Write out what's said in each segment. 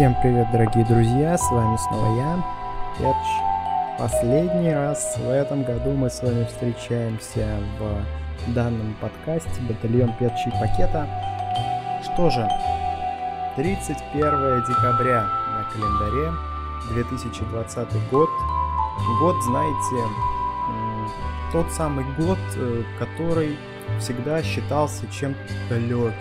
Всем привет, дорогие друзья, с вами снова я, Перч. Последний раз в этом году мы с вами встречаемся в данном подкасте «Батальон Перчи Пакета». Что же, 31 декабря на календаре, 2020 год. Год, знаете, тот самый год, э, который всегда считался чем-то далеким,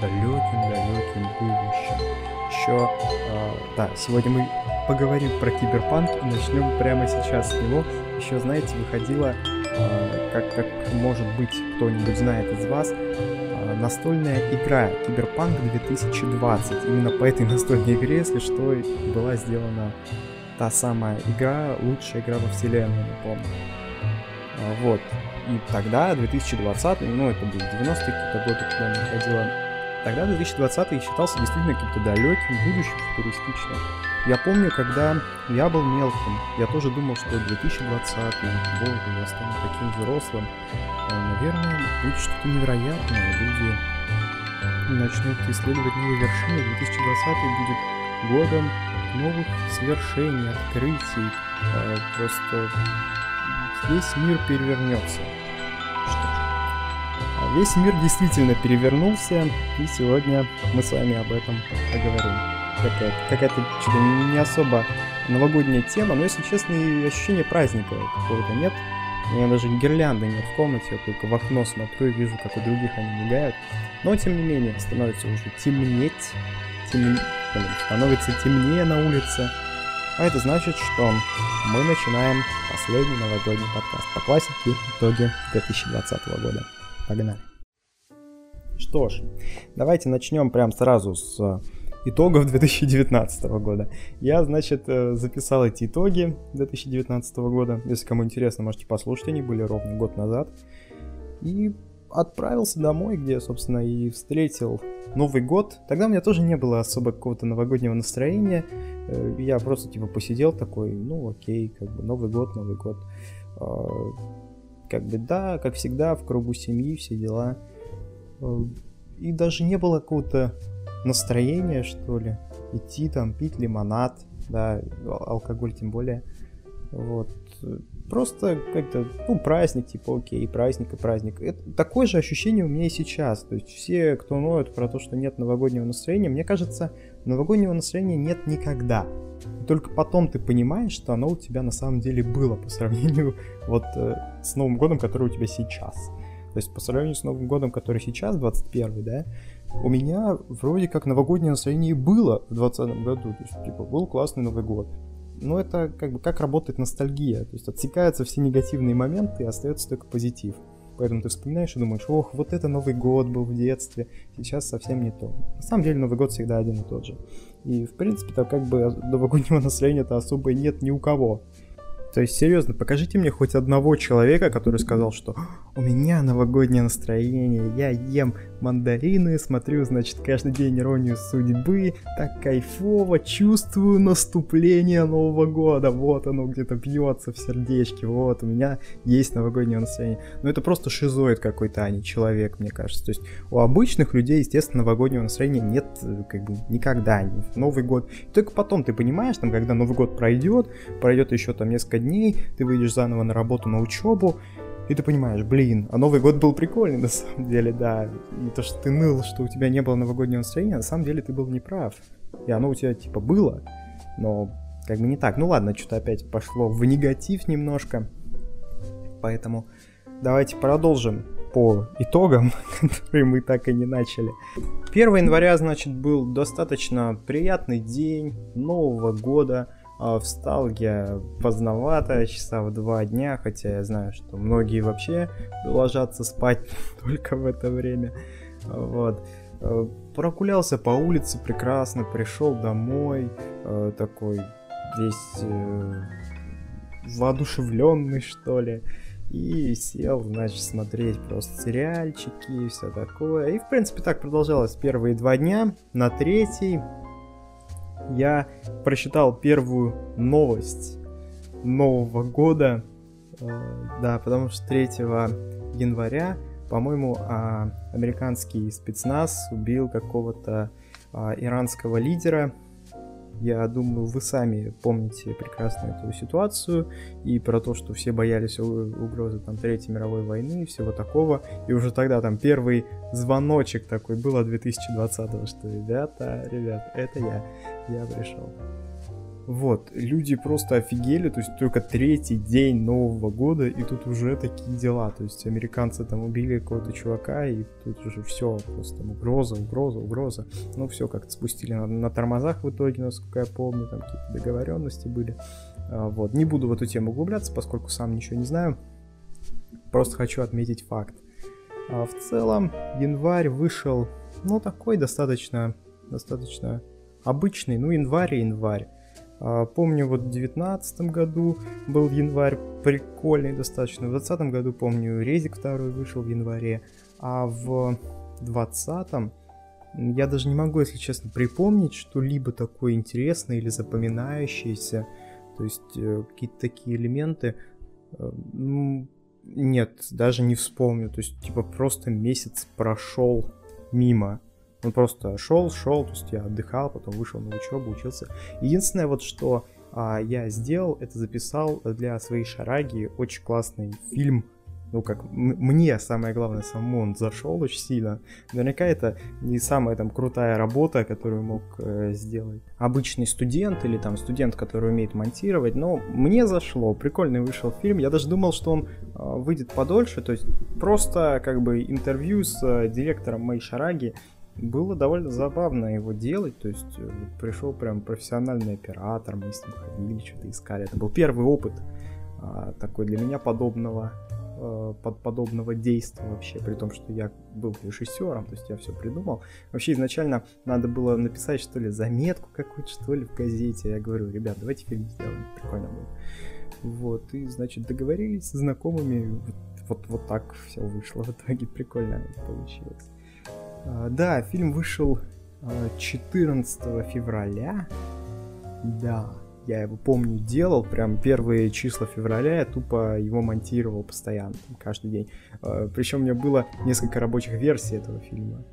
далеким-далеким будущим. Еще, э, да, сегодня мы поговорим про киберпанк и начнем прямо сейчас с него. Еще, знаете, выходила, э, как, как может быть кто-нибудь знает из вас, э, настольная игра Киберпанк 2020. Именно по этой настольной игре, если что, была сделана та самая игра, лучшая игра во вселенной, напомню. Вот. И тогда, 2020, ну это были 90-е какие-то годы, когда она выходила, тогда 2020 считался действительно каким-то далеким, будущим, футуристичным. Я помню, когда я был мелким, я тоже думал, что 2020, боже, я стану таким взрослым. А, наверное, будет что-то невероятное, люди начнут исследовать новые вершины, 2020 будет годом новых свершений, открытий, а, просто весь мир перевернется. Весь мир действительно перевернулся, и сегодня мы с вами об этом поговорим. Какая-то, какая-то что-то не особо новогодняя тема, но, если честно, и ощущение праздника какого-то нет. У меня даже гирлянды нет в комнате, я только в окно смотрю и вижу, как у других они мигают. Но, тем не менее, становится уже темнеть, тем... становится темнее на улице, а это значит, что мы начинаем последний новогодний подкаст по классике итоги 2020 года. Погнали. Что ж, давайте начнем прям сразу с итогов 2019 года. Я, значит, э, записал эти итоги 2019 года. Если кому интересно, можете послушать, они были ровно год назад. И отправился домой, где, собственно, и встретил Новый год. Тогда у меня тоже не было особо какого-то новогоднего настроения. Э, я просто, типа, посидел такой, ну, окей, как бы Новый год, Новый год. А, как бы, да, как всегда, в кругу семьи, все дела. Э, и даже не было какого-то настроения, что ли, идти там, пить лимонад, да, алкоголь тем более. Вот. Просто как-то, ну, праздник, типа, окей, праздник и праздник. Это такое же ощущение у меня и сейчас. То есть все, кто ноют про то, что нет новогоднего настроения, мне кажется, новогоднего настроения нет никогда. И только потом ты понимаешь, что оно у тебя на самом деле было по сравнению вот э, с Новым годом, который у тебя сейчас. То есть по сравнению с Новым годом, который сейчас, 21 да, у меня вроде как новогоднее настроение было в 2020 году. То есть, типа, был классный Новый год но это как бы как работает ностальгия. То есть отсекаются все негативные моменты и остается только позитив. Поэтому ты вспоминаешь и думаешь, ох, вот это Новый год был в детстве, сейчас совсем не то. На самом деле Новый год всегда один и тот же. И в принципе-то как бы новогоднего настроения-то особо нет ни у кого. То есть, серьезно, покажите мне хоть одного человека, который сказал, что у меня новогоднее настроение, я ем мандарины, смотрю, значит, каждый день иронию судьбы, так кайфово, чувствую наступление Нового года, вот оно где-то бьется в сердечке, вот, у меня есть новогоднее настроение. Но это просто шизоид какой-то, а не человек, мне кажется. То есть, у обычных людей, естественно, новогоднего настроения нет как бы никогда, не в Новый год. И только потом ты понимаешь, там, когда Новый год пройдет, пройдет еще там несколько дней, ты выйдешь заново на работу, на учебу, и ты понимаешь, блин, а Новый год был прикольный на самом деле, да. И то, что ты ныл, что у тебя не было новогоднего настроения, на самом деле ты был неправ. И оно у тебя типа было, но как бы не так. Ну ладно, что-то опять пошло в негатив немножко. Поэтому давайте продолжим по итогам, которые мы так и не начали. 1 января, значит, был достаточно приятный день Нового года. А, встал я поздновато, часа в два дня, хотя я знаю, что многие вообще ложатся спать только в это время. Вот. А, прогулялся по улице прекрасно, пришел домой, а, такой весь э, воодушевленный, что ли. И сел, значит, смотреть просто сериальчики и все такое. И, в принципе, так продолжалось первые два дня. На третий я прочитал первую новость Нового года, э, да, потому что 3 января, по-моему, а, американский спецназ убил какого-то а, иранского лидера, Я думаю, вы сами помните прекрасно эту ситуацию и про то, что все боялись угрозы там Третьей мировой войны и всего такого. И уже тогда там первый звоночек такой было 2020 что ребята, ребят, это я, я пришел. Вот, люди просто офигели, то есть только третий день Нового года, и тут уже такие дела. То есть американцы там убили какого-то чувака, и тут уже все, просто там угроза, угроза, угроза. Ну, все как-то спустили на, на тормозах в итоге, насколько я помню, там какие-то договоренности были. А, вот, не буду в эту тему углубляться, поскольку сам ничего не знаю. Просто хочу отметить факт. А в целом, январь вышел, ну, такой достаточно, достаточно обычный, ну, январь и январь. А, помню, вот в девятнадцатом году был январь прикольный достаточно. В двадцатом году, помню, Резик второй вышел в январе. А в двадцатом я даже не могу, если честно, припомнить что-либо такое интересное или запоминающееся. То есть э, какие-то такие элементы. Э, ну, нет, даже не вспомню. То есть, типа, просто месяц прошел мимо. Он просто шел, шел, то есть я отдыхал, потом вышел на учебу, учился. Единственное вот, что а, я сделал, это записал для своей шараги очень классный фильм ну как, мне самое главное, самому он зашел очень сильно. Наверняка это не самая там крутая работа, которую мог э, сделать обычный студент или там студент, который умеет монтировать, но мне зашло, прикольный вышел фильм, я даже думал, что он э, выйдет подольше, то есть просто как бы интервью с э, директором моей шараги, было довольно забавно его делать, то есть э, пришел прям профессиональный оператор, мы с ним ходили, что-то искали. Это был первый опыт а, такой для меня подобного а, под подобного действия вообще, при том, что я был режиссером, то есть я все придумал. Вообще изначально надо было написать, что ли, заметку какую-то, что ли, в газете. Я говорю, ребят, давайте фильм сделаем, прикольно будет. Вот, и, значит, договорились с знакомыми, вот, вот так все вышло в итоге, прикольно получилось. А, да, фильм вышел 14 а, февраля. Да, я его помню, делал, прям первые числа февраля я тупо его монтировал постоянно, каждый день. А, Причем у меня было несколько рабочих версий этого фильма.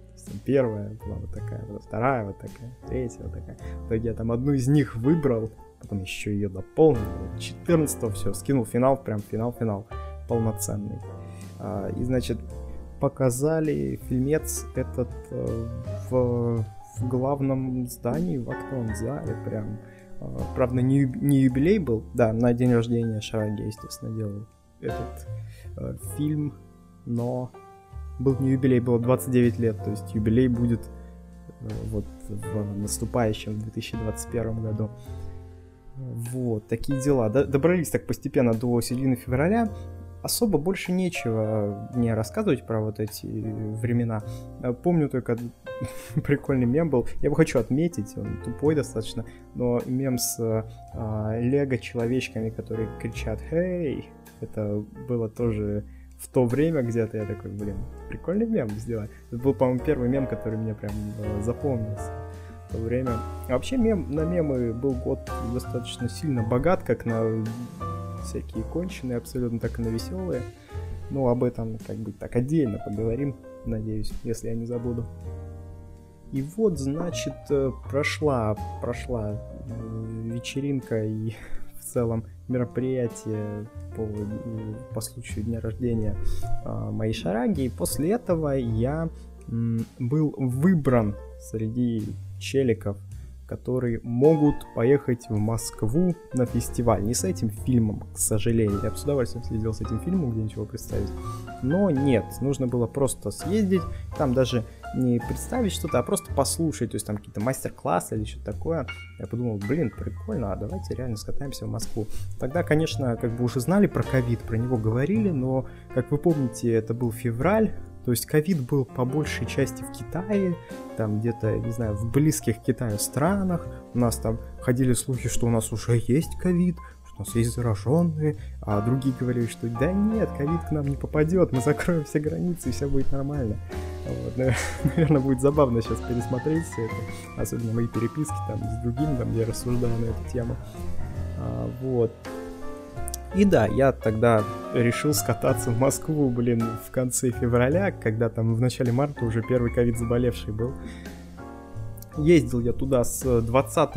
Первая была вот такая, вторая вот такая, третья вот такая. В итоге я там одну из них выбрал, потом еще ее дополнил. 14 все, скинул финал, прям финал-финал полноценный. И, значит, показали фильмец этот э, в, в главном здании, в актовом зале, прям. Э, правда, не, не юбилей был, да, на день рождения Шараги, естественно, делал этот э, фильм, но был не юбилей, было 29 лет, то есть юбилей будет э, вот в наступающем 2021 году. Вот, такие дела. Добрались так постепенно до середины февраля особо больше нечего мне рассказывать про вот эти времена. Э, помню только прикольный мем был. Я его хочу отметить, он тупой достаточно, но мем с э, лего-человечками, которые кричат «Хей!» Это было тоже в то время где-то. Я такой, блин, прикольный мем сделать. Это был, по-моему, первый мем, который мне прям э, запомнился то время. А вообще мем, на мемы был год достаточно сильно богат, как на всякие конченые, абсолютно так и на веселые. Ну, об этом как бы так отдельно поговорим, надеюсь, если я не забуду. И вот, значит, э, прошла, прошла э, вечеринка и в целом мероприятие по, по случаю дня рождения э, моей шараги. И после этого я был выбран среди челиков которые могут поехать в Москву на фестиваль. Не с этим фильмом, к сожалению. Я бы с удовольствием следил с этим фильмом, где-нибудь его представить. Но нет, нужно было просто съездить, там даже не представить что-то, а просто послушать, то есть там какие-то мастер-классы или что-то такое. Я подумал, блин, прикольно, а давайте реально скатаемся в Москву. Тогда, конечно, как бы уже знали про ковид, про него говорили, но, как вы помните, это был февраль, то есть ковид был по большей части в Китае, там где-то, не знаю, в близких Китаю странах. У нас там ходили слухи, что у нас уже есть ковид, что у нас есть зараженные, а другие говорили, что да нет, ковид к нам не попадет, мы закроем все границы и все будет нормально. Вот, наверное, будет забавно сейчас пересмотреть все это, особенно мои переписки там с другими, там, я рассуждаю на эту тему. А, вот. И да, я тогда решил скататься в Москву, блин, в конце февраля, когда там в начале марта уже первый ковид заболевший был. Ездил я туда с 20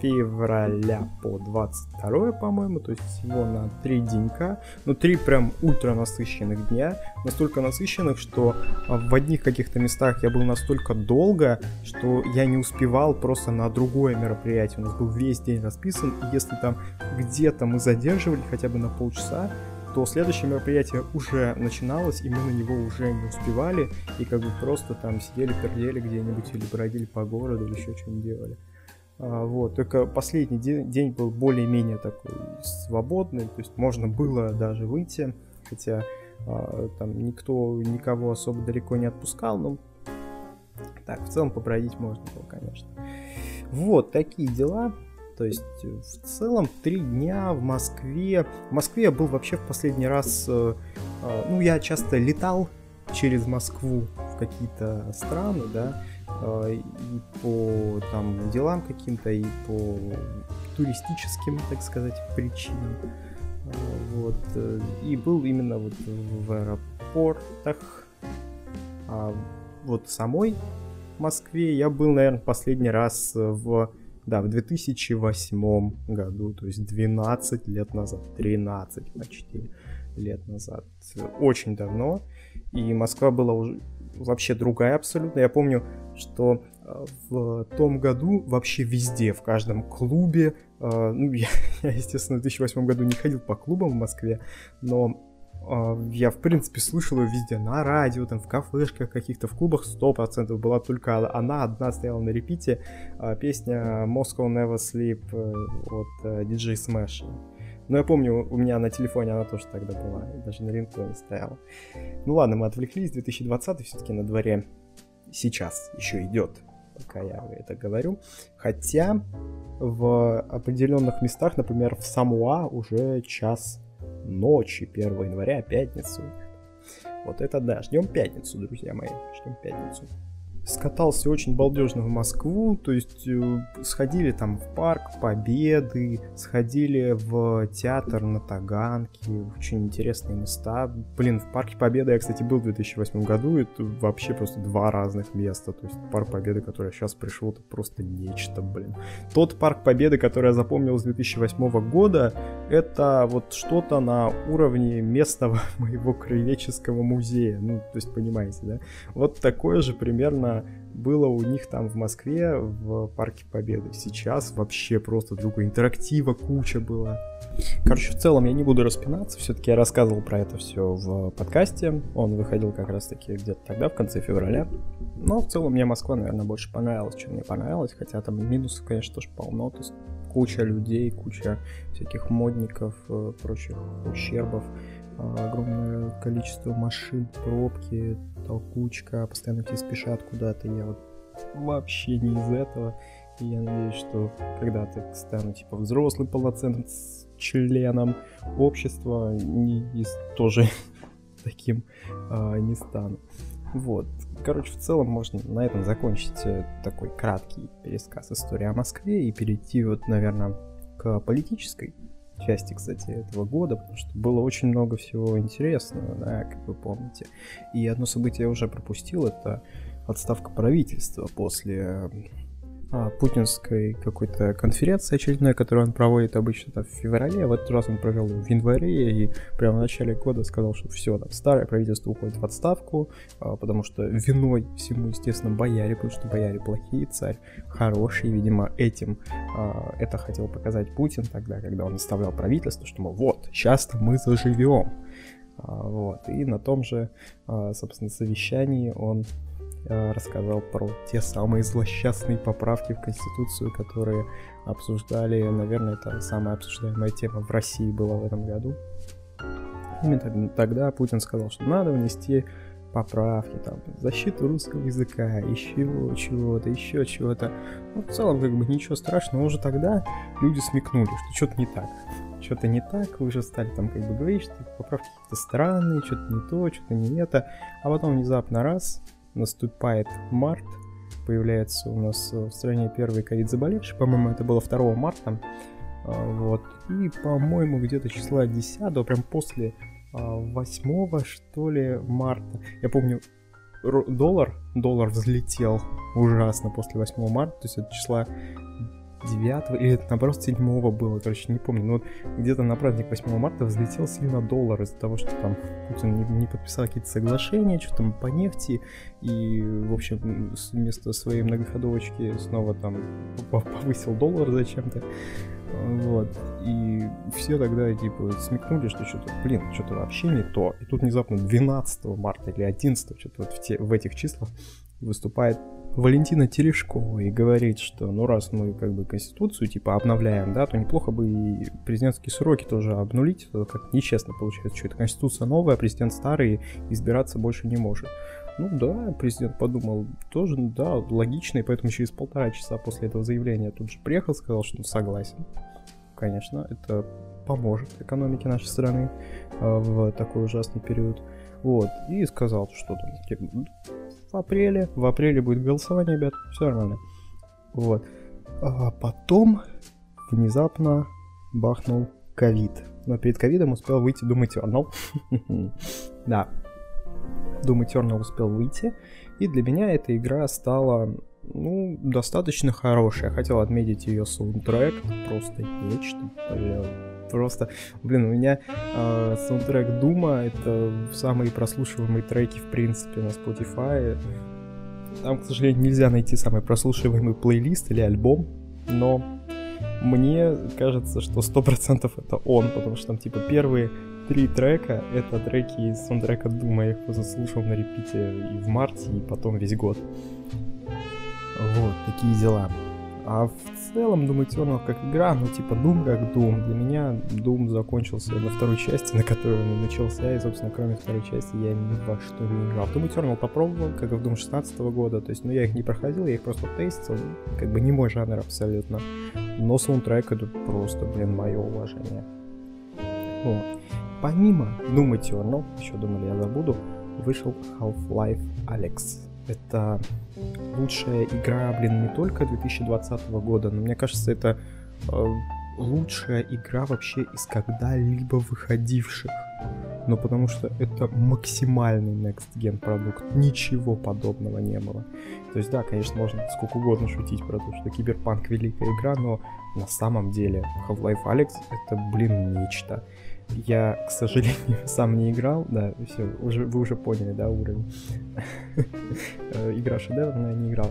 февраля по 22, по-моему, то есть всего на три денька. Ну, три прям ультра насыщенных дня. Настолько насыщенных, что а, в одних каких-то местах я был настолько долго, что я не успевал просто на другое мероприятие. У нас был весь день расписан, и если там где-то мы задерживали хотя бы на полчаса, то следующее мероприятие уже начиналось, и мы на него уже не успевали, и как бы просто там сидели, пердели где-нибудь, или бродили по городу, или еще что-нибудь делали. А, вот, только последний день, день был более-менее такой свободный, то есть можно было даже выйти, хотя а, там никто никого особо далеко не отпускал, но так, в целом побродить можно было, конечно. Вот, такие дела. То есть э, в целом три дня в Москве. В Москве я был вообще в последний раз... Э, э, ну, я часто летал через Москву в какие-то страны, да, и по там делам каким-то, и по туристическим, так сказать, причинам. Вот. И был именно вот в аэропортах. А вот самой Москве я был, наверное, последний раз в да, в 2008 году, то есть 12 лет назад, 13 почти лет назад. Очень давно. И Москва была уже вообще другая абсолютно. Я помню, что э, в том году вообще везде, в каждом клубе, э, ну, я, я, естественно, в 2008 году не ходил по клубам в Москве, но я, в принципе, слышал ее везде, на радио, там, в кафешках каких-то, в клубах 100% была только она одна стояла на репите, а, песня Moscow Never Sleep э, от э, DJ Smash. Но я помню, у меня на телефоне она тоже тогда была, даже на рингтоне стояла. Ну ладно, мы отвлеклись, 2020 все-таки на дворе сейчас еще идет, пока я это говорю. Хотя в определенных местах, например, в Самуа уже час ночи 1 января, пятницу. Вот это да, ждем пятницу, друзья мои, ждем пятницу скатался очень балдежно в Москву, то есть э, сходили там в парк Победы, сходили в театр на Таганке, очень интересные места. Блин, в парке Победы я, кстати, был в 2008 году, это вообще просто два разных места, то есть парк Победы, который я сейчас пришел, это просто нечто, блин. Тот парк Победы, который я запомнил с 2008 года, это вот что-то на уровне местного моего краеведческого музея, ну, то есть понимаете, да? Вот такое же примерно было у них там в Москве в Парке Победы. Сейчас вообще просто другой интерактива куча была. Короче, в целом я не буду распинаться, все-таки я рассказывал про это все в подкасте. Он выходил как раз-таки где-то тогда, в конце февраля. Но в целом мне Москва, наверное, больше понравилась, чем мне понравилось, хотя там минусов, конечно, тоже полно. То есть куча людей, куча всяких модников, э, прочих ущербов. Огромное количество машин, пробки, толкучка, постоянно все спешат куда-то. Я вот вообще не из этого. И я надеюсь, что когда-то стану типа взрослым полноценным членом общества, не, из, тоже таким а, не стану. Вот. Короче, в целом можно на этом закончить э, такой краткий пересказ истории о Москве и перейти вот, наверное, к политической части, кстати, этого года, потому что было очень много всего интересного, да, как вы помните. И одно событие я уже пропустил, это отставка правительства после путинской какой-то конференции очередной, которую он проводит обычно там, в феврале. В этот раз он провел в январе и прямо в начале года сказал, что все, там, старое правительство уходит в отставку, а, потому что виной всему, естественно, бояре, потому что бояре плохие, царь хороший, видимо, этим а, это хотел показать Путин тогда, когда он оставлял правительство, что, мол, вот, сейчас-то мы заживем. А, вот, и на том же, а, собственно, совещании он рассказал про те самые злосчастные поправки в Конституцию, которые обсуждали, наверное, это самая обсуждаемая тема в России была в этом году. Именно тогда Путин сказал, что надо внести поправки, там, защиту русского языка, еще чего-то, еще чего-то. Ну, в целом, как бы ничего страшного, уже тогда люди смекнули, что что-то не так. Что-то не так, вы уже стали там как бы говорить, что поправки какие-то странные, что-то не то, что-то не это. А потом внезапно раз, наступает март, появляется у нас в стране первый ковид заболевший, по-моему, это было 2 марта, а, вот, и, по-моему, где-то числа 10, прям после 8 а, что ли марта, я помню, доллар, доллар взлетел ужасно после 8 марта, то есть от числа 9 или наоборот 7 было, короче, не помню. Но вот где-то на праздник 8 марта взлетел сильно доллар из-за того, что там Путин не, не подписал какие-то соглашения, что там по нефти, и, в общем, вместо своей многоходовочки снова там повысил доллар зачем-то. Вот. И все тогда, типа, смекнули, что что-то, блин, что-то вообще не то. И тут внезапно 12 марта или 11, что-то вот в, те, в этих числах выступает Валентина Терешкова и говорит, что ну раз мы как бы Конституцию типа обновляем, да, то неплохо бы и президентские сроки тоже обнулить, то как нечестно получается, что это Конституция новая, президент старый, избираться больше не может. Ну да, президент подумал, тоже, да, логично, и поэтому через полтора часа после этого заявления тут же приехал, сказал, что согласен. Конечно, это поможет экономике нашей страны э, в такой ужасный период. Вот, и сказал, что там, типа, в апреле, в апреле будет голосование, ребят, все нормально. Вот. А потом внезапно бахнул ковид. Но перед ковидом успел выйти Doom Eternal. да, Doom Eternal успел выйти, и для меня эта игра стала, ну, достаточно хорошей. Я хотел отметить ее саундтрек, просто нечто, просто, блин, у меня э, саундтрек Дума это самые прослушиваемые треки, в принципе, на Spotify. Там, к сожалению, нельзя найти самый прослушиваемый плейлист или альбом, но мне кажется, что 100% это он, потому что там, типа, первые три трека — это треки из саундтрека Дума. Я их заслушал на репите и в марте, и потом весь год. Вот, такие дела. А в целом Doom Eternal как игра, ну типа Doom как Doom. Для меня Doom закончился на второй части, на которой он начался, и, собственно, кроме второй части я ни во что не играл. Doom Eternal попробовал, как и в Doom 16 года, то есть, ну я их не проходил, я их просто тестил, как бы не мой жанр абсолютно. Но саундтрек это просто, блин, мое уважение. Вот. Помимо Doom Eternal, еще думали, я забуду, вышел Half-Life Alex. Это лучшая игра, блин, не только 2020 года, но мне кажется, это э, лучшая игра вообще из когда-либо выходивших. Но потому что это максимальный Next Gen продукт. Ничего подобного не было. То есть, да, конечно, можно сколько угодно шутить про то, что Киберпанк великая игра, но на самом деле Half-Life Alex это, блин, нечто. Я, к сожалению, сам не играл, да, все, уже, вы уже поняли, да, уровень. Игра я не играл.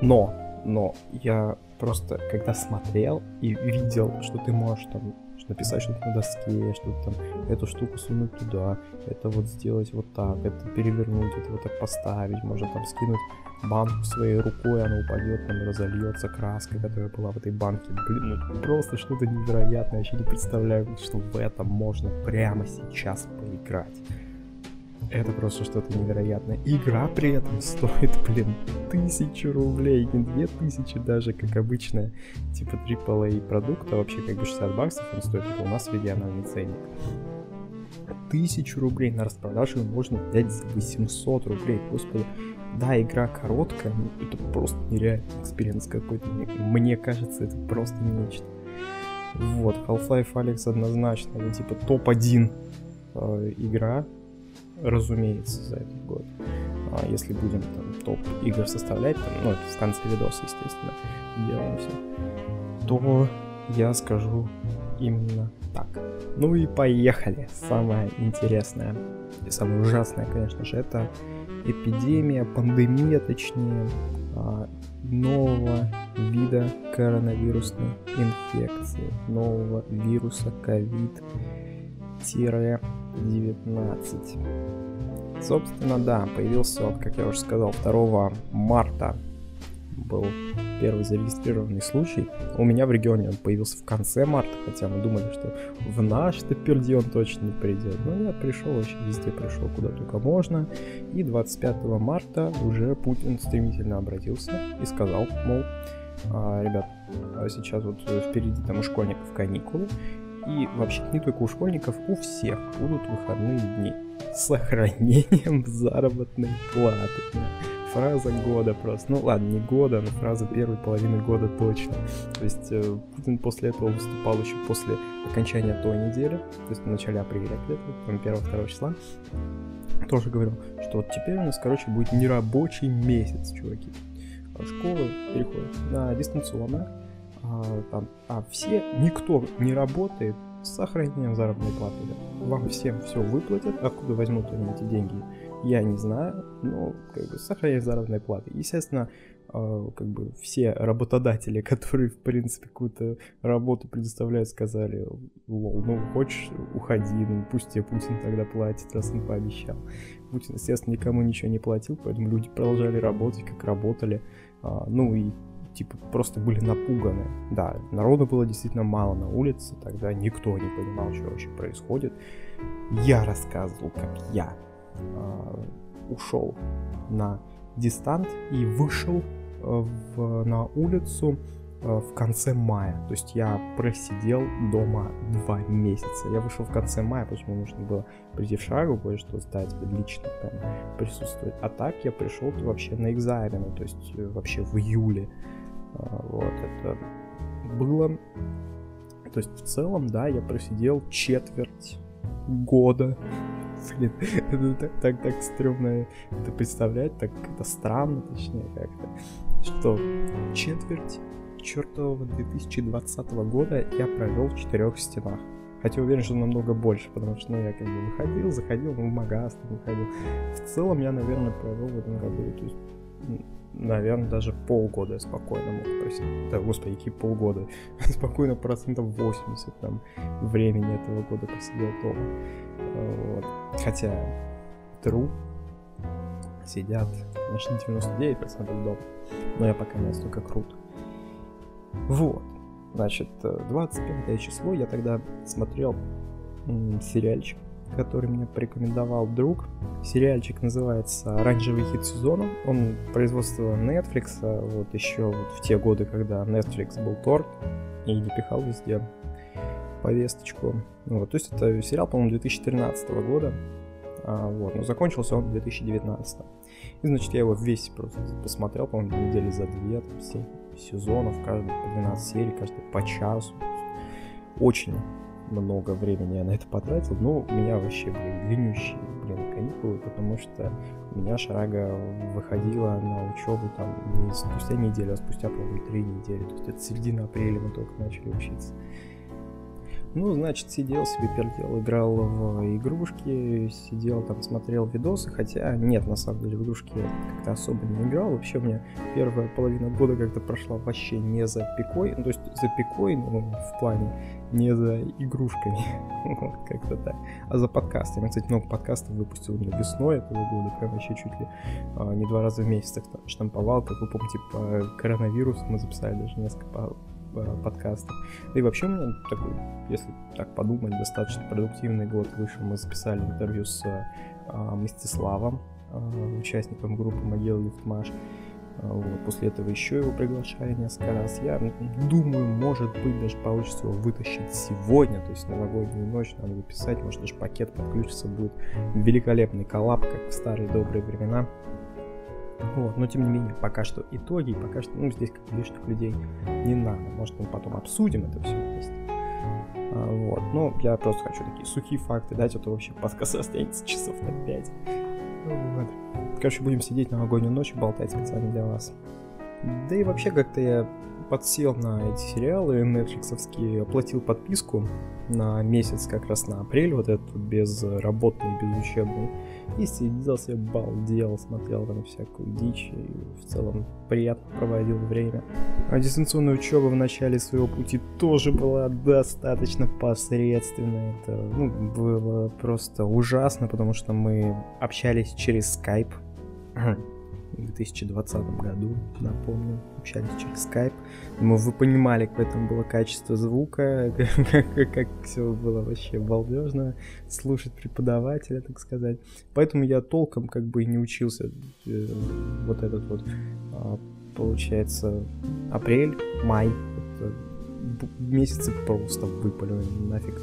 Но, но, я просто, когда смотрел и видел, что ты можешь там написать что-то на доске, что-то там, эту штуку сунуть туда, это вот сделать вот так, это перевернуть, это вот так поставить, можно там скинуть банку своей рукой, она упадет, там разольется краска, которая была в этой банке. Блин, ну просто что-то невероятное, я вообще не представляю, что в этом можно прямо сейчас поиграть. Это просто что-то невероятное. Игра при этом стоит, блин, тысячу рублей, не две тысячи даже, как обычная, типа AAA продукта, вообще как бы 60 баксов он стоит, это у нас региональный ценник. Тысячу рублей на распродаже можно взять за 800 рублей, господи. Да, игра короткая, но это просто нереальный experience какой-то. Мне кажется, это просто нечто. Вот, Half-Life Alyx однозначно, ну, типа топ-1 э, игра разумеется, за этот год. А если будем там топ игр составлять, там, ну, это в конце видоса, естественно, делаем все, то я скажу именно так. Ну и поехали. Самое интересное и самое ужасное, конечно же, это эпидемия, пандемия, точнее, а, нового вида коронавирусной инфекции, нового вируса COVID 19. Собственно, да, появился, вот, как я уже сказал, 2 марта был первый зарегистрированный случай. У меня в регионе он появился в конце марта, хотя мы думали, что в наш-то перди он точно не придет. Но нет, пришел вообще везде, пришел куда только можно. И 25 марта уже Путин стремительно обратился и сказал, мол, а, ребят, а сейчас вот впереди там у школьников каникулы, и вообще не только у школьников, у всех будут выходные дни с сохранением заработной платы. Фраза года просто. Ну ладно, не года, но фраза первой половины года точно. То есть э, Путин после этого выступал еще после окончания той недели, то есть в начале апреля где-то, там 1-2 числа. тоже говорил, что вот теперь у нас, короче, будет нерабочий месяц, чуваки. А школы переходят на дистанционно, а, там, а все, никто не работает с сохранением заработной платы. Вам всем все выплатят, откуда возьмут они эти деньги, я не знаю, но как бы сохранение заработной платы. Естественно, а, как бы все работодатели, которые, в принципе, какую-то работу предоставляют, сказали, лол, ну, хочешь, уходи, ну, пусть тебе Путин тогда платит, раз он пообещал. Путин, естественно, никому ничего не платил, поэтому люди продолжали работать, как работали, а, ну, и типа просто были напуганы. Да, народу было действительно мало на улице, тогда никто не понимал, что вообще происходит. Я рассказывал, как я э, ушел на дистант и вышел э, в, на улицу э, в конце мая. То есть я просидел дома два месяца. Я вышел в конце мая, почему нужно было прийти в шагу, кое-что сдать, лично там присутствовать. А так я пришел вообще на экзамены, то есть э, вообще в июле. Вот это было... То есть в целом, да, я просидел четверть года. Блин, это так, так, так стрёмно это представлять, так это странно, точнее, как-то. Что четверть чертового 2020 года я провел в четырех стенах. Хотя уверен, что намного больше, потому что ну, я как бы выходил, заходил, ну, в магаз выходил. В целом я, наверное, провел в этом году, то есть наверное, даже полгода я спокойно мог просить. Да, господи, какие полгода. спокойно процентов 80 там времени этого года посидел дома. Вот. Хотя true сидят, конечно, 99% дома. Но я пока не настолько крут. Вот. Значит, 25 число я тогда смотрел сериальчик который мне порекомендовал друг. Сериальчик называется «Оранжевый хит сезона». Он производство Netflix, а вот еще вот в те годы, когда Netflix был торт и не пихал везде повесточку. Вот, то есть это сериал, по-моему, 2013 года. А, вот, но закончился он в 2019. И, значит, я его весь просто посмотрел, по-моему, недели за две, там, 7 сезонов, каждый по 12 серий, каждый по часу. Очень много времени я на это потратил, но у меня вообще были длиннющие, блин, каникулы, потому что у меня шарага выходила на учебу там не спустя неделю, а спустя, по-моему, три недели. То есть это середина апреля мы только начали учиться. Ну, значит, сидел себе пердел, играл в игрушки, сидел там, смотрел видосы, хотя нет, на самом деле, в игрушки я как-то особо не играл. Вообще у меня первая половина года как-то прошла вообще не за пикой, ну, то есть за пикой, ну, в плане не за игрушками, вот, как-то так, а за подкастами. Кстати, много подкастов выпустил именно весной этого года, прям вообще чуть ли а, не два раза в месяц так штамповал, как вы помните, по коронавирусу мы записали даже несколько Э, подкастов. И вообще у меня такой, если так подумать, достаточно продуктивный год вышел. Мы записали интервью с а, Мстиславом, а, участником группы Могила Лифтмаш. А, вот. После этого еще его приглашали несколько раз. Я думаю, может быть, даже получится его вытащить сегодня, то есть новогоднюю ночь надо выписать, может даже пакет подключится, будет великолепный коллаб, как в старые добрые времена. Вот, но тем не менее, пока что итоги, пока что, ну, здесь как лишних людей не надо. Может, мы потом обсудим это все вместе. А, вот, но я просто хочу такие сухие факты дать, а то вообще подкаст останется часов на 5. Вот. Короче, будем сидеть новогоднюю ночь и болтать специально для вас. Да и вообще как-то я подсел на эти сериалы нетфликсовские, оплатил подписку на месяц, как раз на апрель, вот этот безработный, безучебный, и сидел себе, балдел, смотрел там всякую дичь, и в целом приятно проводил время. А дистанционная учеба в начале своего пути тоже была достаточно посредственная. Это ну, было просто ужасно, потому что мы общались через Skype в 2020 году, напомню, общались через Skype. Думаю, вы понимали, какое там было качество звука, как, все было вообще балдежно слушать преподавателя, так сказать. Поэтому я толком как бы не учился э, вот этот вот, а, получается, апрель, май, месяцы просто выпали нафиг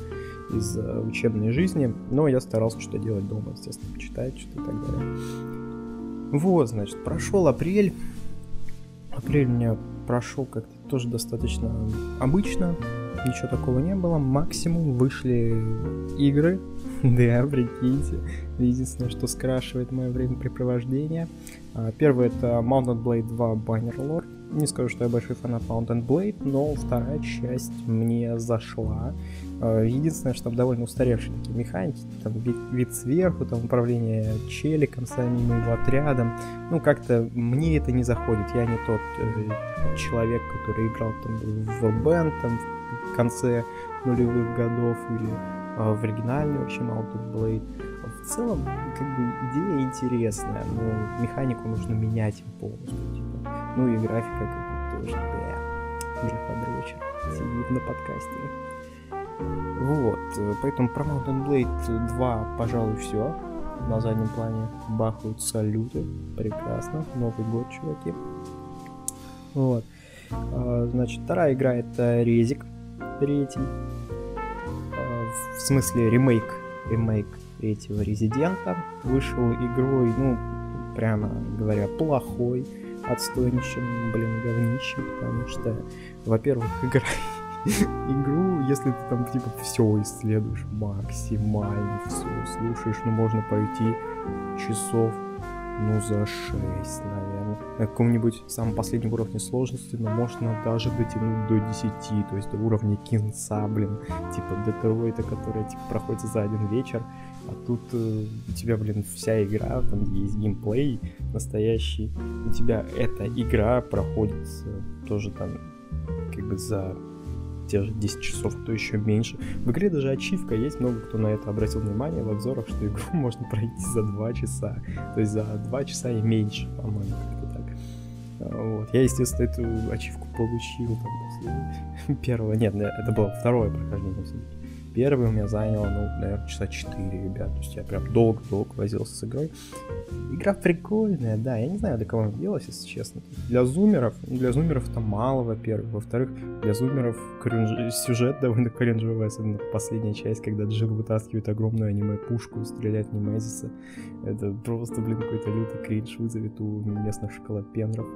из э, учебной жизни, но я старался что-то делать дома, естественно, почитать что-то и так далее. Вот, значит, прошел апрель. Апрель у меня прошел как-то тоже достаточно обычно. ничего такого не было. Максимум вышли игры. Да, прикиньте. Единственное, что скрашивает мое времяпрепровождение. А, первый это Mountain Blade 2 Bannerlord. Не скажу, что я большой фанат Mountain Blade, но вторая часть мне зашла. А, единственное, что там довольно устаревшие такие механики, там вид, вид сверху, там управление челиком самим его отрядом. Ну, как-то мне это не заходит. Я не тот э, человек, который играл там в Warband, там в конце нулевых годов или э, в оригинальный вообще Mountain Blade. В целом, как бы идея интересная, но механику нужно менять полностью. Типа. Ну и графика как бы тоже, бля, графодрочер сидит на подкастере. Вот, э, поэтому про Mountain Blade 2, пожалуй, все. На заднем плане бахают салюты. Прекрасно. Новый год, чуваки. Вот. А, значит, вторая игра это Резик. Третий. А, в смысле ремейк. Ремейк третьего Резидента. Вышел игрой, ну, прямо говоря, плохой. Отстойнейшим, блин, говнищем. Потому что, во-первых, игра игру, если ты там типа все исследуешь максимально, все слушаешь, ну можно пойти часов, ну за 6, наверное. На каком-нибудь самом последнем уровне сложности, но можно даже дотянуть до 10, то есть до уровня кинца, блин, типа Детройта, которая типа проходит за один вечер, а тут э, у тебя, блин, вся игра, там есть геймплей настоящий, у тебя эта игра проходит э, тоже там как бы за те же 10 часов, а то еще меньше. В игре даже ачивка есть, много кто на это обратил внимание в обзорах, что игру можно пройти за 2 часа. То есть за 2 часа и меньше, по-моему, как-то так. А, вот. Я, естественно, эту ачивку получил там после первого. Нет, это было второе прохождение все-таки. Первый у меня занял, ну, наверное, часа 4, ребят. То есть я прям долго-долго возился с игрой. Игра прикольная, да. Я не знаю, для кого она делалась, если честно. Для зумеров, ну, для зумеров там мало, во-первых. Во-вторых, для зумеров кринж... сюжет довольно кринжевый, особенно последняя часть, когда Джилл вытаскивает огромную аниме-пушку и стреляет в. Это просто, блин, какой-то лютый кринж вызовет у местных шоколадпенров.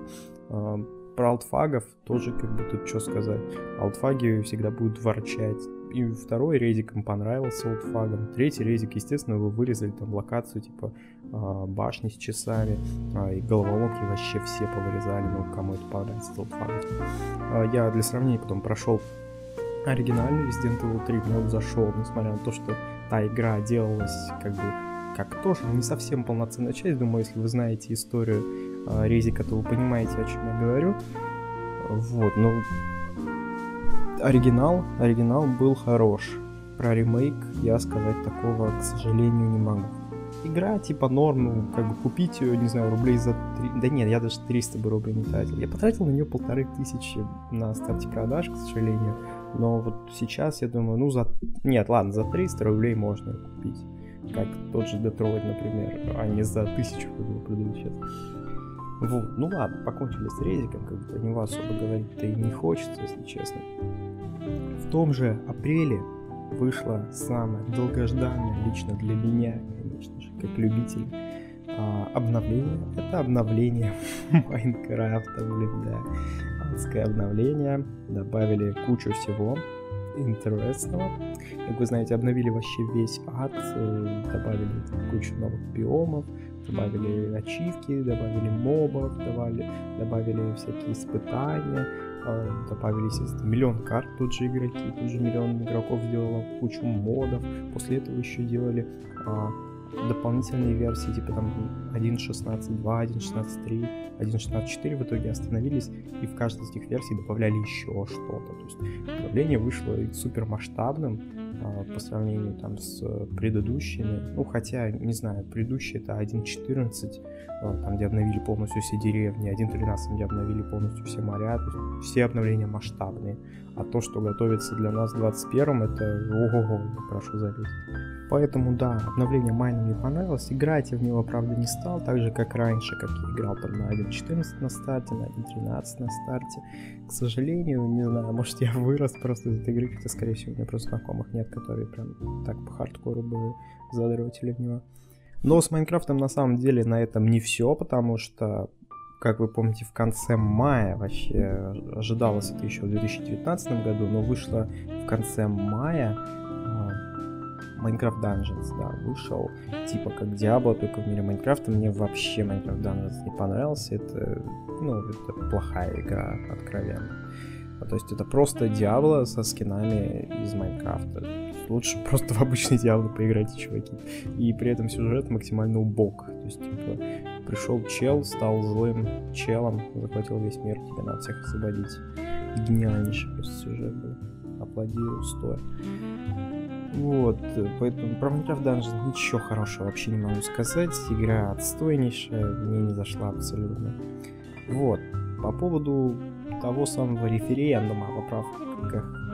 А, про алтфагов тоже как бы тут что сказать. Алтфаги всегда будут ворчать и второй резик им понравился олдфагом. Третий резик, естественно, вы вырезали там локацию типа э, башни с часами, э, и головоломки вообще все повырезали, ну кому это понравится олдфагом. Э, я для сравнения потом прошел оригинальный Resident Evil 3, мне зашел, несмотря на то, что та игра делалась как бы как тоже не совсем полноценная часть. Думаю, если вы знаете историю э, Резика, то вы понимаете, о чем я говорю. Вот, ну, оригинал, оригинал был хорош. Про ремейк я сказать такого, к сожалению, не могу. Игра типа норм, ну, как бы купить ее, не знаю, рублей за 3... Да нет, я даже 300 бы рублей не тратил. Я потратил на нее полторы тысячи на старте продаж, к сожалению. Но вот сейчас я думаю, ну за... Нет, ладно, за 300 рублей можно ее купить. Как тот же Детройт, например, а не за 1000, как его продают сейчас. Вот, ну ладно, покончили с резиком, как бы про него особо говорить-то и не хочется, если честно. В том же апреле вышла самая долгожданная лично для меня, конечно же, как любитель, а, обновление. Это обновление Майнкрафта, блин, да. Адское обновление. Добавили кучу всего интересного. Как вы знаете, обновили вообще весь ад, э, добавили кучу новых биомов, добавили ачивки, добавили мобов, добавили, добавили всякие испытания, а, добавили, естественно, миллион карт тут же игроки, тут же миллион игроков сделало кучу модов. После этого еще делали а, дополнительные версии, типа там 1.16.2, 1.16.3, 1.16.4 в итоге остановились, и в каждой из этих версий добавляли еще что-то. То есть обновление вышло супер масштабным, а, по сравнению там с предыдущими. Ну, хотя, не знаю, предыдущий это 1.14, а, там, где обновили полностью все деревни, 1.13, где обновили полностью все моря, то есть все обновления масштабные. А то, что готовится для нас в 21 это ого-го, прошу заметить. Поэтому, да, обновление Майна мне понравилось. Играть я в него, правда, не стал, так же, как раньше, как я играл там на 1.14 на старте, на 1.13 на старте. К сожалению, не знаю, может я вырос просто из этой игры, хотя, скорее всего, у меня просто знакомых нет, которые прям так по хардкору бы задротили в него. Но с Майнкрафтом на самом деле на этом не все, потому что как вы помните, в конце мая вообще ожидалось это еще в 2019 году, но вышло в конце мая Minecraft Dungeons, да, вышел, типа как Diablo, только в мире Майнкрафта. Мне вообще Minecraft Dungeons не понравился, это, ну, это плохая игра, откровенно. А, то есть это просто Diablo со скинами из Майнкрафта. Лучше просто в обычный Diablo поиграйте, чуваки. И при этом сюжет максимально убог. То есть, типа, пришел чел, стал злым челом, захватил весь мир, тебе надо всех освободить. Гениальнейший просто сюжет был. Аплодирую стоя. Вот, поэтому про Minecraft Dungeons ничего хорошего вообще не могу сказать. Игра отстойнейшая, мне не зашла абсолютно. Вот, по поводу того самого референдума о поправках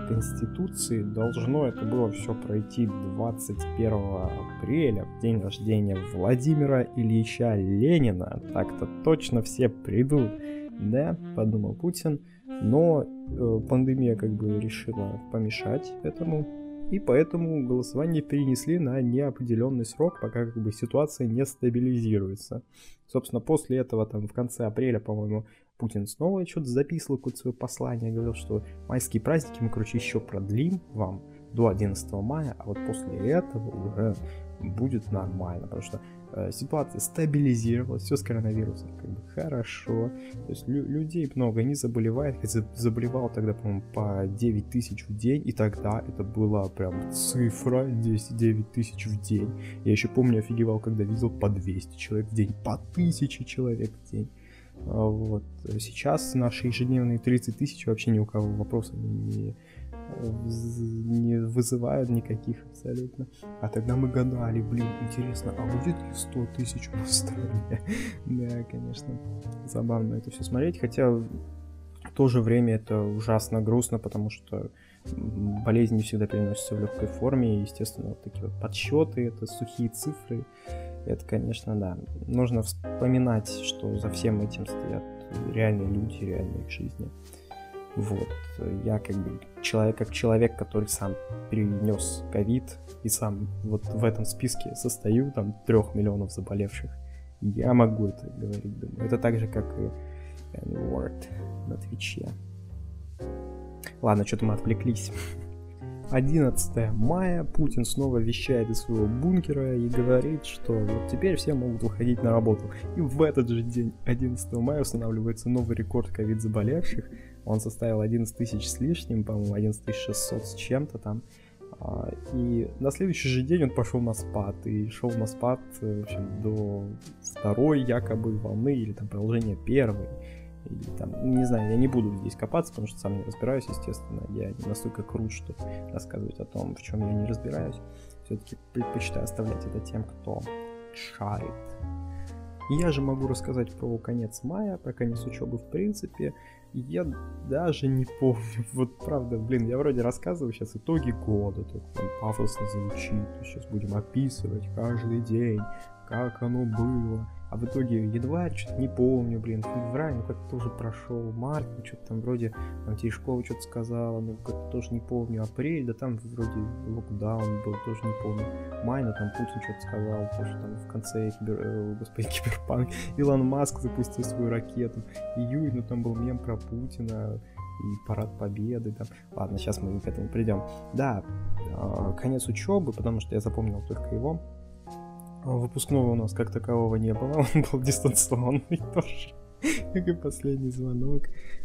Конституции должно это было все пройти 21 апреля, в день рождения Владимира Ильича Ленина. Так-то точно все придут. Да, подумал Путин. Но э, пандемия как бы решила помешать этому и поэтому голосование перенесли на неопределенный срок, пока как бы ситуация не стабилизируется. Собственно, после этого, там, в конце апреля, по-моему, Путин снова что-то записывал какое-то свое послание, говорил, что майские праздники мы, короче, еще продлим вам до 11 мая, а вот после этого уже будет нормально, потому что э, ситуация стабилизировалась, все с коронавирусом как бы хорошо, то есть лю- людей много не заболевает, хотя заболевал тогда, по-моему, по 9 тысяч в день, и тогда это была прям цифра 10 9 тысяч в день. Я еще помню, офигевал, когда видел по 200 человек в день, по 1000 человек в день. А вот. Сейчас наши ежедневные 30 тысяч вообще ни у кого вопросов не, не вызывают никаких абсолютно. А тогда мы гадали, блин, интересно, а будет ли 100 тысяч в стране? да, конечно, забавно это все смотреть, хотя в то же время это ужасно грустно, потому что болезни не всегда переносятся в легкой форме, и, естественно, вот такие вот подсчеты, это сухие цифры, это, конечно, да. Нужно вспоминать, что за всем этим стоят реальные люди, реальные жизни. Вот. Я как бы человек, как человек, который сам перенес ковид и сам вот в этом списке состою, там, трех миллионов заболевших. Я могу это говорить, думаю. Это так же, как и N-word на Твиче. Ладно, что-то мы отвлеклись. 11 мая Путин снова вещает из своего бункера и говорит, что вот теперь все могут выходить на работу. И в этот же день, 11 мая, устанавливается новый рекорд ковид заболевших. Он составил 11 тысяч с лишним, по-моему, 11 600 с чем-то там. А, и на следующий же день он пошел на спад, и шел на спад в общем, до второй якобы волны, или там продолжения первой. Или там, не знаю, я не буду здесь копаться, потому что сам не разбираюсь, естественно. Я не настолько крут, чтобы рассказывать о том, в чем я не разбираюсь. Все-таки предпочитаю оставлять это тем, кто шарит. Я же могу рассказать про конец мая, про конец учебы в принципе. Я даже не помню. Вот правда, блин, я вроде рассказываю сейчас итоги года, так там пафосно звучит. Сейчас будем описывать каждый день, как оно было. А в итоге январь, что-то не помню, блин, февраль, ну как-то тоже прошел, март, ну что-то там вроде, там Терешкова что-то сказала, ну как-то тоже не помню, апрель, да там вроде локдаун был, тоже не помню, май, ну там Путин что-то сказал, тоже там в конце, кибер, э, господи, киберпанк, Илон Маск запустил свою ракету, июль, ну там был мем про Путина, и парад победы там. Ладно, сейчас мы к этому придем. Да, э, конец учебы, потому что я запомнил только его. Выпускного у нас как такового не было, он был дистанционный тоже, как и последний звонок.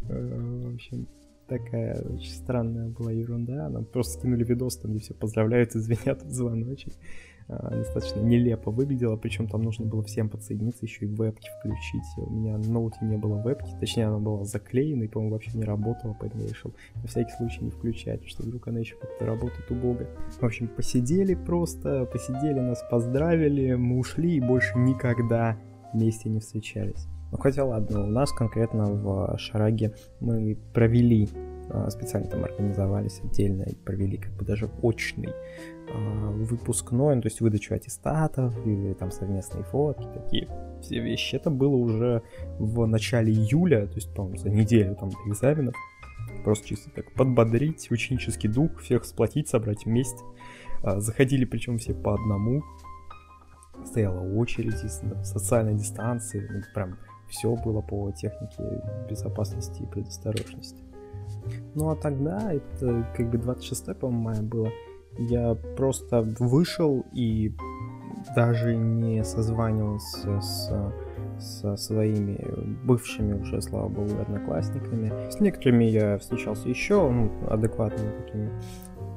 Э, в общем, такая очень странная была ерунда. Нам просто скинули видос, там где все поздравляют и звенят в звоночек. А, достаточно нелепо выглядело, причем там нужно было всем подсоединиться, еще и вебки включить. У меня на ноуте не было вебки, точнее она была заклеена и, по-моему, вообще не работала, поэтому я решил на всякий случай не включать, что вдруг она еще как-то работает убого. В общем, посидели просто, посидели, нас поздравили, мы ушли и больше никогда вместе не встречались. Ну хотя ладно, у нас конкретно в Шараге мы провели а, специально там организовались отдельно и провели как бы даже очный выпускной, ну, то есть выдачу аттестатов или там совместные фотки, такие все вещи. Это было уже в начале июля, то есть, по-моему, за неделю там экзаменов. Просто чисто так подбодрить ученический дух, всех сплотить, собрать вместе. А, заходили причем все по одному. Стояла очередь, социальной дистанции, ну, прям все было по технике безопасности и предосторожности. Ну а тогда, это как бы 26 по-моему, мая было, я просто вышел и даже не созванивался с, со своими бывшими уже, слава богу, одноклассниками. С некоторыми я встречался еще, ну, адекватными такими.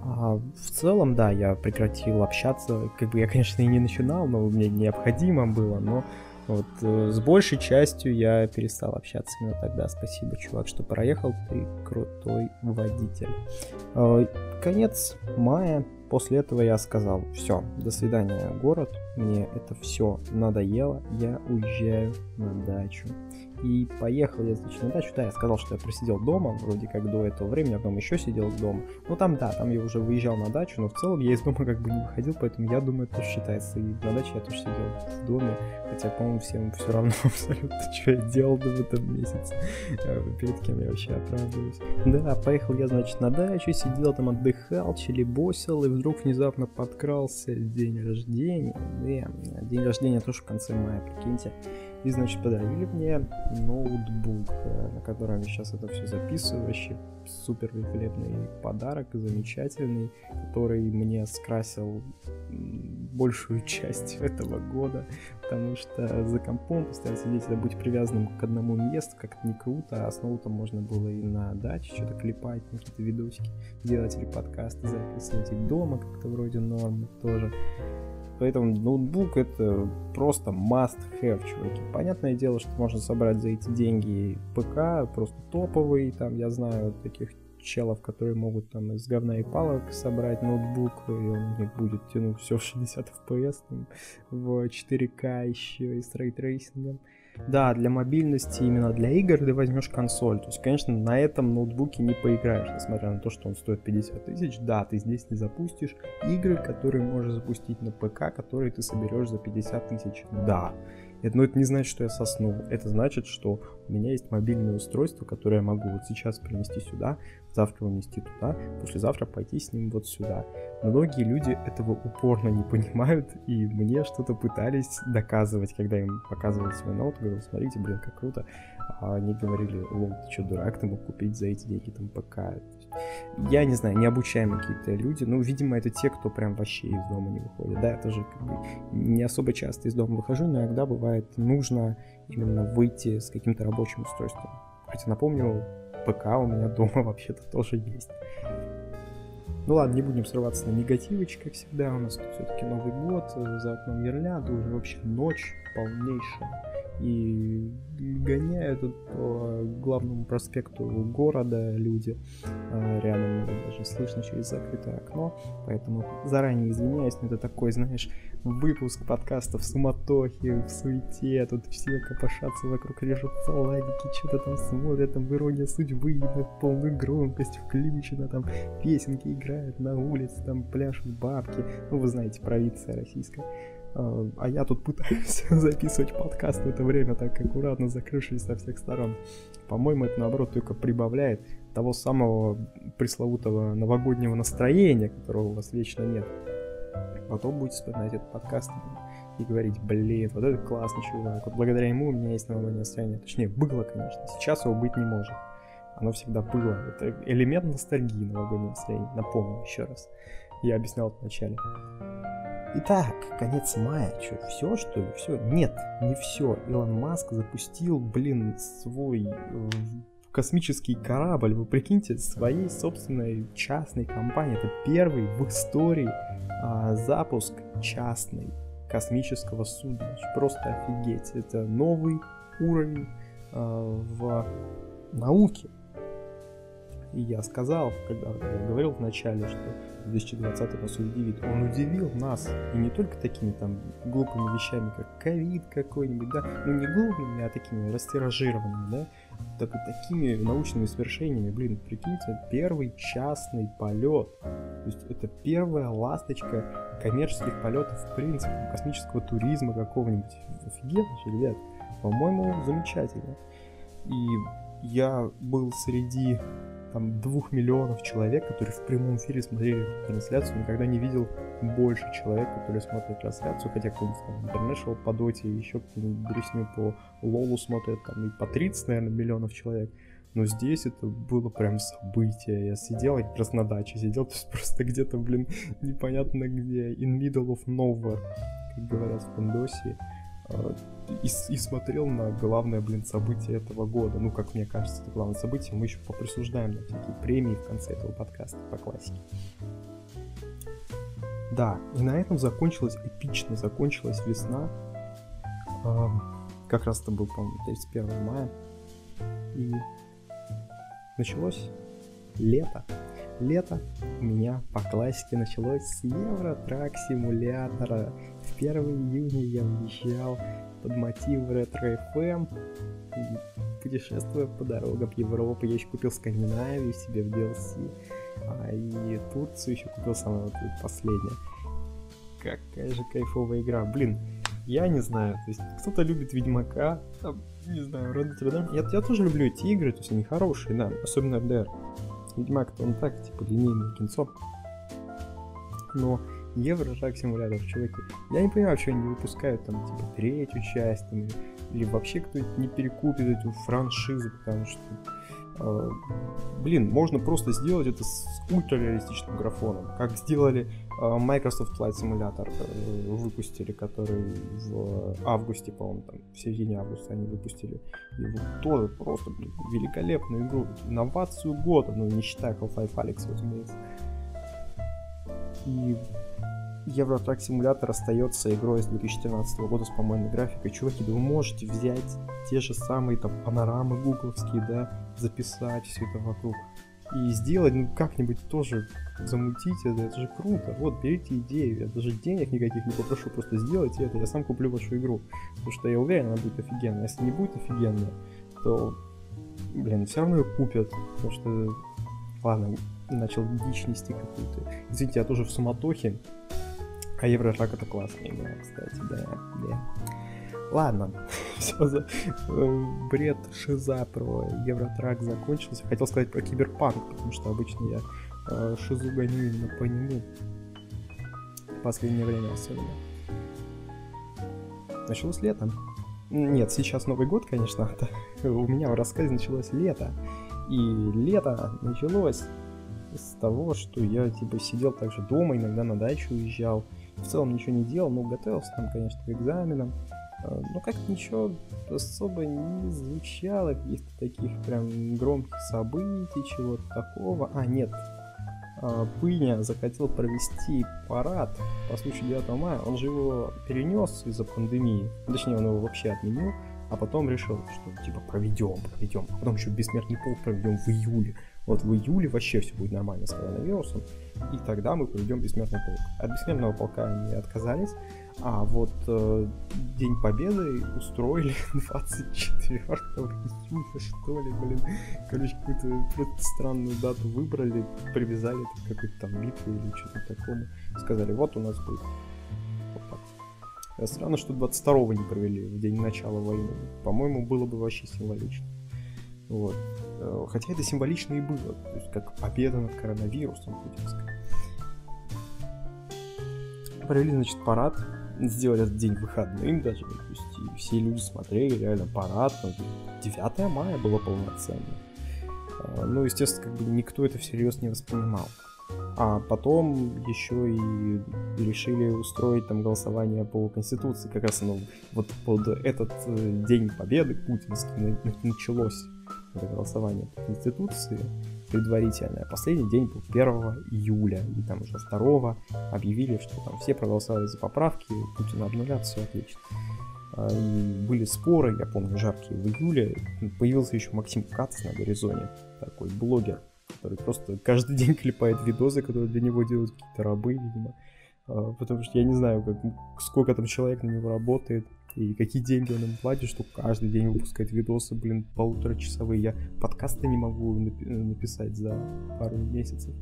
А в целом, да, я прекратил общаться. Как бы я, конечно, и не начинал, но мне необходимо было, но вот э, с большей частью я перестал общаться именно тогда. Спасибо, чувак, что проехал. Ты крутой водитель. Э, конец мая. После этого я сказал, все, до свидания, город. Мне это все надоело. Я уезжаю на дачу. И поехал я, значит, на дачу. Да, я сказал, что я просидел дома, вроде как до этого времени, а потом еще сидел дома. Ну там, да, там я уже выезжал на дачу, но в целом я из дома как бы не выходил, поэтому я думаю, это считается. И на даче я тоже сидел в доме, хотя, по-моему, всем все равно абсолютно, что я делал в этом месяце, э, перед кем я вообще оправдываюсь. Да, поехал я, значит, на дачу, сидел там, отдыхал, челебосил, и вдруг внезапно подкрался день рождения. Да, день рождения тоже в конце мая, прикиньте. И, значит, подарили мне ноутбук, э, на котором я сейчас это все записываю. Вообще супер великолепный подарок, замечательный, который мне скрасил большую часть этого года, потому что за компом постоянно сидеть, это быть привязанным к одному месту, как-то не круто, а с ноутом можно было и на даче что-то клепать, какие-то видосики, делать или подкасты записывать, и дома как-то вроде норм тоже. Поэтому ноутбук это просто must have, чуваки. Понятное дело, что можно собрать за эти деньги ПК, просто топовый, там, я знаю таких челов, которые могут там из говна и палок собрать ноутбук, и он у них будет тянуть все в 60 FPS, там, в 4К еще и с ray tracing ом. Да, для мобильности, именно для игр ты возьмешь консоль. То есть, конечно, на этом ноутбуке не поиграешь, несмотря на то, что он стоит 50 тысяч. Да, ты здесь не запустишь игры, которые можешь запустить на ПК, которые ты соберешь за 50 тысяч. Да. Это, но это не значит, что я сосну. Это значит, что у меня есть мобильное устройство, которое я могу вот сейчас принести сюда, завтра унести туда, послезавтра пойти с ним вот сюда. Многие люди этого упорно не понимают, и мне что-то пытались доказывать, когда им показывали свой ноут, говорил, смотрите, блин, как круто. А они говорили, лол, ты что, дурак, ты мог купить за эти деньги там ПК. Я не знаю, необучаемые какие-то люди, ну, видимо, это те, кто прям вообще из дома не выходит. Да, я тоже как бы не особо часто из дома выхожу, но иногда бывает нужно именно выйти с каким-то рабочим устройством. Хотя напомню, ПК у меня дома вообще-то тоже есть. Ну ладно, не будем срываться на негативыч, как всегда. У нас тут все-таки Новый год, э, за окном гирлянда, уже вообще ночь полнейшая. И гоняют по главному проспекту города люди. А, рядом даже слышно через закрытое окно. Поэтому заранее извиняюсь, но это такой, знаешь, выпуск подкаста в суматохе, в суете. Тут все копошатся вокруг, режут салатики, что-то там смотрят, там ирония судьбы, на полную громкость включена, там песенки играют на улице, там пляшут бабки. Ну, вы знаете, провинция российская. А, а я тут пытаюсь записывать подкаст в это время так аккуратно закрывшись со всех сторон. По-моему, это наоборот только прибавляет того самого пресловутого новогоднего настроения, которого у вас вечно нет. Потом будете вспоминать этот подкаст и говорить, блин, вот это классный чувак. Вот благодаря ему у меня есть новогоднее настроение. Точнее, было, конечно. Сейчас его быть не может. Оно всегда было. Это элемент ностальгии новогоднего настроения. Напомню еще раз. Я объяснял это вначале. Итак, конец мая. Что, все что ли? Все? Нет, не все. Илон Маск запустил, блин, свой э, космический корабль. Вы прикиньте, своей собственной частной компании. Это первый в истории а, запуск частной космического судна. Просто офигеть. Это новый уровень а, в науке. И я сказал, когда я говорил в начале, что 2020 нас удивит. Он удивил нас. И не только такими там глупыми вещами, как ковид какой-нибудь, да. Ну не глупыми, а такими растиражированными, да. Так, такими научными свершениями, блин, прикиньте, первый частный полет. То есть это первая ласточка коммерческих полетов в принципе, космического туризма какого-нибудь. Офигенно же, ребят. По-моему, замечательно. И я был среди там двух миллионов человек, которые в прямом эфире смотрели трансляцию, никогда не видел больше человек, которые смотрят трансляцию, хотя кто-нибудь там International по доте, еще кто-нибудь дресню по лолу смотрят, там и по 30, наверное, миллионов человек. Но здесь это было прям событие. Я сидел, я просто на даче сидел, то есть просто где-то, блин, непонятно где, in middle of nowhere, как говорят в Пандосе. И, и смотрел на главное, блин, событие этого года. Ну, как мне кажется, это главное событие. Мы еще поприсуждаем на всякие премии в конце этого подкаста по классике. Да, и на этом закончилась, эпично закончилась весна. Как раз это был, по-моему, 31 мая. И началось лето. Лето у меня по классике началось с Евротрак симулятора. В 1 июня я уезжал под мотив ретро FM, путешествуя по дорогам Европы. Я еще купил Скандинавию себе в DLC, а и Турцию еще купил самое вот последнее. Какая же кайфовая игра. Блин, я не знаю, то есть кто-то любит Ведьмака, там, не знаю, Red Dead. Я, я тоже люблю эти игры, то есть они хорошие, да, особенно RDR. Ведьмак-то он так, типа, линейный кинцо. Но Евро-шаг симулятор, чуваки. Я не понимаю, что они выпускают там, типа, третью часть, или, или вообще кто-нибудь не перекупит эту франшизу, потому что, э, блин, можно просто сделать это с ультрареалистичным графоном, как сделали э, Microsoft Flight Simulator, э, выпустили, который в августе, по-моему, там, в середине августа они выпустили его тоже просто, блин, великолепную игру, инновацию года, ну, не считая Half-Life Alyx, разумеется. И Евротрак Симулятор остается игрой с 2013 года с помойной графикой. Чуваки, да вы можете взять те же самые там панорамы гугловские, да, записать все это вокруг и сделать, ну, как-нибудь тоже замутить это, это же круто. Вот, берите идею, я даже денег никаких не попрошу, просто сделайте это, я сам куплю вашу игру. Потому что я уверен, она будет офигенная. Если не будет офигенная, то, блин, все равно ее купят. Потому что, ладно, начал дичь нести какую-то. Извините, я тоже в суматохе. А Евротрак это классная игра, кстати, да, да. Ладно, все за э, бред шиза про Евротрак закончился. Хотел сказать про Киберпанк, потому что обычно я э, шизу гоню именно по нему. В последнее время особенно. Началось лето. Нет, сейчас Новый год, конечно. У меня в рассказе началось лето. И лето началось с того, что я типа сидел также дома, иногда на дачу уезжал. В целом ничего не делал, но готовился там, конечно, к экзаменам. А, но как-то ничего особо не звучало, каких-то таких прям громких событий, чего-то такого. А, нет, а, Пыня захотел провести парад по случаю 9 мая. Он же его перенес из-за пандемии. Точнее, он его вообще отменил. А потом решил, что типа проведем, проведем. А потом еще бессмертный полк проведем в июле. Вот в июле вообще все будет нормально с коронавирусом, и тогда мы проведем бессмертный полк. От бессмертного полка они отказались, а вот э, День Победы устроили 24 июля, что ли, блин. Короче, какую-то странную дату выбрали, привязали к какой-то там битве или что-то такому. Сказали, вот у нас будет. Вот так. Странно, что 22-го не провели, в день начала войны. По-моему, было бы вообще символично. Вот. Э, хотя это символично и было, то есть как победа над коронавирусом путинская. Провели, значит, парад, сделали этот день выходным даже, то есть и все люди смотрели, реально парад, ну, 9 мая было полноценно. Э, ну, естественно, как бы никто это всерьез не воспринимал. А потом еще и решили устроить там голосование по Конституции. Как раз оно вот под этот э, День Победы путинский началось это голосование по Конституции предварительное. Последний день был 1 июля, и там уже 2 объявили, что там все проголосовали за поправки, Путин обнулят, все отлично. А, и были споры, я помню, жаркие в июле. Появился еще Максим Кац на горизонте, такой блогер, который просто каждый день клепает видосы, которые для него делают какие-то рабы, видимо. А, потому что я не знаю, как, сколько там человек на него работает и какие деньги он им платит, что каждый день выпускает видосы, блин, полуторачасовые. Я подкасты не могу напи- написать за пару месяцев.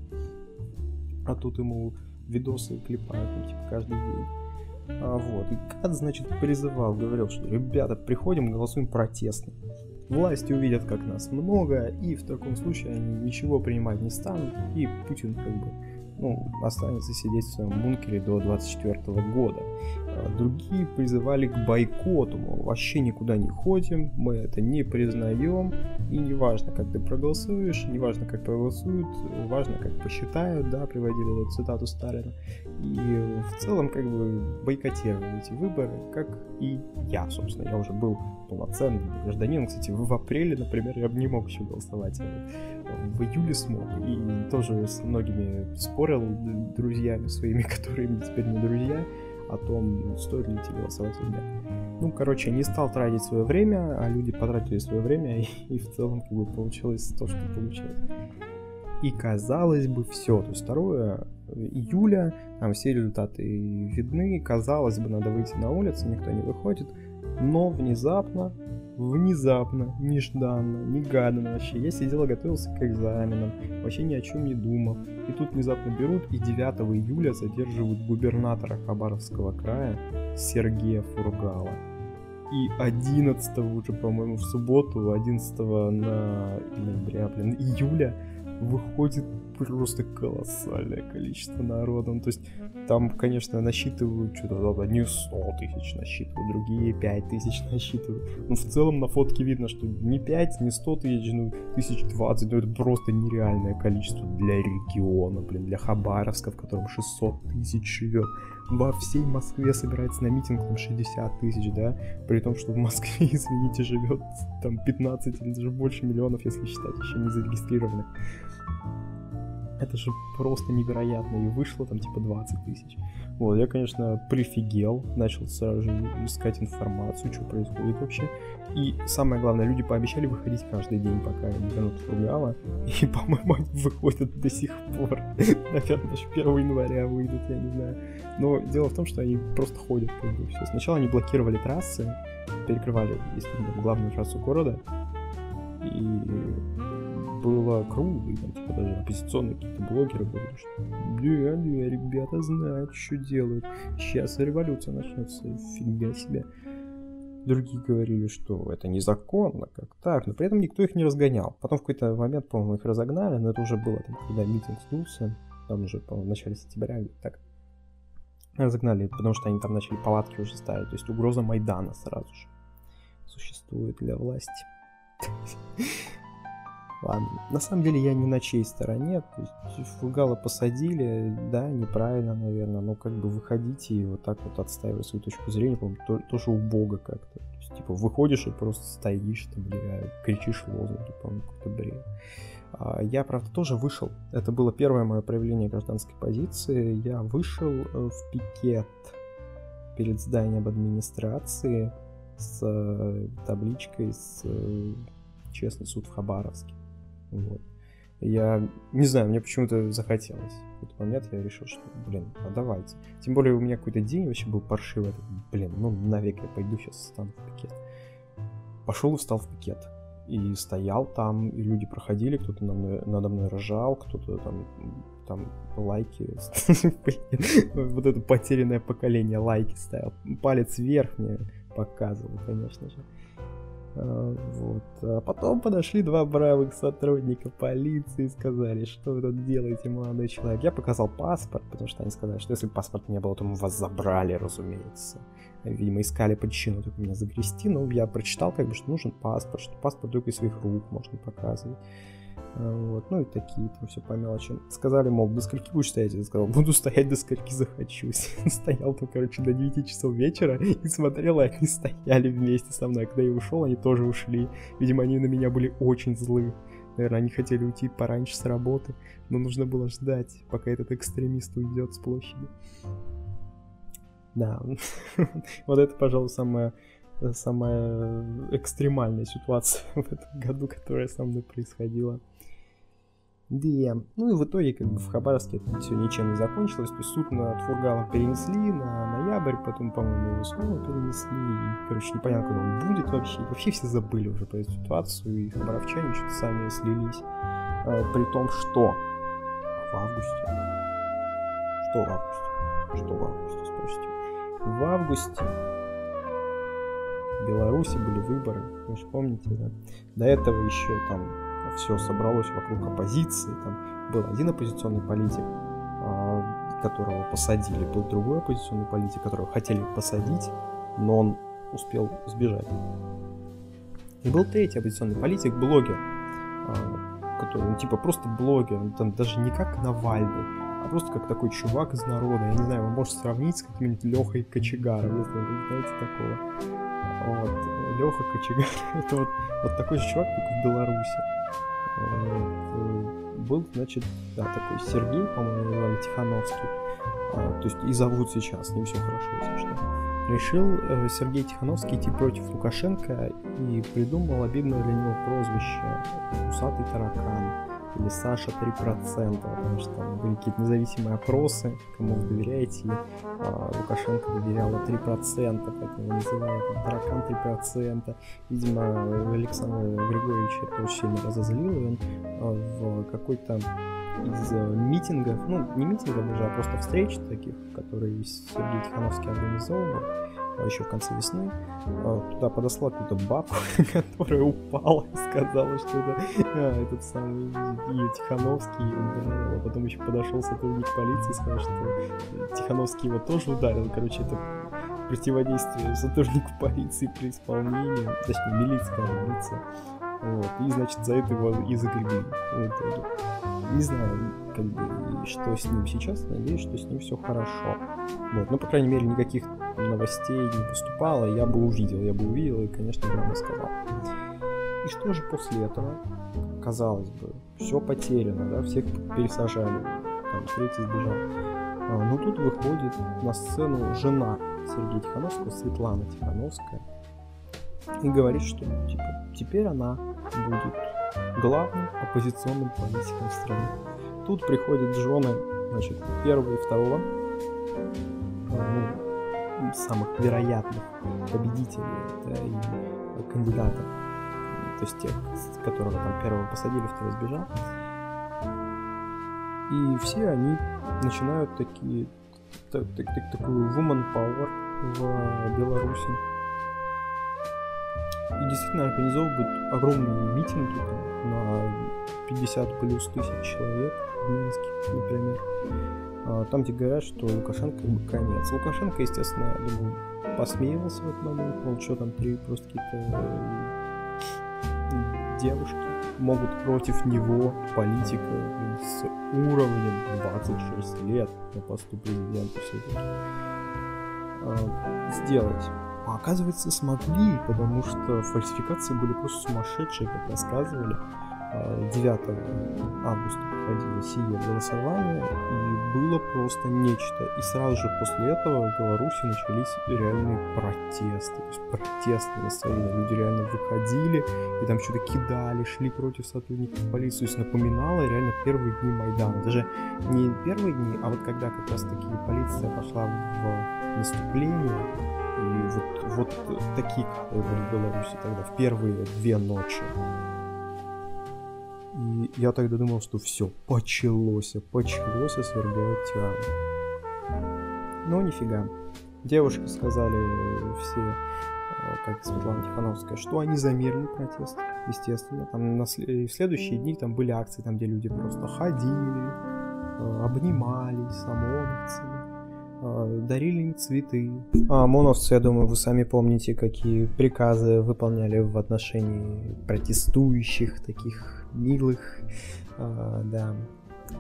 А тут ему видосы клепают, ну, типа, каждый день. А, вот. И Кат, значит, призывал, говорил, что, ребята, приходим, голосуем протестно. власти увидят, как нас много, и в таком случае они ничего принимать не станут, и Путин как бы ну, останется сидеть в своем бункере до 24 года. А другие призывали к бойкоту, мол, вообще никуда не ходим, мы это не признаем, и неважно, как ты проголосуешь, неважно, как проголосуют, важно, как посчитают, да, приводили эту цитату Сталина, и в целом, как бы, бойкотировали эти выборы, как и я, собственно, я уже был полноценным гражданином, кстати, в апреле, например, я бы не мог еще голосовать, в июле смог, и тоже с многими спорил, друзьями своими, которые теперь не друзья, о том, стоит ли идти голосовать или нет. Ну, короче, не стал тратить свое время, а люди потратили свое время, и, и в целом как бы получилось то, что получилось. И казалось бы, все. То есть 2 июля, там все результаты видны, казалось бы, надо выйти на улицу, никто не выходит, но внезапно внезапно, нежданно, негаданно вообще. Я сидел и готовился к экзаменам, вообще ни о чем не думал. И тут внезапно берут и 9 июля задерживают губернатора Хабаровского края Сергея Фургала. И 11 уже, по-моему, в субботу, 11 на ноября, блин, июля выходит просто колоссальное количество народа. Ну, то есть там, конечно, насчитывают что-то не 100 тысяч насчитывают, другие 5 тысяч насчитывают. Но в целом на фотке видно, что не 5, не 100 тысяч, ну, тысяч 20, ну это просто нереальное количество для региона, блин, для Хабаровска, в котором 600 тысяч живет. Во всей Москве собирается на митинг там 60 тысяч, да, при том, что в Москве, извините, живет там 15 или даже больше миллионов, если считать еще не зарегистрированных. Это же просто невероятно. И вышло там типа 20 тысяч. Вот, я, конечно, прифигел, начал сразу же искать информацию, что происходит вообще. И самое главное, люди пообещали выходить каждый день, пока не вернут Фургала. И, по-моему, они выходят до сих пор. Наверное, даже 1 января выйдут, я не знаю. Но дело в том, что они просто ходят, бы, все. Сначала они блокировали трассы, перекрывали, если главную трассу города. И было круто, и там, типа, даже оппозиционные какие-то блогеры говорили, что да, да, ребята знают, что делают. Сейчас революция начнется, фигня себе. Другие говорили, что это незаконно, как так, но при этом никто их не разгонял. Потом в какой-то момент, по-моему, их разогнали, но это уже было, там, когда митинг сдулся, там уже, по-моему, в начале сентября, так. Разогнали, потому что они там начали палатки уже ставить, то есть угроза Майдана сразу же существует для власти. Ладно, на самом деле я не на чьей стороне, то есть Фургала посадили, да, неправильно, наверное, но как бы выходите и вот так вот отстаивать свою точку зрения, по-моему, то, тоже убого как-то. То есть, типа, выходишь и просто стоишь там, бля, кричишь лозунги, по-моему, какой-то бред. А, я, правда, тоже вышел. Это было первое мое проявление гражданской позиции. Я вышел э, в пикет перед зданием администрации с э, табличкой с э, «Честный суд в Хабаровске». Вот. Я не знаю, мне почему-то захотелось. В этот момент я решил, что, блин, а давайте. Тем более у меня какой-то день вообще был паршивый. Блин, ну навек я пойду сейчас встану в пикет. Пошел и встал в пикет. И стоял там, и люди проходили, кто-то надо мной, надо мной рожал, кто-то там, там лайки. Вот это потерянное поколение лайки ставил. Палец вверх мне показывал, конечно же. А, вот. А потом подошли два бравых сотрудника полиции и сказали, что вы тут делаете, молодой человек. Я показал паспорт, потому что они сказали, что если бы паспорта не было, то мы вас забрали, разумеется. Видимо, искали причину так меня загрести, но я прочитал, как бы, что нужен паспорт, что паспорт только из своих рук можно показывать. Вот, ну и такие там все по мелочи. Сказали, мол, до скольки будешь стоять? Я сказал, буду стоять до скольки захочу. Стоял там, короче, до 9 часов вечера и смотрел, и они стояли вместе со мной. А когда я ушел, они тоже ушли. Видимо, они на меня были очень злы. Наверное, они хотели уйти пораньше с работы, но нужно было ждать, пока этот экстремист уйдет с площади. Да, вот это, пожалуй, самое самая экстремальная ситуация в этом году, которая со мной происходила. Да, ну и в итоге как бы в Хабаровске это все ничем не закончилось. То есть суд над Фургалом перенесли на ноябрь, потом, по-моему, его снова перенесли. И, короче, непонятно, когда он будет вообще. вообще все забыли уже про эту ситуацию, и хабаровчане что-то сами слились. А, при том, что в августе... Что в августе? Что в августе, спросите? В августе Беларуси были выборы, вы же помните, да? До этого еще там все собралось вокруг оппозиции, там был один оппозиционный политик, а, которого посадили, был другой оппозиционный политик, которого хотели посадить, но он успел сбежать. И был третий оппозиционный политик, блогер, а, который, ну, типа, просто блогер, там даже не как Навальный, а просто как такой чувак из народа. Я не знаю, вы можете сравнить с каким-нибудь Лехой Кочегаром, если вы знаете такого. Вот. Леха Кочегар, это вот, вот такой же чувак, только в Беларуси. Вот. Был, значит, да, такой Сергей, по-моему, звали Тихановский. А, то есть и зовут сейчас, с ним все хорошо, если что. Решил э, Сергей Тихановский идти против Лукашенко и придумал обидное для него прозвище «Усатый таракан» или Саша 3%, потому что были какие-то независимые опросы, кому вы доверяете, и а, Лукашенко доверяла 3%, поэтому называют таракан 3%. Видимо, Александр Григорьевич это очень сильно разозлил, и он а, в какой-то из митингов, ну, не митингов даже, а просто встреч таких, которые Сергей Тихановский организовывал, еще в конце весны, а, туда подошла какую-то бабку, которая упала и сказала, что это а, этот самый ее Тихановский а потом еще подошел сотрудник полиции и сказал, что Тихановский его тоже ударил. Короче, это противодействие сотруднику полиции при исполнении, точнее, милиции, милиция. Вот. И, значит, за это его и загребли в. Не знаю, как бы, что с ним сейчас, надеюсь, что с ним все хорошо. Вот. Ну, по крайней мере, никаких новостей не поступало, я бы увидел, я бы увидел и, конечно, я бы сказал. И что же после этого? Казалось бы, все потеряно, да, всех пересажали, там, третий сбежал. А, но тут выходит на сцену жена Сергея Тихановского, Светлана Тихановская, и говорит, что типа, теперь она будет главным оппозиционным политиком страны. Тут приходят жены, значит, первого и второго, а, ну, самых вероятных победителей да, и кандидатов, то есть тех, которого там первого посадили, второй сбежал. И все они начинают такие, так, так, так, такую woman power в Беларуси и действительно организовывают огромные митинги там, на 50 плюс тысяч человек в Минске, например. А, там, где говорят, что Лукашенко как бы конец. Лукашенко, естественно, я думаю, посмеивался в этот момент, мол, что там три просто какие-то девушки могут против него, политика с уровнем 26 лет на посту президента все-таки, а, сделать. А оказывается, смогли, потому что фальсификации были просто сумасшедшие, как рассказывали. 9 а, августа проходило сие голосование, и было просто нечто. И сразу же после этого в Беларуси начались реальные протесты. То есть протестные настроения. Люди реально выходили и там что-то кидали, шли против сотрудников полиции. То есть напоминало реально первые дни Майдана. Даже не первые дни, а вот когда как раз таки полиция пошла в наступление, вот, вот такие были в Беларуси тогда, в первые две ночи. И я тогда думал, что все, почалось, почалось, свергают тирана. Но нифига. Девушки сказали все, э, как Светлана Тихановская, что они за мирный протест, естественно. Там на, в следующие дни там были акции, там, где люди просто ходили, э, обнимались с ОМОНовцами, Э, дарили им цветы. А ОМОНовцы, я думаю, вы сами помните, какие приказы выполняли в отношении протестующих, таких милых, а, да.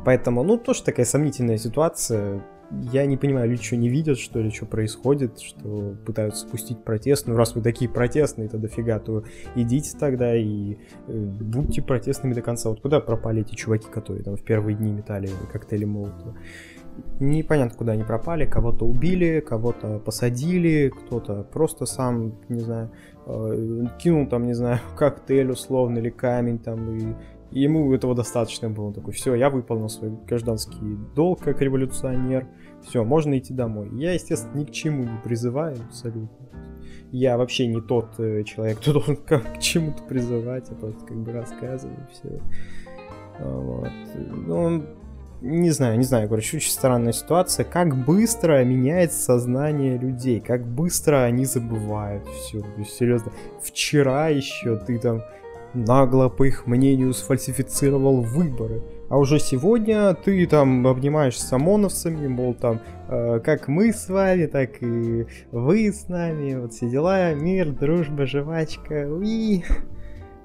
Поэтому, ну, тоже такая сомнительная ситуация. Я не понимаю, люди что, не видят, что ли, что происходит, что пытаются спустить протест. Ну, раз вы такие протестные, то дофига, то идите тогда и э, будьте протестными до конца. Вот куда пропали эти чуваки, которые там в первые дни метали коктейли Молотова? Непонятно, куда они пропали, кого-то убили, кого-то посадили, кто-то просто сам, не знаю, э, кинул там, не знаю, коктейль условно или камень там, и, ему этого достаточно было. Он такой, все, я выполнил свой гражданский долг как революционер, все, можно идти домой. Я, естественно, ни к чему не призываю абсолютно. Я вообще не тот э, человек, кто должен к, чему-то призывать, я просто как бы рассказываю все. Вот. Ну, не знаю, не знаю, короче, очень странная ситуация. Как быстро меняется сознание людей, как быстро они забывают все. серьезно, вчера еще ты там нагло, по их мнению, сфальсифицировал выборы. А уже сегодня ты там обнимаешься с ОМОНовцами, мол, там, э, как мы с вами, так и вы с нами, вот все дела, мир, дружба, жвачка, уи.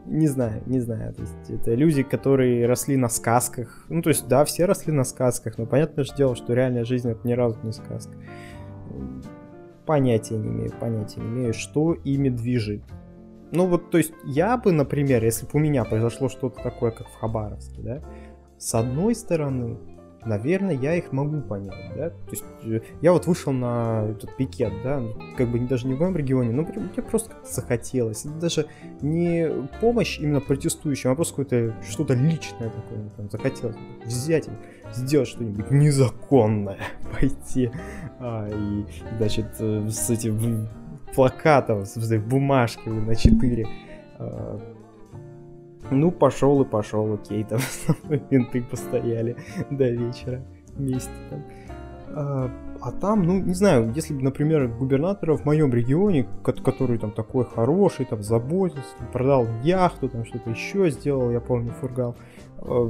Не знаю, не знаю. То есть это люди, которые росли на сказках. Ну, то есть, да, все росли на сказках, но понятное же дело, что реальная жизнь это ни разу не сказка. Понятия не имею, понятия не имею, что ими движет. Ну вот, то есть, я бы, например, если бы у меня произошло что-то такое, как в Хабаровске, да, с одной стороны, наверное, я их могу понять, да, то есть э, я вот вышел на этот пикет, да, ну, как бы даже не в моем регионе, но мне просто захотелось, это даже не помощь именно протестующим, а просто какое-то что-то личное такое, там, захотелось взять сделать что-нибудь незаконное, пойти, а, и, значит, э, с этим плакатом, с бумажки на 4, ну, пошел и пошел, окей, там менты постояли до вечера вместе там. А, а там, ну, не знаю, если бы, например, губернатора в моем регионе, который там такой хороший, там заботился, продал яхту, там что-то еще сделал, я помню, фургал. А,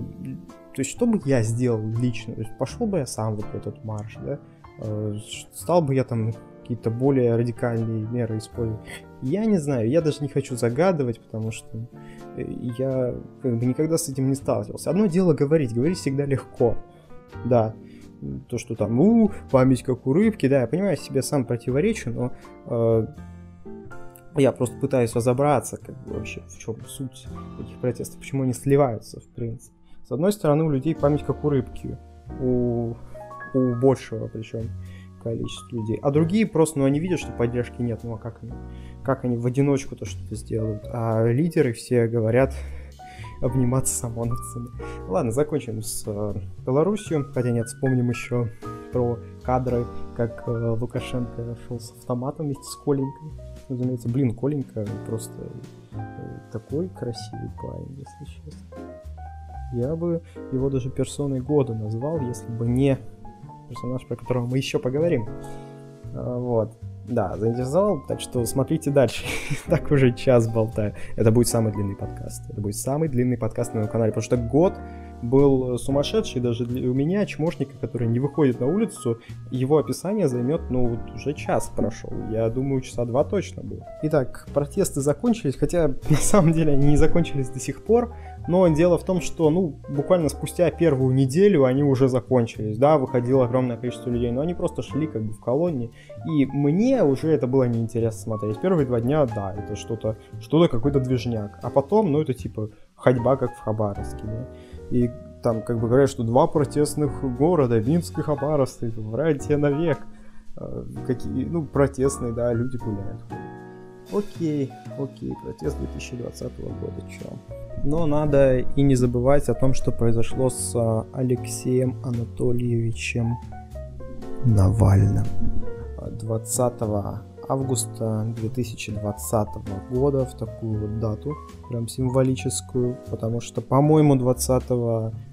то есть, что бы я сделал лично? То есть, пошел бы я сам вот этот марш, да? А, стал бы я там какие-то более радикальные меры использовать. Я не знаю, я даже не хочу загадывать, потому что э, я как бы никогда с этим не сталкивался. Одно дело говорить, говорить всегда легко. Да, то, что там, у, память как у рыбки, да, я понимаю, себе сам противоречу, но э, я просто пытаюсь разобраться, как бы вообще, в чем суть этих протестов, почему они сливаются, в принципе. С одной стороны, у людей память как у рыбки, у, у большего причем количество людей. А другие просто, ну, они видят, что поддержки нет, ну, а как они, как они в одиночку-то что-то сделают. А лидеры все говорят обниматься с ОМОНовцами. Ладно, закончим с э, Белоруссией, хотя нет, вспомним еще про кадры, как э, Лукашенко шел с автоматом вместе с Коленькой. Разумеется, блин, Коленька просто э, такой красивый парень, если честно. Я бы его даже персоной года назвал, если бы не персонаж, про которого мы еще поговорим. А, вот. Да, заинтересовал, так что смотрите дальше. так уже час болтаю. Это будет самый длинный подкаст. Это будет самый длинный подкаст на моем канале, потому что год был сумасшедший даже для, у меня, чмошника, который не выходит на улицу, его описание займет, ну, вот уже час прошел. Я думаю, часа два точно будет. Итак, протесты закончились, хотя на самом деле они не закончились до сих пор, но дело в том, что, ну, буквально спустя первую неделю они уже закончились, да, выходило огромное количество людей, но они просто шли как бы в колонии, и мне уже это было неинтересно смотреть. Первые два дня, да, это что-то, что-то какой-то движняк, а потом, ну, это типа ходьба, как в Хабаровске, да, и там как бы говорят, что два протестных города, Минск и Хабаровск, братья навек, а, какие, ну, протестные, да, люди гуляют. Окей, окей, протест 2020 года, чё. Но надо и не забывать о том, что произошло с а, Алексеем Анатольевичем Навальным. 20 августа 2020 года, в такую вот дату, прям символическую, потому что, по-моему, 20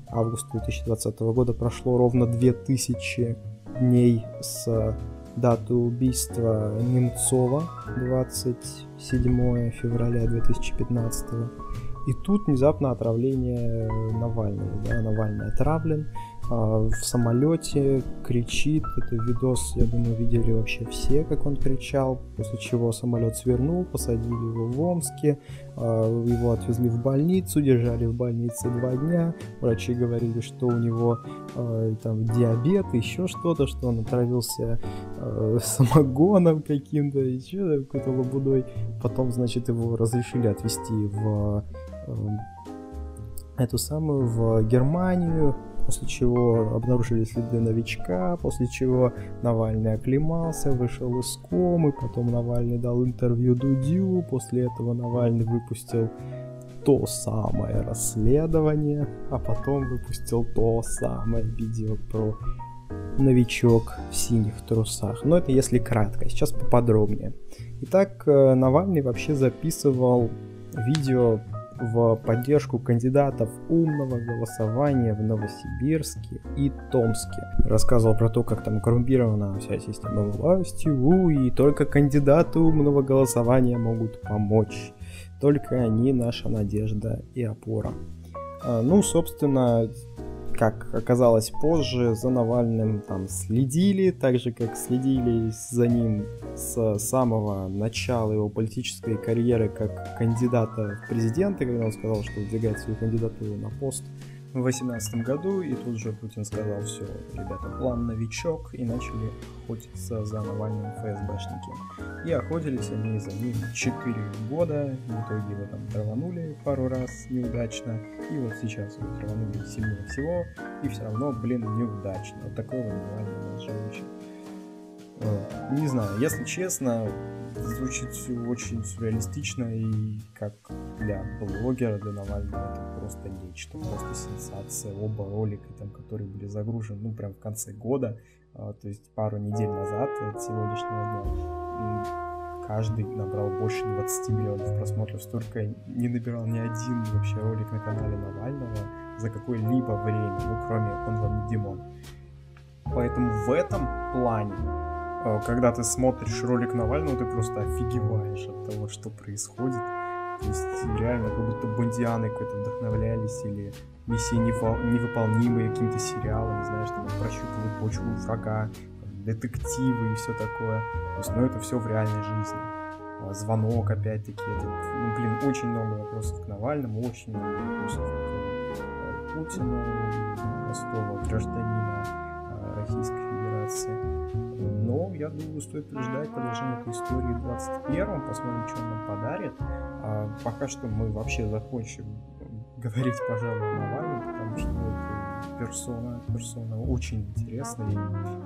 августа 2020 года прошло ровно 2000 дней с даты убийства Немцова 27 февраля 2015 и тут внезапно отравление Навального. Да? Навальный отравлен, а, в самолете кричит. Это видос, я думаю, видели вообще все, как он кричал. После чего самолет свернул, посадили его в Омске, а, его отвезли в больницу, держали в больнице два дня. Врачи говорили, что у него а, там диабет, еще что-то, что он отравился самогоном каким-то, еще какой-то лабудой. Потом, значит, его разрешили отвезти в эту самую в Германию, после чего обнаружили следы новичка, после чего Навальный оклемался, вышел из комы, потом Навальный дал интервью Дудю, после этого Навальный выпустил то самое расследование, а потом выпустил то самое видео про новичок в синих трусах. Но это если кратко, сейчас поподробнее. Итак, э, Навальный вообще записывал видео в поддержку кандидатов умного голосования в Новосибирске и Томске. Рассказывал про то, как там коррумпирована вся система власти, у, и только кандидаты умного голосования могут помочь. Только они наша надежда и опора. А, ну, собственно, как оказалось позже, за Навальным там следили, так же как следили за ним с самого начала его политической карьеры как кандидата в президенты, когда он сказал, что выдвигает свою кандидатуру на пост в 2018 году, и тут же Путин сказал, все, ребята, план новичок, и начали охотиться за Навальным ФСБшники. И охотились они за ним 4 года, в итоге его там траванули пару раз неудачно, и вот сейчас его траванули сильнее всего, и все равно, блин, неудачно. Вот такой вот Навальный наш живущий. Не знаю, если честно, звучит очень сюрреалистично и как для блогера, для Навального это просто нечто, просто сенсация. Оба ролика, там, которые были загружены, ну, прям в конце года, а, то есть пару недель назад от сегодняшнего дня, каждый набрал больше 20 миллионов просмотров. Столько не набирал ни один вообще ролик на канале Навального за какое-либо время, ну, кроме «Он вам не Димон». Поэтому в этом плане Э, когда ты смотришь ролик Навального, ты просто офигеваешь от того, что происходит. То есть реально как будто бондианы какой-то вдохновлялись или миссии невыполнимые каким-то сериалом, знаешь, там прощупывают почву врага, детективы и все такое. То есть, ну это все в реальной жизни. А, звонок, опять-таки, этот, ну, блин, очень много вопросов к Навальному, очень много вопросов к э, Путину, простого гражданина э, Российской Федерации. Но я думаю, стоит ждать продолжения этой истории в 21-м, посмотрим, что он нам подарит. А пока что мы вообще закончим говорить, пожалуй, о Навальном, потому что это персона, персона очень интересная.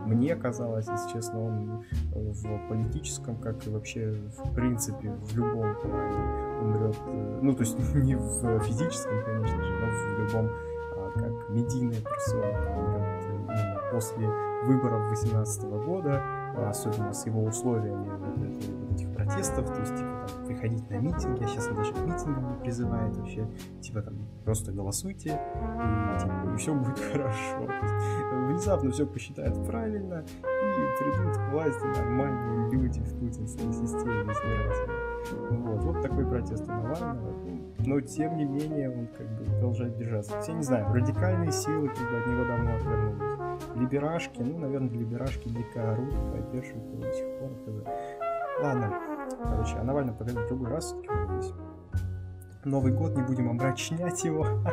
И мне казалось, если честно, он в политическом, как и вообще в принципе в любом плане умрет. Ну, то есть не в физическом, конечно же, но в любом а, как медийная персона умрет именно после выборов 2018 года, особенно с его условиями вот, этих протестов, то есть, типа, там, приходить на митинги, а сейчас он даже к митингам не призывает вообще, типа, там, просто голосуйте, и, типа, и все будет хорошо. Есть, внезапно все посчитают правильно, и придут к власти нормальные люди в путинской системе избирательной. Вот, вот такой протест у Навального. Но, тем не менее, он, как бы, продолжает держаться. Все, не знаю, радикальные силы, как бы, от него давно отвернулись либерашки, ну, наверное, либерашки дико орут, поддерживают его до сих пор. Когда... Ладно, короче, а Навальный поговорим в другой раз, все Новый год, не будем омрачнять его.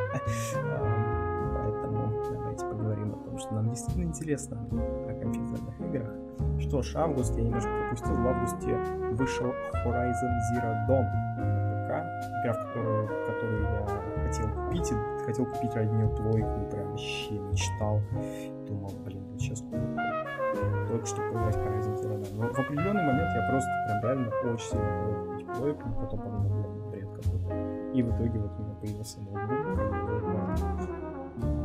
Поэтому давайте поговорим о том, что нам действительно интересно о компьютерных играх. Что ж, август я немножко пропустил. В августе вышел Horizon Zero Dawn игра, в которую, которую я хотел купить, и хотел купить ради нее плойку, прям вообще мечтал сейчас только что поиграть Horizon Zero. Но в определенный момент я просто прям реально очень сильно хотел купить плойку, потом подумал, блин, бред какой-то. И в итоге вот у меня появился ноутбук.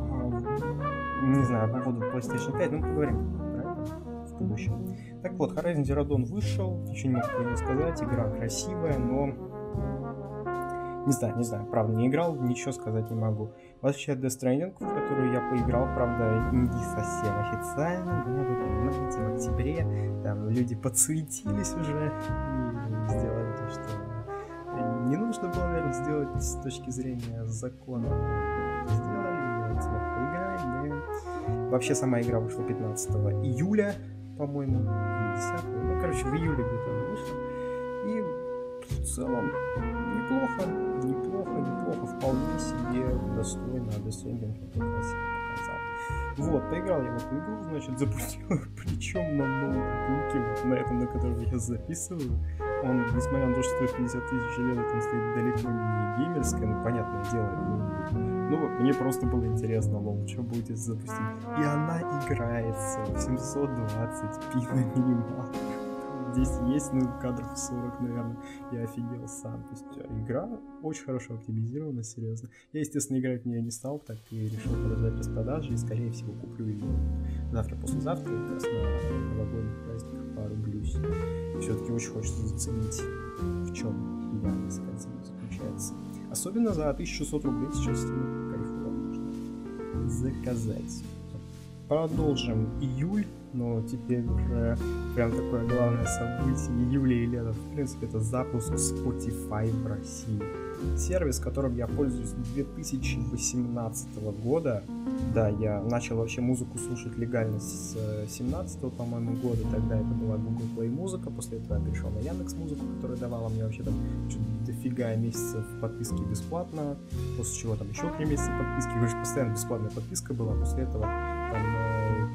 А, не знаю, по поводу PlayStation 5, ну поговорим в будущем. Так вот, Horizon Zero Dawn вышел, ничего не могу про него сказать, игра красивая, но не знаю, не знаю, правда, не играл, ничего сказать не могу. Вообще, Death Stranding, в которую я поиграл, правда, не совсем официально, да, вы понимаете, в октябре, там люди подсуетились уже и сделали то, что не нужно было, наверное, сделать с точки зрения закона. Сделали, я смог поиграть, да. Вообще, сама игра вышла 15 июля, по-моему, или 10 ну, короче, в июле где-то она вышла. И в целом неплохо, неплохо, неплохо, вполне себе достойно красиво показал. Вот, поиграл я в эту игру, значит, запустил причем на ноутбуке, на этом, на котором я записываю. Он, несмотря на то, что стоит 50 тысяч лет, он стоит далеко не геймерское, ну, понятное дело, ну, мне просто было интересно, лол, что будете запустить. И она играется в 720p на минималках здесь есть, ну, кадров 40, наверное. Я офигел сам. То есть э, игра очень хорошо оптимизирована, серьезно. Я, естественно, играть в нее не стал, так и решил подождать распродажи и, скорее всего, куплю ее завтра-послезавтра, как раз на новогодних праздниках порублюсь. Все-таки очень хочется заценить, в чем я, так сказать, заключается. Особенно за 1600 рублей сейчас кайфово можно заказать. Продолжим июль, но теперь уже прям такое главное событие июля и лета. В принципе, это запуск Spotify в России. Сервис, которым я пользуюсь с 2018 года. Да, я начал вообще музыку слушать легально с 17 по-моему, года. Тогда это была Google Play музыка. После этого я перешел на Яндекс музыку, которая давала мне вообще там что-то дофига месяцев подписки бесплатно. После чего там еще три месяца подписки. Короче, постоянно бесплатная подписка была. После этого там э,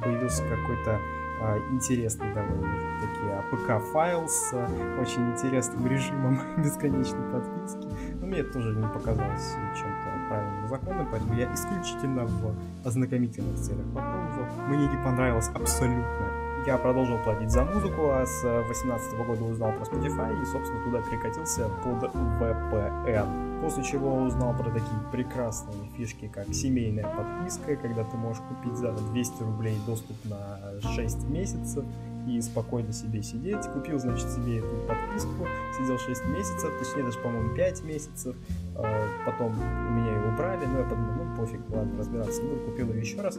появился какой-то а, интересный довольно-таки APK файл с очень интересным режимом бесконечной подписки. Но мне это тоже не показалось чем-то правильным, законным, поэтому я исключительно в ознакомительных целях попробовал. Мне не понравилось абсолютно я продолжил платить за музыку, а с 2018 года узнал про Spotify и, собственно, туда перекатился под VPN. После чего узнал про такие прекрасные фишки, как семейная подписка, когда ты можешь купить за 200 рублей доступ на 6 месяцев, и спокойно себе сидеть. Купил, значит, себе эту подписку, сидел 6 месяцев, точнее даже, по-моему, 5 месяцев. А, потом меня ее убрали, но я подумал, ну пофиг, ладно, разбираться буду. Купил ее еще раз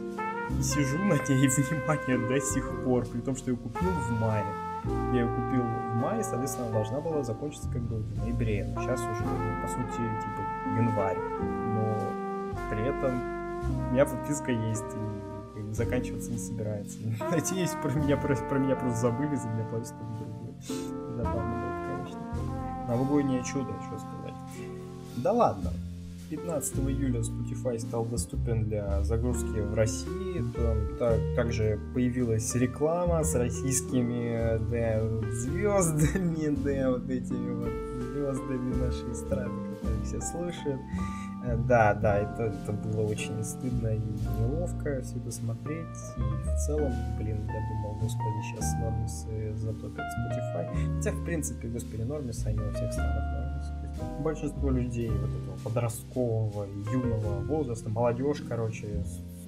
и сижу на ней, внимание, до сих пор, при том, что я купил в мае. Я ее купил в мае, соответственно, должна была закончиться как бы в ноябре. Но сейчас уже, ну, по сути, типа январь. Но при этом у меня подписка есть, и заканчиваться не собирается. Надеюсь, про меня, про, про меня просто забыли, за меня платят что-то другое. Забавно было, конечно. Новогоднее чудо, что сказать. Да ладно. 15 июля Spotify стал доступен для загрузки в России. Там так, также появилась реклама с российскими да, звездами, да, вот этими вот звездами нашей страны, которые все слышат. Э, да, да, это, это было очень стыдно и неловко все это смотреть. И в целом, блин, я думал, господи, сейчас Нормисы затопят Spotify. Хотя, в принципе, господи, Нормисы, они во всех странах Нормисы. Большинство людей вот этого подросткового, юного возраста, молодежь, короче,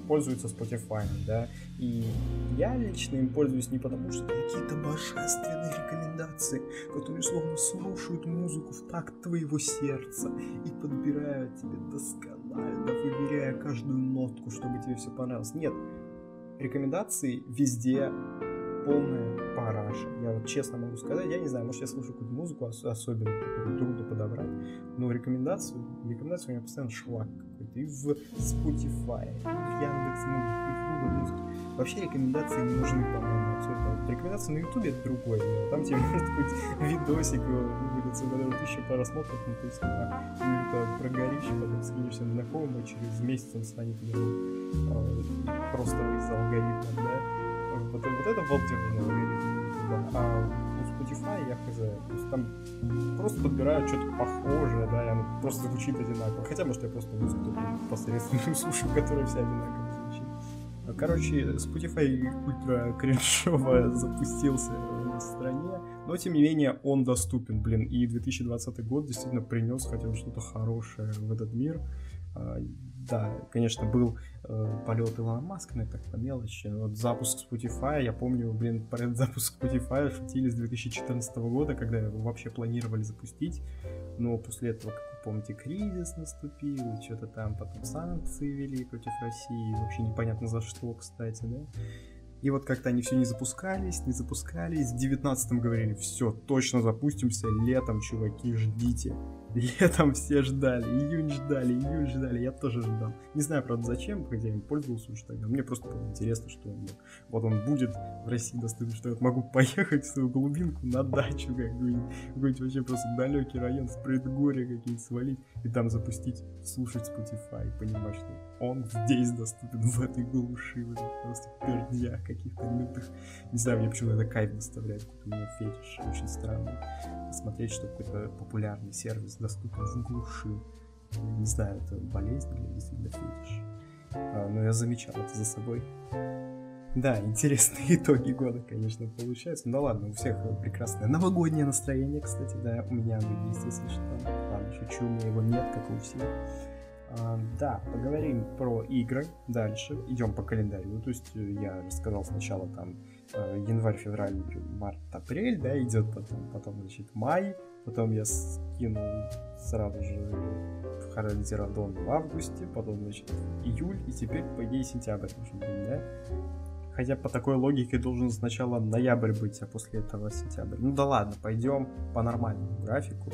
пользуются Spotify, да, и я лично им пользуюсь не потому, что какие-то божественные рекомендации, которые словно слушают музыку в такт твоего сердца и подбирают тебе досконально, выверяя каждую нотку, чтобы тебе все понравилось. Нет, рекомендации везде полная параша. Я вот честно могу сказать, я не знаю, может я слушаю какую-то музыку особенную, которую трудно подобрать, но рекомендацию, рекомендацию у меня постоянно шлак какой-то и в Spotify, и в Яндекс.Музыке, и в Google Музыке. Вообще рекомендации не нужны, по-моему, абсолютно. Рекомендации на Ютубе это другое дело. Там тебе может быть видосик будет с которым тысяча просмотров, ну то есть на какую-то прогоришь, потом скинешься на знакомого, через месяц он станет ему э, просто из алгоритма, да вот, вот это балдежный алгоритм. А у Spotify я хз. То есть там просто подбирают что-то похожее, да, и оно просто звучит одинаково. Хотя, может, я просто музыку посредственно слушаю, которая вся одинаково звучит. Короче, Spotify ультра кринжово запустился в стране, но тем не менее он доступен, блин, и 2020 год действительно принес хотя бы что-то хорошее в этот мир. Да, конечно, был э, полет Илона Маска, но это так по мелочи. Вот запуск Spotify, я помню, блин, про запуск Spotify шутили с 2014 года, когда его вообще планировали запустить. Но после этого, как вы помните, кризис наступил, что-то там потом санкции вели против России, вообще непонятно за что, кстати, да. И вот как-то они все не запускались, не запускались. В 19 говорили, все, точно запустимся летом, чуваки, ждите. Летом все ждали, июнь ждали, июль ждали, я тоже ждал. Не знаю, правда, зачем, хотя я им пользовался уже тогда. Мне просто было интересно, что он, вот он будет в России доступен, что я могу поехать в свою глубинку на дачу какую-нибудь, какой-нибудь вообще просто далекий район с предгорья какие-нибудь свалить и там запустить, слушать Spotify понимать, что он здесь доступен, в этой глуши, в этих просто перднях каких-то лютых. Не знаю, мне почему это кайф доставляет, какой-то у меня фетиш очень странный. Смотреть, что какой-то популярный сервис доступен в глуши. Не знаю, это болезнь или действительно фетиш. А, но я замечал это за собой. Да, интересные итоги года, конечно, получаются. Ну ладно, у всех прекрасное новогоднее настроение, кстати, да, у меня оно есть, если что. Ладно, шучу, у меня его нет, как у всех. А, да, поговорим про игры дальше. Идем по календарю. То есть э, я рассказал сначала там э, январь, февраль, март, апрель, да, идет потом, потом, значит, май, потом я скинул сразу же Dawn в августе, потом, значит, июль, и теперь, по идее, сентябрь должен да? Хотя по такой логике должен сначала ноябрь быть, а после этого сентябрь. Ну да ладно, пойдем по нормальному графику.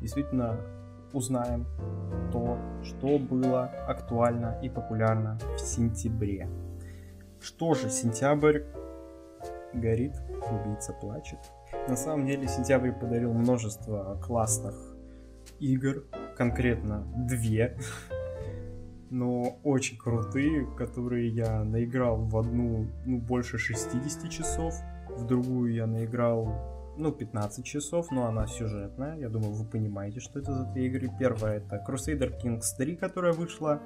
Действительно узнаем то, что было актуально и популярно в сентябре. Что же, сентябрь горит, убийца плачет. На самом деле сентябрь подарил множество классных игр, конкретно две, но очень крутые, которые я наиграл в одну ну, больше 60 часов, в другую я наиграл ну, 15 часов, но она сюжетная. Я думаю, вы понимаете, что это за две игры. Первая это Crusader Kings 3, которая вышла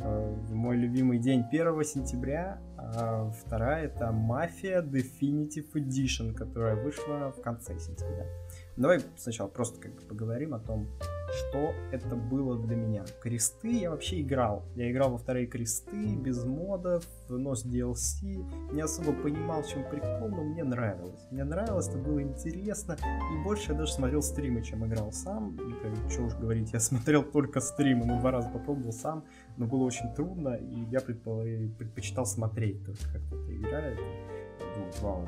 э, в мой любимый день 1 сентября. А вторая это Mafia Definitive Edition, которая вышла в конце сентября. Давай сначала просто как бы поговорим о том, что это было для меня. Кресты я вообще играл. Я играл во вторые кресты, без модов, но с DLC. Не особо понимал, в чем прикол, но мне нравилось. Мне нравилось, это было интересно. И больше я даже смотрел стримы, чем играл сам. И, что уж говорить, я смотрел только стримы, ну два раза попробовал сам, но было очень трудно, и я предпочитал смотреть, то есть как кто-то играет думаю, вау.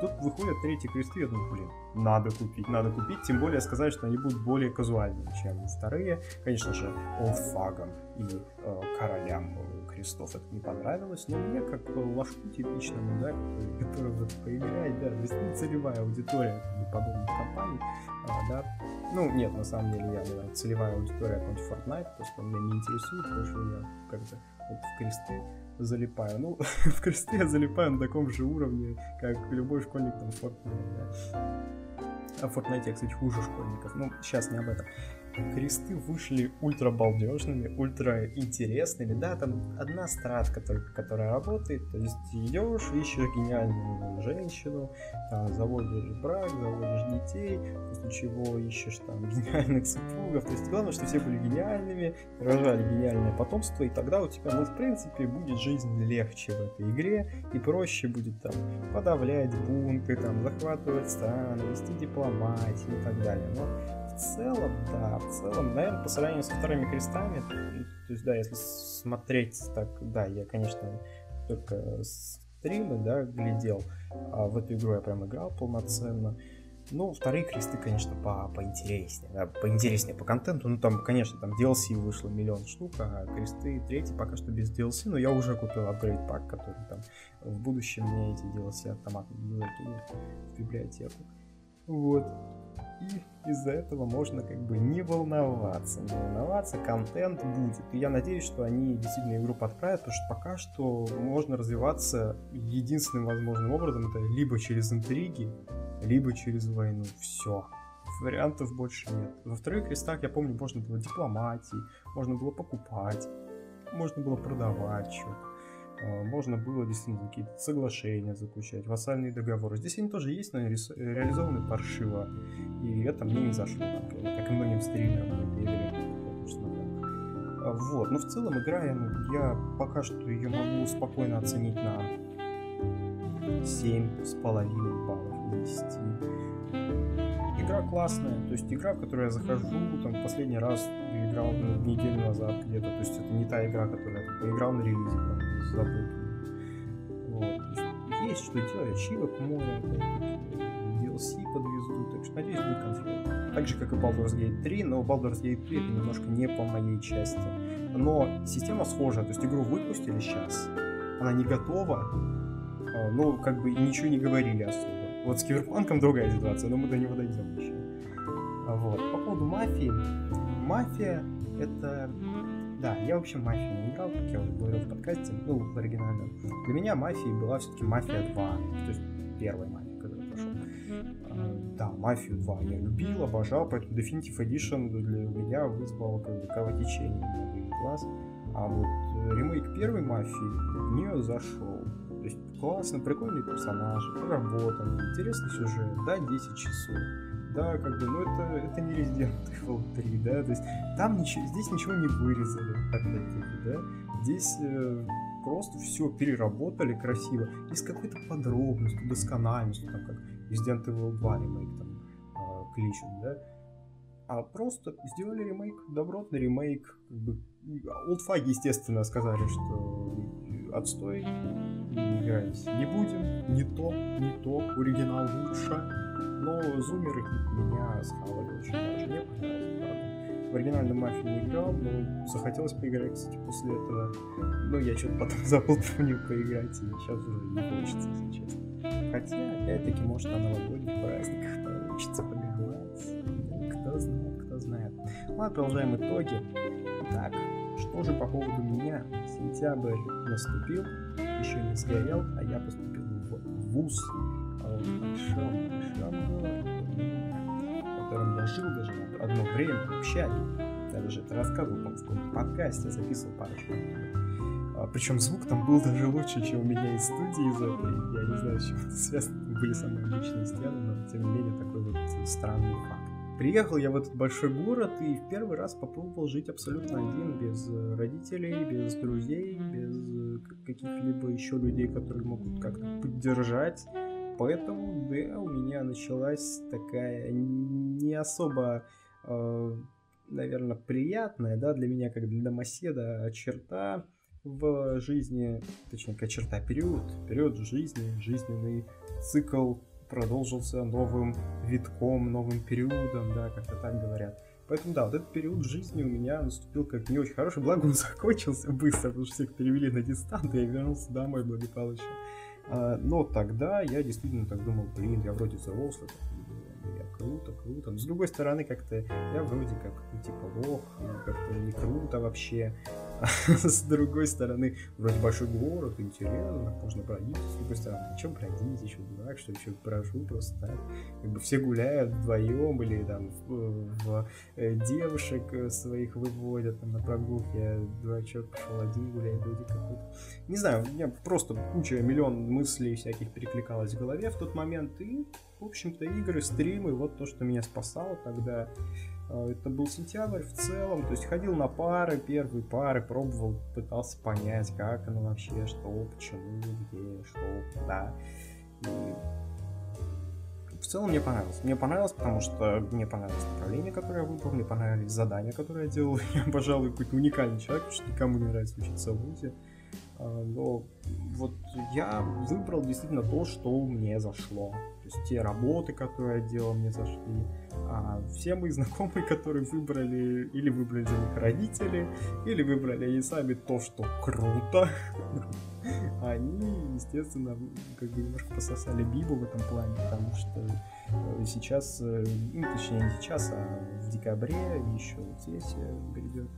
Тут выходят третьи кресты, я думаю, блин, надо купить, надо купить, тем более сказать, что они будут более казуальными, чем вторые. Конечно же, олдфагам и э, королям крестов это не понравилось, но мне, как ложку типичному, да, который, вот поиграет, да, ну, целевая аудитория подобных компаний, а, да, ну, нет, на самом деле, я, наверное, целевая аудитория какой-нибудь Fortnite, просто меня не интересует, потому что я как-то вот в кресты залипаю. Ну, в кресты я залипаю на таком же уровне, как любой школьник там в Fortnite, да. А в Fortnite я, кстати, хуже школьников. Ну, сейчас не об этом кресты вышли ультра балдежными, ультра интересными. Да, там одна стратка только, которая работает. То есть идешь, ищешь гениальную женщину, там, заводишь брак, заводишь детей, после чего ищешь там гениальных супругов. То есть главное, что все были гениальными, рожали гениальное потомство, и тогда у тебя, ну, в принципе, будет жизнь легче в этой игре, и проще будет там подавлять бунты, там, захватывать страны, вести дипломатию и так далее. Но целом, да, в целом, наверное, по сравнению со вторыми крестами, то есть, да, если смотреть так, да, я, конечно, только стримы, да, глядел, а в эту игру я прям играл полноценно, ну, вторые кресты, конечно, по поинтереснее, да, поинтереснее по контенту. Ну, там, конечно, там DLC вышло миллион штук, а кресты третий пока что без DLC, но я уже купил апгрейд пак, который там в будущем мне эти DLC автоматно закинут в библиотеку. Вот. И из-за этого можно как бы не волноваться. Не волноваться, контент будет. И я надеюсь, что они действительно игру подправят, потому что пока что можно развиваться единственным возможным образом, это либо через интриги, либо через войну. Все. Вариантов больше нет. Во вторых крестах, я помню, можно было дипломатии, можно было покупать, можно было продавать что-то. А, можно было действительно какие-то соглашения заключать, вассальные договоры. Здесь они тоже есть, но реализованы паршиво. И это мне не зашло, как и многим стримерам этой игры. Вот, но в целом игра, ну, я пока что ее могу спокойно оценить на 7,5 баллов из 10. Игра классная, то есть игра, в которую я захожу, там, последний раз играл ну, неделю назад где-то, то есть это не та игра, которую я поиграл на релизе, забыл. Вот. Есть что делать, ачивок море, DLC подвезу, так что надеюсь будет конфликт. Так же, как и Baldur's Gate 3, но Baldur's Gate 3 это немножко не по моей части. Но система схожая, то есть игру выпустили сейчас, она не готова, а, но как бы ничего не говорили особо. Вот с Киберпанком другая ситуация, но мы до него дойдем еще. А вот. По поводу мафии. Мафия это да, я вообще мафию не играл, как я уже говорил в подкасте, ну, в оригинальном. Для меня мафией была все-таки мафия 2, то есть первая мафия, которую прошел. А, да, мафию 2 я любил, обожал, поэтому Definitive Edition для меня вызвал как бы кровотечение в глаз. А вот ремейк первой мафии в нее зашел. То есть классно, прикольные персонажи, проработанный, интересный сюжет, да, 10 часов да, как бы, ну это, это не Resident Evil 3, да, то есть там ничего, здесь ничего не вырезали, опять-таки, да, здесь э, просто все переработали красиво и с какой-то подробностью, доскональностью, там, как Resident Evil 2 ремейк там э, кличут, да, а просто сделали ремейк, добротный ремейк. Как бы, олдфаги, естественно, сказали, что отстой, играть не будем, не то, не то, оригинал лучше. Но зумеры меня схавали очень даже, мне понравилось, правда. В оригинальную мафию не играл, но захотелось поиграть, кстати, после этого. Но я что-то потом забыл про нее поиграть, и сейчас уже не хочется, если честно. Хотя, опять-таки, может, на новогодних праздниках получится поиграть. Кто знает, кто знает. Ладно, продолжаем итоги. Так, что же по поводу меня? Сентябрь наступил, еще не сгорел, а я поступил в ВУЗ в большом, в котором я жил даже одно время в общаге. Я даже это рассказывал, по в подкасте, записывал парочку. А, причем звук там был даже лучше, чем у меня из студии из этой. Я не знаю, с чем это связано. Были самые обычные стены, но тем не менее такой вот странный факт. Приехал я в этот большой город и в первый раз попробовал жить абсолютно один, без э, родителей, без друзей, без э, каких-либо еще людей, которые могут как-то поддержать. Поэтому, да, у меня началась такая не особо, э, наверное, приятная, да, для меня, как для домоседа, черта в жизни, точнее, какая черта, период, период жизни, жизненный цикл продолжился новым витком, новым периодом, да, как-то так говорят. Поэтому, да, вот этот период жизни у меня наступил как не очень хороший, благо он закончился быстро, потому что всех перевели на дистант, и я вернулся домой благополучно. А, но тогда я действительно так думал, блин, я вроде взрослый, я круто, круто. Но с другой стороны, как-то я вроде как, ну, типа, лох, как-то не круто вообще. с другой стороны, вроде большой город, интересно, можно бродить. С другой стороны, чем бродить, еще дурак, что еще брожу просто так. Как бы все гуляют вдвоем или там в, в э, девушек э, своих выводят там, на прогулки, я дурачок пошел один гулять, люди какой-то. Не знаю, у меня просто куча, миллион мыслей всяких перекликалась в голове в тот момент, и, в общем-то, игры, стримы, вот то, что меня спасало тогда. А, это был сентябрь в целом, то есть ходил на пары, первые пары, пробовал, пытался понять, как оно вообще, что, почему, где, что, да. И в целом мне понравилось. Мне понравилось, потому что мне понравилось направление, которое я выбрал, мне понравились задания, которые я делал. Я, пожалуй, какой-то уникальный человек, потому что никому не нравится учиться в ВУЗе. А, но вот я выбрал действительно то, что мне зашло. То есть те работы, которые я делал, мне зашли. А все мои знакомые, которые выбрали, или выбрали за них родители, или выбрали они сами то, что круто, они, естественно, как бы немножко пососали Бибу в этом плане, потому что э, сейчас, э, ну, точнее, не сейчас, а в декабре, еще сессия грядет,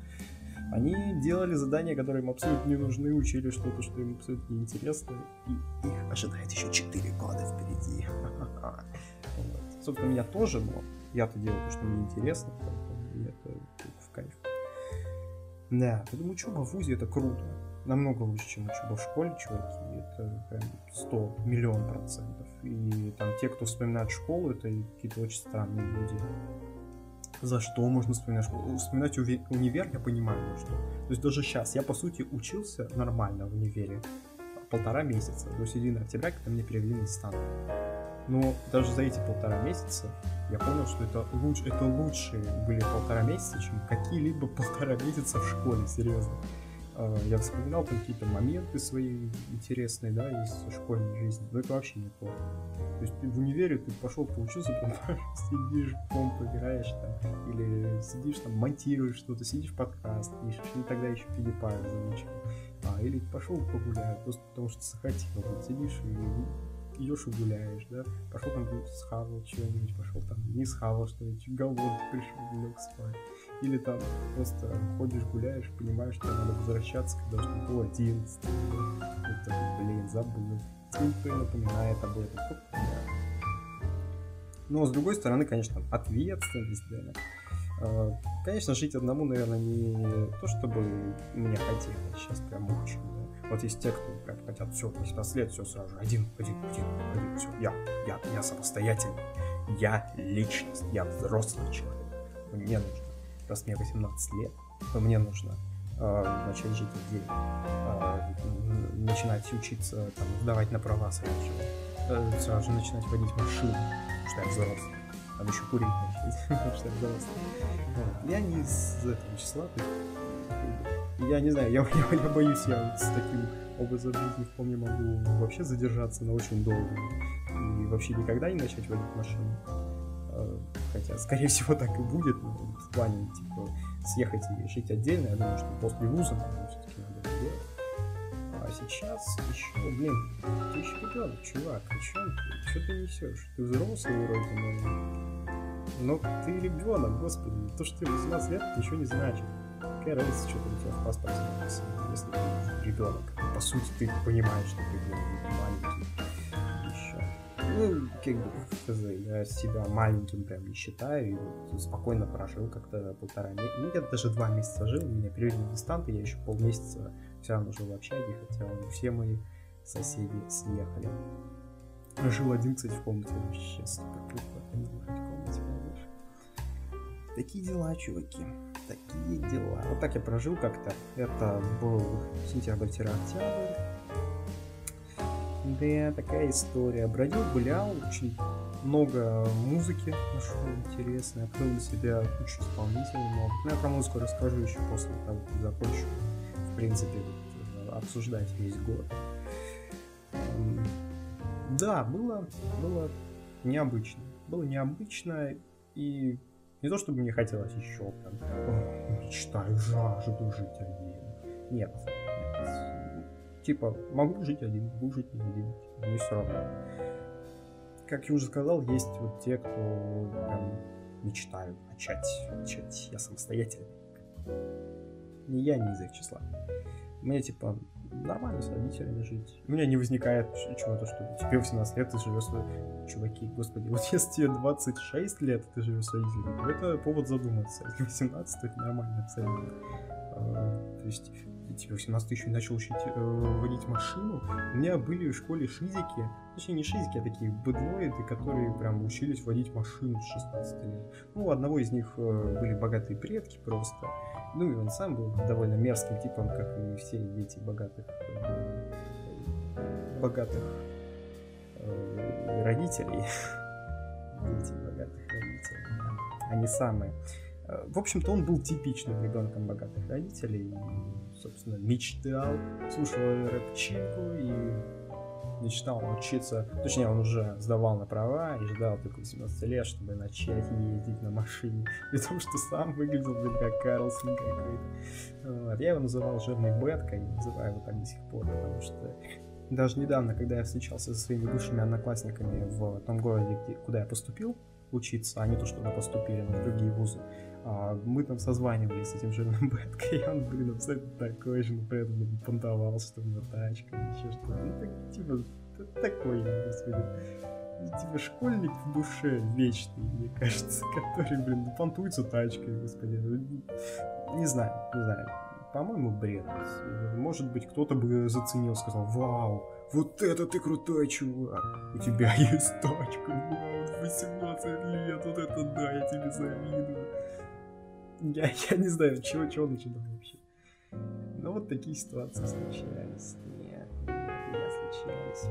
они делали задания, которые им абсолютно не нужны, учили что-то, что им абсолютно не интересно, и их ожидает еще 4 года впереди. Собственно, меня тоже, но я-то делаю то, что мне интересно, поэтому это в кайф. Да, поэтому учеба в ВУЗе это круто. Намного лучше, чем учеба в школе, чуваки. Это прям 100 миллион процентов. И там те, кто вспоминает школу, это какие-то очень странные люди за что можно вспоминать школу. Вспоминать универ я понимаю, что. То есть даже сейчас я, по сути, учился нормально в универе полтора месяца, до середины октября, когда меня перевели на дистант. Но даже за эти полтора месяца я понял, что это, луч, это лучшие были полтора месяца, чем какие-либо полтора месяца в школе, серьезно. А, я вспоминал какие-то моменты свои интересные, да, из школьной жизни, но это вообще не то. То есть в универе ты пошел поучился, потом сидишь, в комп играешь там, или сидишь там, монтируешь что-то, сидишь подкаст пишешь, и тогда еще PewDiePie замечал. А, или пошел погулять, просто потому что захотел, сидишь и идешь и гуляешь, да, пошел там схавал что-нибудь, пошел там не схавал что-нибудь, голодный пришел, лег спать. Или там просто ходишь, гуляешь, понимаешь, что надо возвращаться, когда уже было 11. Это, блин, забыл. Никто не напоминает об этом. Но с другой стороны, конечно, ответственность, да. А, конечно, жить одному, наверное, не то, чтобы мне хотелось сейчас прям очень. Вот есть те, кто прям хотят все, 18 лет, все сразу, один, один, один, один, все, я, я, я самостоятельный, я личность, я взрослый человек. Мне нужно раз мне 18 лет, то мне нужно э, начать жить отдельно, э, начинать учиться, там, сдавать на права сразу же, э, сразу же начинать водить машину, потому что я взрослый. Надо еще курить начать, потому что я взрослый. Я не из этого числа, я не знаю, я, я, я боюсь, я с таким образом жизни вполне могу вообще задержаться на очень долго и вообще никогда не начать водить машину. А, хотя, скорее всего, так и будет, но в плане, типа, съехать и жить отдельно, я думаю, что после вуза, все-таки надо это делать. А сейчас еще, блин, ты еще ребенок, чувак, о чем ты? Что ты несешь? Ты взрослый вроде, но... Но ты ребенок, господи, то, что ты 18 лет, ничего не значит. Какая разница, что там у тебя в паспорте написано, если ты ребенок. По сути, ты понимаешь, что ты ребенок маленький еще. Ну, как бы, хз, я себя маленьким прям не считаю, и спокойно прожил как-то полтора месяца. Ну, я даже два месяца жил, меня перевели в дистанты, я еще полмесяца все равно жил в общаге, хотя все мои соседи съехали. Жил один, кстати, в комнате, вообще супер круто, Такие дела, чуваки такие дела. Вот так я прожил как-то. Это был сентябрь-октябрь. Да, такая история. Бродил, гулял, очень много музыки нашел интересной, открыл для себя кучу исполнителей много. Ну, я про музыку расскажу еще после того, как закончу, в принципе, обсуждать весь год. Да, было, было необычно. Было необычно, и не то, чтобы мне хотелось еще там, мечтаю, жажду жить один. Нет. Типа, могу жить один, могу жить не один. Мне все равно. Как я уже сказал, есть вот те, кто прям мечтают начать, начать. Я самостоятельный. Не я, не из их числа. Мне, типа, нормально с родителями жить. У меня не возникает чего-то, что тебе 18 лет, ты живешь с чуваки, господи, вот если тебе 26 лет, ты живешь с родителями, это повод задуматься. Если 18, то это нормально абсолютно. А, то есть 18 еще начал учить э, водить машину. У меня были в школе шизики, точнее не шизики, а такие бэдлоиды, которые прям учились водить машину с 16 лет. Ну, у одного из них э, были богатые предки просто. Ну и он сам был довольно мерзким типом, как и все дети богатых э, богатых э, родителей. Дети богатых родителей. Они самые. Э, в общем-то, он был типичным ребенком богатых родителей. Собственно, мечтал, слушал рэпчинку и мечтал учиться, точнее, он уже сдавал на права и ждал только 18 лет, чтобы начать ездить на машине, при том, что сам выглядел, блин, как Карлсон какой-то. Вот. Я его называл жирной беткой, называю его так до сих пор, потому что даже недавно, когда я встречался со своими бывшими одноклассниками в том городе, где, куда я поступил учиться, а не то, что мы поступили на другие вузы, мы там созванивались с этим жирным бэткой, и он, блин, абсолютно такой же, но при этом понтовался, что у него тачка, еще что-то. Ну, так, типа, такой, господи. Типа школьник в душе вечный, мне кажется, который, блин, понтуется тачкой, господи. Ну, не знаю, не знаю. По-моему, бред. Может быть, кто-то бы заценил, сказал, вау, вот это ты крутой чувак, у тебя есть тачка, вау, 18 лет, вот это да, я тебе завидую. Я, я не знаю, чего, чего начинал вообще. Но вот такие ситуации случались. Нет, не случились.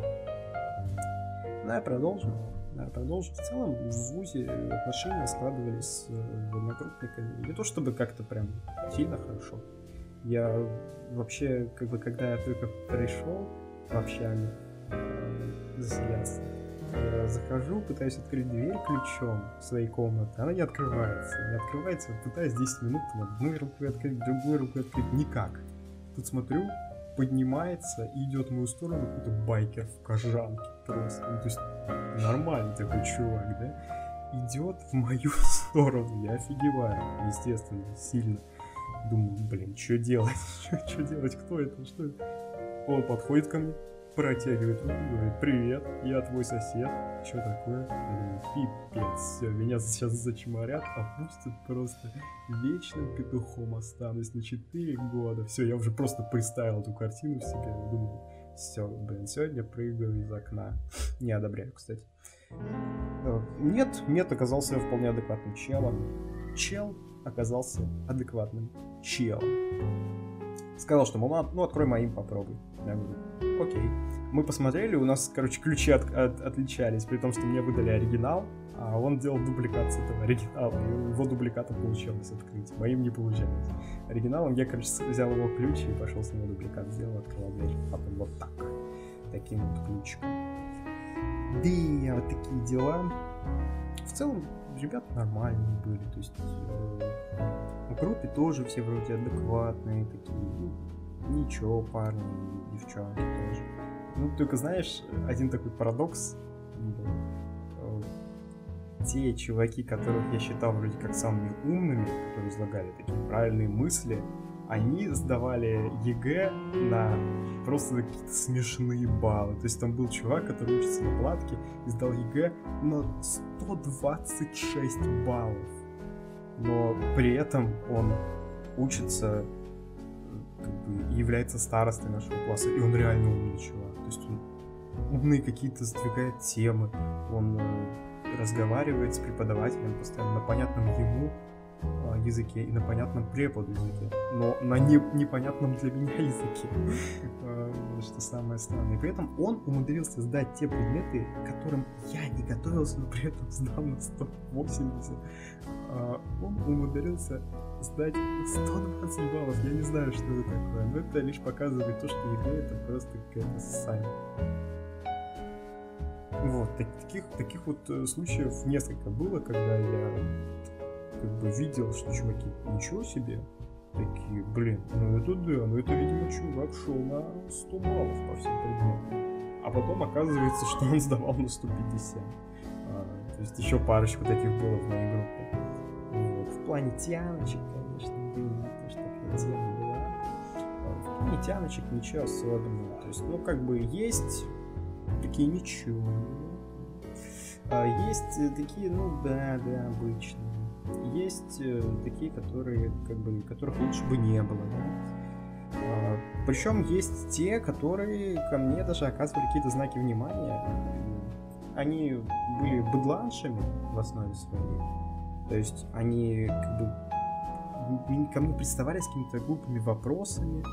Ну, я продолжу. Да, продолжу. В целом, в ВУЗе отношения складывались с э, одногруппниками. Не то чтобы как-то прям сильно хорошо. Я вообще, как бы, когда я только пришел в общагу э, заселяться, я захожу, пытаюсь открыть дверь ключом своей комнаты, она не открывается. Не открывается, пытаюсь 10 минут там, одной рукой открыть, другой рукой открыть. Никак. Тут смотрю, поднимается и идет в мою сторону какой-то байкер в кожанке просто. Ну, то есть нормальный такой чувак, да? Идет в мою сторону. Я офигеваю, естественно, сильно. Думаю, блин, что делать? Что делать? Кто это? Что это? Он подходит ко мне, протягивает руку, говорит, привет, я твой сосед. Что такое? Пипец, все, меня сейчас зачморят, опустят просто. Вечным петухом останусь на 4 года. Все, я уже просто представил эту картину в себе. Думаю, все, блин, сегодня прыгаю из окна. Не одобряю, кстати. Э, нет, нет оказался вполне адекватным челом. Чел оказался адекватным челом. Сказал, что, мол, ну, открой моим, попробуй. Я говорю, окей. Мы посмотрели, у нас, короче, ключи от, от, отличались, при том, что мне выдали оригинал, а он делал дубликат с этого оригинала, и его дубликатом получилось открыть, моим не получалось. Оригиналом я, короче, взял его ключ и пошел с него дубликат, сделал, открыл дверь, потом вот так, таким вот ключиком. Да, вот такие дела. В целом, ребята нормальные были, то есть э, в группе тоже все вроде адекватные такие, ничего, парни и девчонки тоже. Ну, только знаешь, один такой парадокс был те чуваки, которых я считал вроде как самыми умными, которые излагали такие правильные мысли, они сдавали ЕГЭ на просто какие-то смешные баллы. То есть там был чувак, который учится на платке и сдал ЕГЭ на 126 баллов. Но при этом он учится как бы, является старостой нашего класса, и он реально умный чувак. То есть он умные какие-то сдвигает темы, он э, разговаривает с преподавателем постоянно на понятном ему языке и на понятном преподу языке, но на не, непонятном для меня языке, а, что самое странное. И при этом он умудрился сдать те предметы, которым я не готовился, но при этом сдал на 180. А, он умудрился сдать 120 баллов. Я не знаю, что это такое, но это лишь показывает то, что ЕГЭ это просто какая-то сайт. Вот, таких, таких вот э, случаев несколько было, когда я как бы видел, что чуваки, ничего себе, такие, блин, ну это да, ну это, видимо, чувак шел на 100 баллов по всем предметам. А потом оказывается, что он сдавал на 150. А, то есть еще парочку таких было в моей группе. Вот. В плане тяночек, конечно, было то, что тема была. А, в плане тяночек ничего особенного. То есть, ну, как бы есть такие ничего. А есть э, такие, ну да, да, обычные. Есть э, такие, которые, как бы, которых лучше бы не было, да. А, причем есть те, которые ко мне даже оказывали какие-то знаки внимания. Они были быдланшами в основе своей. То есть они как бы ко мне приставали с какими-то глупыми вопросами,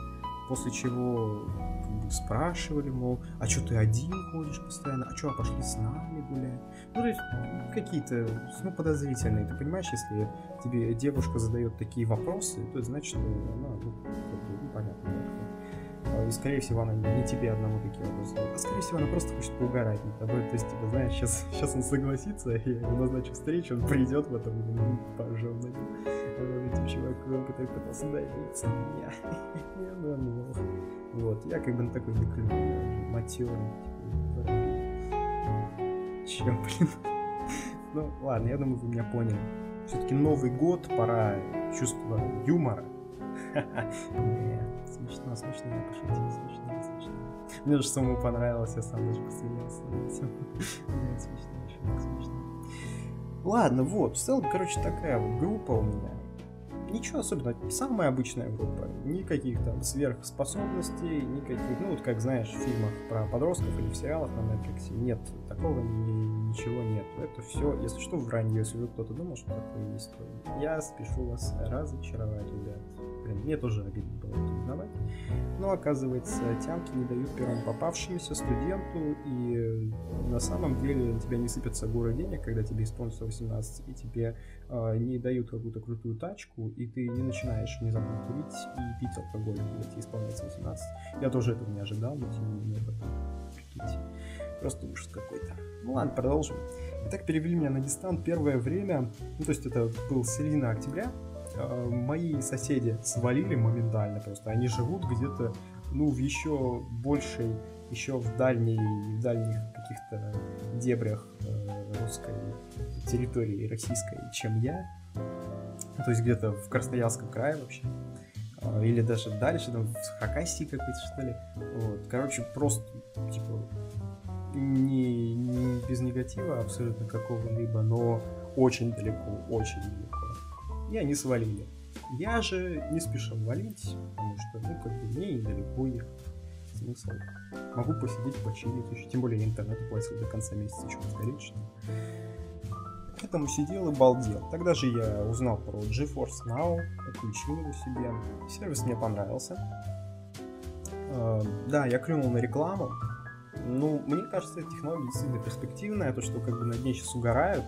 после чего спрашивали, мол, а что ты один ходишь постоянно, а что, а пошли с нами гулять? Ну, то есть какие-то, ну, подозрительные. Ты понимаешь, если тебе девушка задает такие вопросы, то значит, что она, ну, ну, понятно, да, и, скорее всего, она не тебе одному такие вопросы задает, а, скорее всего, она просто хочет поугарать над тобой. То есть, типа, знаешь, сейчас, сейчас он согласится, я ему назначу встречу, он придет в этом ну, на нем. Этим чуваком, который пытался добиться меня. Ну, вот, я как бы на такой не клюну, я уже матерый, типа, Чем, блин? Ну, ладно, я думаю, вы меня поняли. Все-таки Новый год, пора чувства юмора. Смешно, смешно, я пошутил, смешно, смешно. Мне же самому понравилось, я сам даже посмеялся. Смешно, смешно. Ладно, вот, в целом, короче, такая вот группа у меня ничего особенного, самая обычная группа. Никаких там сверхспособностей, никаких, ну вот как знаешь, в фильмах про подростков или в сериалах на Netflix, нет, такого ни, ничего нет. Это все, если что, вранье, если кто-то думал, что такое есть, то я спешу вас разочаровать, ребят. Мне тоже обидно было это узнавать. Но оказывается, тямки не дают первому попавшемуся студенту, и на самом деле на тебя не сыпятся горы денег, когда тебе исполнится 18, и тебе э, не дают какую-то крутую тачку, и ты не начинаешь внезапно курить и пить алкоголь, когда тебе исполняется 18. Я тоже этого не ожидал, но тем не менее. Просто ужас какой-то. Ну ладно, продолжим. Итак, перевели меня на дистант первое время, ну то есть это был середина октября, мои соседи свалили моментально просто. Они живут где-то, ну, в еще большей, еще в дальней, в дальних каких-то дебрях э, русской территории российской, чем я. То есть где-то в Красноярском крае вообще. Э, или даже дальше, там, в Хакасии какой-то, что ли. Вот. Короче, просто, типа, не, не без негатива абсолютно какого-либо, но очень далеко, очень далеко и они свалили. Я же не спешил валить, потому что, ну, как бы мне недалеко ехать. Смысл. Могу посидеть, почилить еще. Тем более я интернет платил до конца месяца, что сгореть, что Поэтому сидел и балдел. Тогда же я узнал про GeForce Now, отключил его себе. Сервис мне понравился. Э, да, я клюнул на рекламу. Ну, мне кажется, эта технология действительно перспективная, то, что как бы над ней сейчас угорают.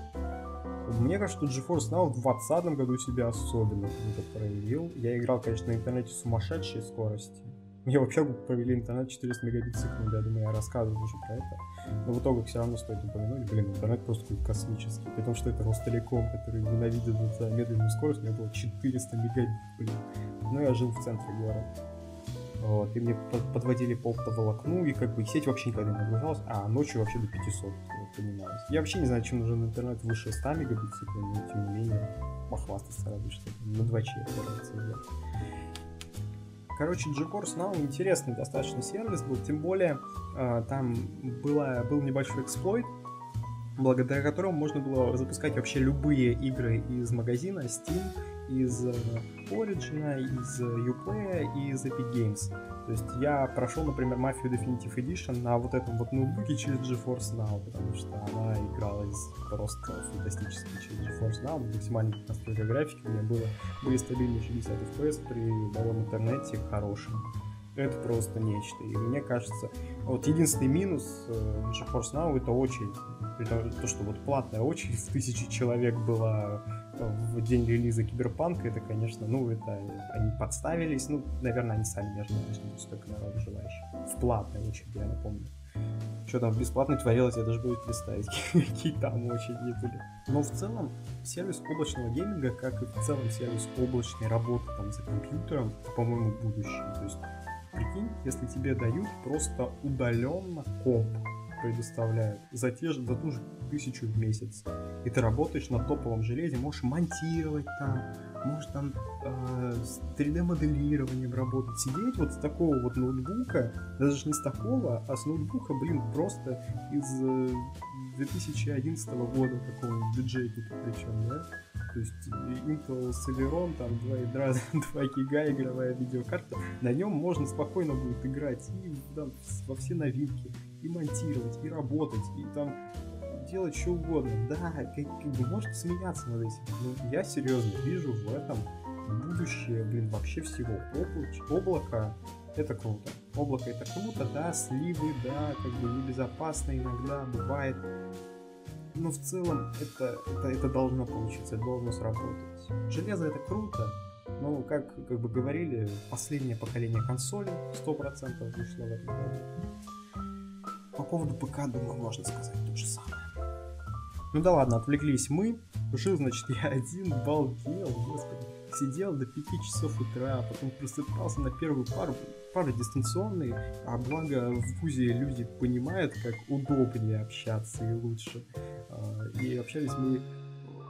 Мне кажется, что GeForce Now в 2020 году себя особенно круто проявил. Я играл, конечно, на интернете сумасшедшей скорости. Мне вообще провели интернет 400 мегабит в секунду, я думаю, я рассказывал уже про это. Но в итоге все равно стоит упомянуть, блин, интернет просто какой-то космический. При том, что это Ростелеком, который ненавидит за медленную скорость, у меня было 400 мегабит, блин. Ну, я жил в центре города. Вот, и мне подводили по оптоволокну, и как бы сеть вообще никогда не нагружалась, а ночью вообще до 500 поднималась. Я вообще не знаю, чем нужен интернет выше 100 мегабит но тем не менее похвастаться радует, что на 2 ч Короче, GeForce Now интересный достаточно сервис был, тем более э, там была, был небольшой эксплойт, благодаря которому можно было запускать вообще любые игры из магазина Steam из э, Origin, из э, Uplay из Epic Games. То есть я прошел, например, Mafia Definitive Edition на вот этом вот ноутбуке через GeForce Now, потому что она игралась просто фантастически через GeForce Now, максимальной настройка графики у меня было, были стабильные 60 FPS при новом интернете хорошем. Это просто нечто. И мне кажется, вот единственный минус э, GeForce Now это очередь. Это то, что вот платная очередь в тысячи человек была в день релиза Киберпанка, это, конечно, ну, это они подставились, ну, наверное, они сами не ожидали, что будет столько народу желающих. В платной очереди, я напомню. Что там в бесплатной творилось, я даже буду представить, какие там очереди были. Но в целом сервис облачного гейминга, как и в целом сервис облачной работы там за компьютером, по-моему, будущее. То есть, прикинь, если тебе дают просто удаленно комп, предоставляют за, те же, за ту же тысячу в месяц. И ты работаешь на топовом железе, можешь монтировать там, можешь там э, с 3D-моделированием работать. Сидеть вот с такого вот ноутбука, даже не с такого, а с ноутбука, блин, просто из э, 2011 года какого-нибудь бюджете причем, да? То есть Intel Celeron, там 2 ядра, 2 гига игровая видеокарта, на нем можно спокойно будет играть и там, во все новинки и монтировать, и работать, и там делать что угодно. Да, как, как бы можете смеяться над этим, но я серьезно вижу в этом будущее, блин, вообще всего. Облач, облако это круто. Облако это круто, да, сливы, да, как бы небезопасно иногда бывает. Но в целом это, это, это должно получиться, это должно сработать. Железо это круто, но, как, как бы говорили, последнее поколение консолей 100% вышло в этом году. По поводу ПК, думаю, можно сказать то же самое. Ну да ладно, отвлеклись мы. Жил, значит, я один, балдел, господи. Сидел до 5 часов утра, потом просыпался на первую пару, пару дистанционные, а благо в ВУЗе люди понимают, как удобнее общаться и лучше. А, и общались мы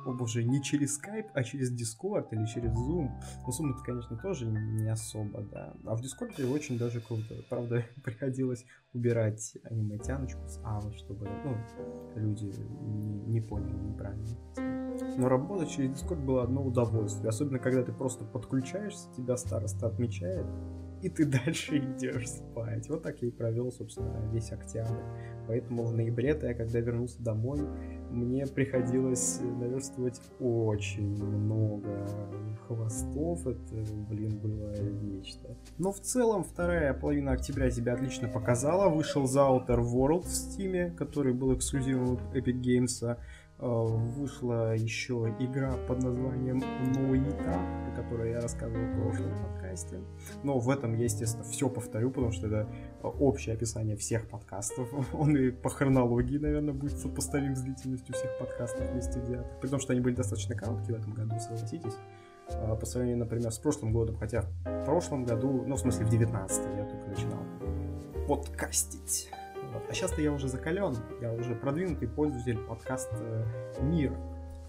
о боже, не через Skype, а через Discord или через Zoom. Ну, Zoom это, конечно, тоже не особо, да. А в Discord очень даже круто. Правда, приходилось убирать аниме-тяночку с Авы, чтобы, ну, люди не, не поняли неправильно. Но работать через Discord было одно удовольствие. Особенно, когда ты просто подключаешься, тебя староста отмечает, и ты дальше идешь спать. Вот так я и провел, собственно, весь октябрь. Поэтому в ноябре-то я, когда вернулся домой, мне приходилось наверстывать очень много хвостов. Это, блин, было нечто. Но в целом вторая половина октября себя отлично показала. Вышел The Outer World в Steam, который был эксклюзивом Epic Games. Э, вышла еще игра под названием Ноита, о которой я рассказывал в прошлом подкасте. Но в этом я, естественно, все повторю, потому что это общее описание всех подкастов. Он и по хронологии, наверное, будет сопоставим с длительностью всех подкастов вместе взятых. При том, что они были достаточно короткие в этом году, согласитесь. Э, по сравнению, например, с прошлым годом, хотя в прошлом году, ну, в смысле, в 19 я только начинал подкастить. Вот. А сейчас-то я уже закален, я уже продвинутый пользователь подкаста э, «Мир».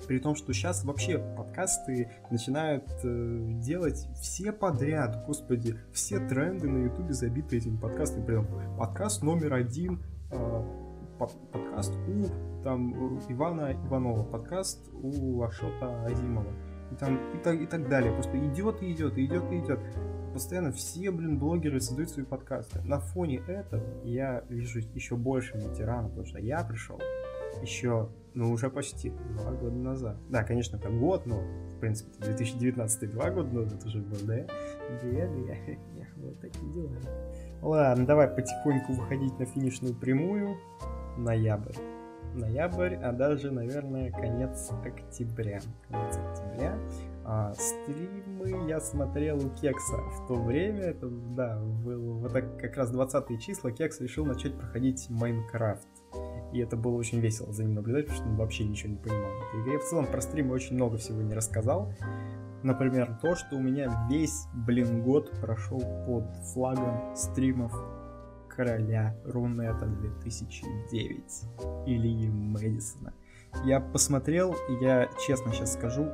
При том, что сейчас вообще подкасты начинают э, делать все подряд. Господи, все тренды на ютубе забиты этими подкастами. Прям подкаст номер один, э, под, подкаст у там, Ивана Иванова, подкаст у Ашота Азимова. И, там, и, так, и так далее. Просто идет и идет, и идет и идет постоянно все, блин, блогеры создают свои подкасты. На фоне этого я вижу еще больше ветеранов, потому что я пришел еще, ну, уже почти два года назад. Да, конечно, это год, но, в принципе, 2019 два года назад уже был, да? Да, да, вот такие дела. Ладно, давай потихоньку выходить на финишную прямую. Ноябрь. Ноябрь, а даже, наверное, конец октября. Конец октября. А, стримы я смотрел у Кекса в то время, это, да, был вот так, как раз 20 числа, Кекс решил начать проходить Майнкрафт. И это было очень весело за ним наблюдать, потому что он вообще ничего не понимал в игре. В целом про стримы очень много всего не рассказал. Например, то, что у меня весь, блин, год прошел под флагом стримов короля Рунета 2009 Ильи Мэдисона. Я посмотрел, и я честно сейчас скажу,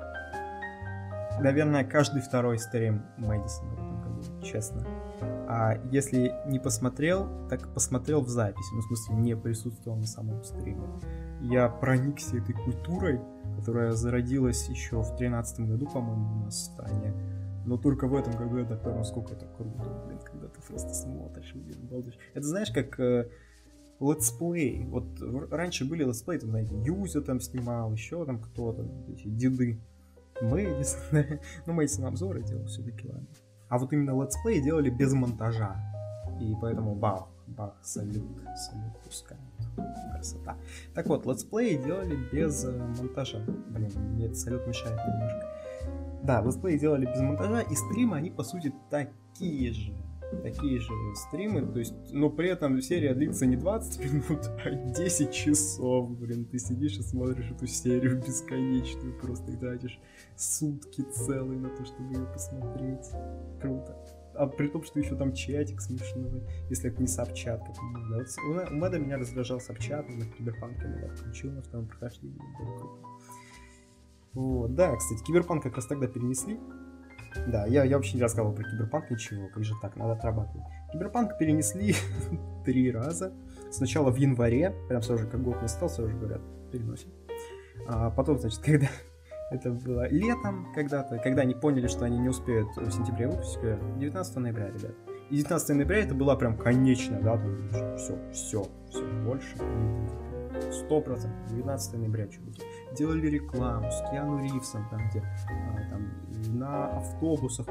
наверное, каждый второй стрим Мэдисона в этом году, честно. А если не посмотрел, так посмотрел в записи, ну, в смысле, не присутствовал на самом стриме. Я проникся этой культурой, которая зародилась еще в 2013 году, по-моему, у нас в стране. Но только в этом году я понял, насколько это круто, блин, когда ты просто смотришь, блин, балдеешь. Это знаешь, как э, летсплей. Вот раньше были летсплей, там, знаете, Юзя там снимал, еще там кто-то, эти деды. Мэдисон, ну, Мэдисон обзоры делал все-таки, ладно. А вот именно летсплей делали без монтажа. И поэтому бах, бах, салют, салют пускай красота. Так вот, летсплеи делали без э, монтажа. Блин, мне этот салют мешает немножко. Да, летсплеи делали без монтажа, и стримы, они, по сути, такие же. Такие же стримы, то есть, но при этом серия длится не 20 минут, а 10 часов, блин. Ты сидишь и смотришь эту серию бесконечную, просто и тратишь сутки целые на то, чтобы ее посмотреть. Круто а при том, что еще там чатик смешной, если это не сабчат, как у Мэда. Вот у Мэда меня раздражал сабчат, на Киберпанк я включил на втором прохождении, было круто. Вот, да, кстати, Киберпанк как раз тогда перенесли. Да, я, я вообще не рассказывал про Киберпанк ничего, как же так, надо отрабатывать. Киберпанк перенесли три раза. Сначала в январе, прям сразу же как год настал, сразу же говорят, переносим. А потом, значит, когда это было летом когда-то, когда они поняли, что они не успеют в сентябре выпустить, 19 ноября, ребят. И 19 ноября это была прям конечная дата, все, все, все, больше сто процентов 19 ноября что-то. Делали рекламу с Киану Ривзом, там где а, там, на автобусах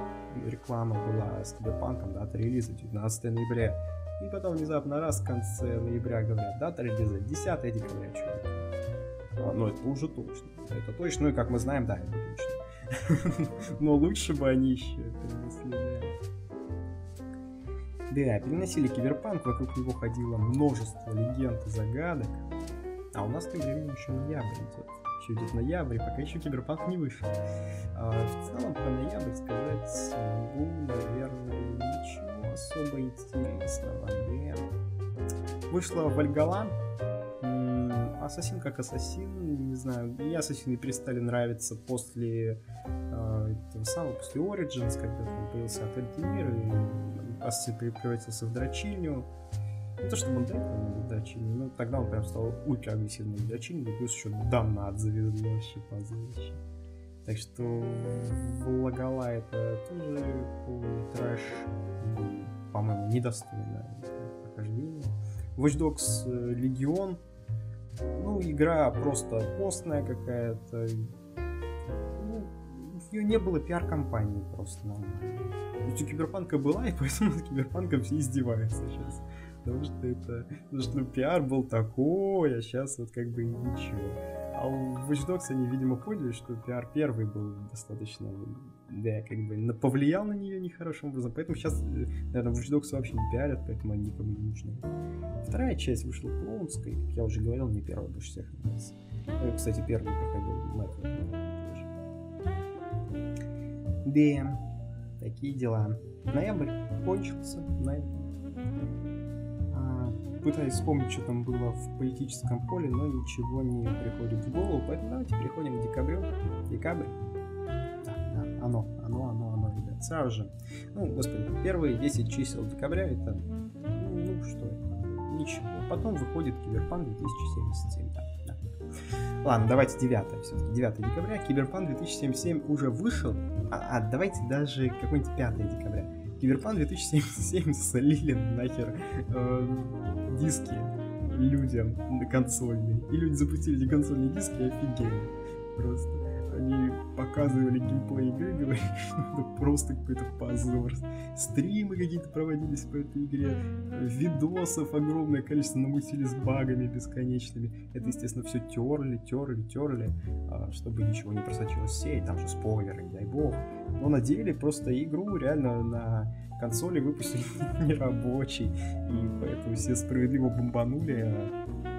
реклама была с Киберпанком, дата релиза 19 ноября. И потом внезапно раз в конце ноября говорят, дата релиза 10 декабря, чуваки. А, но это уже точно. Это точно, ну и как мы знаем, да, это точно. Но лучше бы они еще перенесли, да. переносили киберпанк, вокруг него ходило множество легенд и загадок. А у нас тем временем еще ноябрь идет. Еще идет ноябрь, пока еще киберпанк не вышел. А, в целом про ноябрь сказать могу, наверное, ничего особо интересного. Да. Вышла Вальгала, Ассасин как Ассасин, не знаю, мне Ассасины перестали нравиться после э, этого самого, после Origins, когда там появился Отель и Ассасин превратился в дрочильню. Не то, чтобы он до этого был дрочильней, но тогда он прям стал ультра агрессивным дрочильней, плюс еще донат завезли вообще позорище. Так что Лагала это тоже трэш, по-моему, недостойное прохождение. Watch Dogs э, Legion ну, игра просто постная какая-то. Ну, ее не было пиар-компании просто нормально. Ведь у Киберпанка была, и поэтому над Киберпанком все издеваются сейчас. Потому что это... Потому что ну, пиар был такой, а сейчас вот как бы ничего. А у Watch Dogs они, видимо, поняли, что пиар первый был достаточно, да, как бы повлиял на нее нехорошим образом. Поэтому сейчас, э, наверное, Watch Dogs вообще не пиарят, поэтому они никому не нужны. Вторая часть вышла клоунской, как я уже говорил, мне первая больше всех нравится. Ну, кстати, первый проходил Мэтт Да, такие дела. Ноябрь кончился, ноябрь пытаюсь вспомнить, что там было в политическом поле, но ничего не приходит в голову, поэтому давайте переходим к декабрю. Декабрь. Оно, оно, оно, оно, ребят, сразу же. Ну, господи, первые 10 чисел декабря это, ну, что это, ничего. Потом выходит Киберпанк 2077, да, да. Ладно, давайте 9 все-таки, 9 декабря. Киберпанк 2077 уже вышел, а, а давайте даже какой-нибудь 5 декабря. Киберпанк 2077 слили нахер э, диски людям на консольные. И люди запустили эти консольные диски офигели. Просто показывали геймплей игры, говорили, что это просто какой-то позор. Стримы какие-то проводились по этой игре, видосов огромное количество намутили с багами бесконечными. Это, естественно, все терли, терли, терли, а, чтобы ничего не просочилось в сеть, там же спойлеры, не дай бог. Но на деле просто игру реально на консоли выпустили нерабочий, и поэтому все справедливо бомбанули а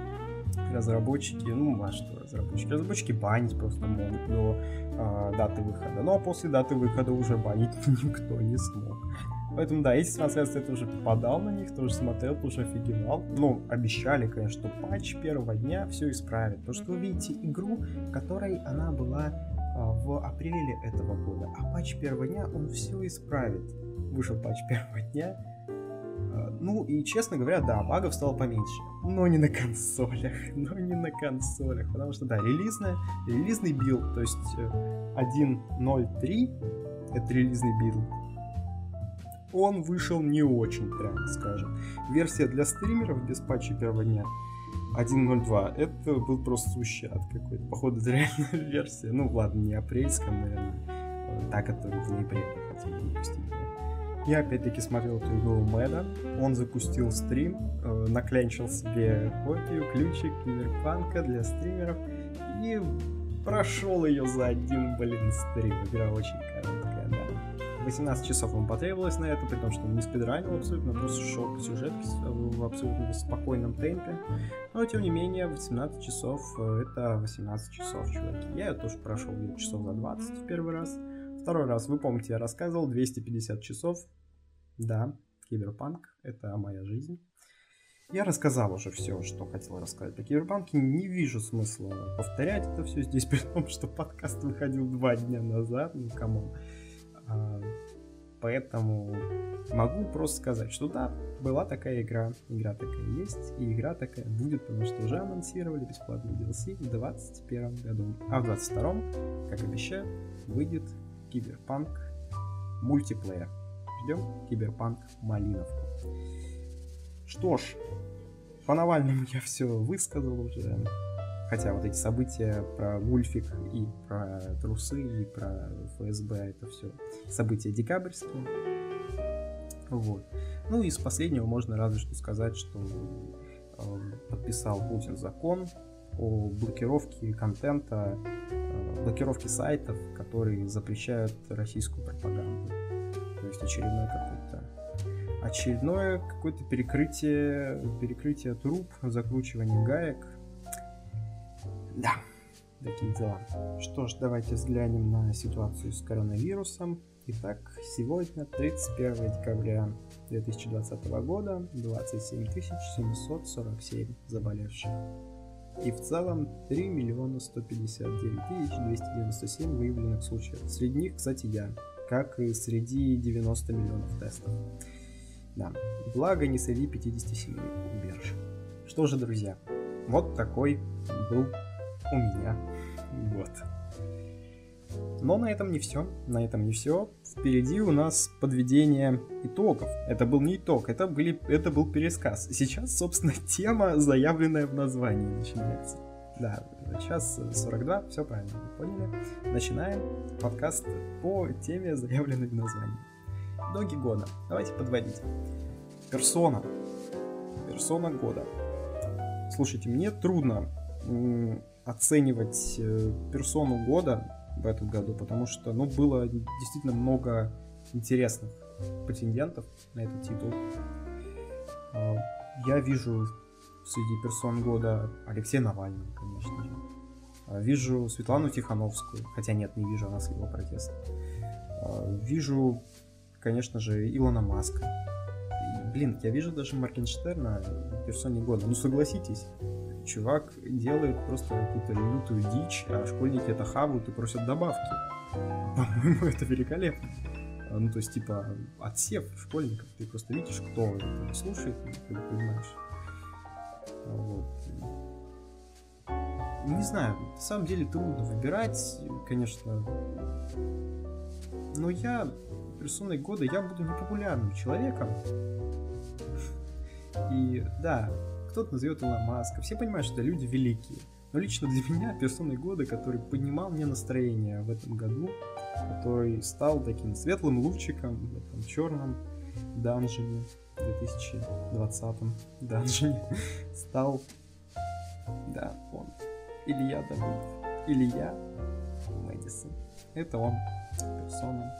разработчики, ну, а что разработчики? Разработчики банить просто могут до э, даты выхода. Ну, а после даты выхода уже банить никто не смог. Поэтому, да, если трансляция это уже попадал на них, тоже смотрел, тоже офигевал. Ну, обещали, конечно, что патч первого дня все исправит. Потому что вы видите игру, которой она была а, в апреле этого года. А патч первого дня, он все исправит. Вышел патч первого дня, ну и, честно говоря, да, багов стало поменьше. Но не на консолях. Но не на консолях. Потому что, да, релизная, релизный билд, то есть 1.03, э, это релизный билд, он вышел не очень, прямо скажем. Версия для стримеров без патча первого дня 1.02, это был просто сущий какой-то. Походу, это реальная версия. Ну, ладно, не апрельская, наверное. Э, та, которую в ноябре хотели выпустить. Я опять-таки смотрел эту игру Мэда. Он запустил стрим, э, наклянчил себе копию, ключик киберпанка для стримеров и прошел ее за один, блин, стрим. Игра очень короткая, да. 18 часов ему потребовалось на это, при том, что он не спидранил абсолютно, просто шел по сюжетке в абсолютно спокойном темпе. Но, тем не менее, 18 часов э, — это 18 часов, чуваки. Я ее тоже прошел где часов за 20 в первый раз. Второй раз, вы помните, я рассказывал, 250 часов. Да, киберпанк — это моя жизнь. Я рассказал уже все, что хотел рассказать по киберпанке. Не вижу смысла повторять это все здесь, при том, что подкаст выходил два дня назад. Ну, кому. А, поэтому могу просто сказать, что да, была такая игра, игра такая есть, и игра такая будет, потому что уже анонсировали бесплатный DLC в 2021 году. А в 2022, как обещают, выйдет Киберпанк мультиплеер. Ждем Киберпанк Малиновку. Что ж, по Навальному я все высказал уже. Хотя вот эти события про Вульфик и про трусы и про ФСБ, это все события декабрьские. Вот. Ну и из последнего можно разве что сказать, что э, подписал Путин закон о блокировке контента, э, блокировке сайтов, которые запрещают российскую пропаганду. То есть очередное какое-то очередное какое-то перекрытие, перекрытие труб, закручивание гаек. Да, такие дела. Что ж, давайте взглянем на ситуацию с коронавирусом. Итак, сегодня, 31 декабря 2020 года, 27 747 заболевших. И в целом 3 миллиона 159 тысяч 297 выявленных случаев. Среди них, кстати, я, как и среди 90 миллионов тестов. Да, благо не среди 57 умерших. Что же, друзья, вот такой был у меня год. Но на этом не все. На этом не все. Впереди у нас подведение итогов. Это был не итог, это, были, это был пересказ. Сейчас, собственно, тема, заявленная в названии, начинается. Да, сейчас 42, все правильно, вы поняли. Начинаем подкаст по теме, заявленной в названии. Итоги года. Давайте подводить. Персона. Персона года. Слушайте, мне трудно оценивать э, персону года в этом году, потому что, ну, было действительно много интересных претендентов на этот титул. А, я вижу среди персон года Алексея Навального, конечно же. А, вижу Светлану Тихановскую, хотя нет, не вижу, она с его протеста. А, вижу, конечно же, Илона Маска. блин, я вижу даже Моргенштерна в персоне года. Ну согласитесь, чувак делает просто какую-то лютую дичь, а школьники это хавают и просят добавки. По-моему, это великолепно. А, ну, то есть, типа, отсев школьников. Ты просто видишь, кто это слушает, ты понимаешь. Вот. Не знаю, на самом деле трудно выбирать, конечно. Но я персоной года, я буду непопулярным человеком. И да, кто-то назовет Илона Маска. Все понимают, что это люди великие. Но лично для меня персоной года, который поднимал мне настроение в этом году, который стал таким светлым лучиком в этом черном данжине, 2020 данжине, стал, да, он, Илья Давыдов, Илья Мэдисон. Это он, персона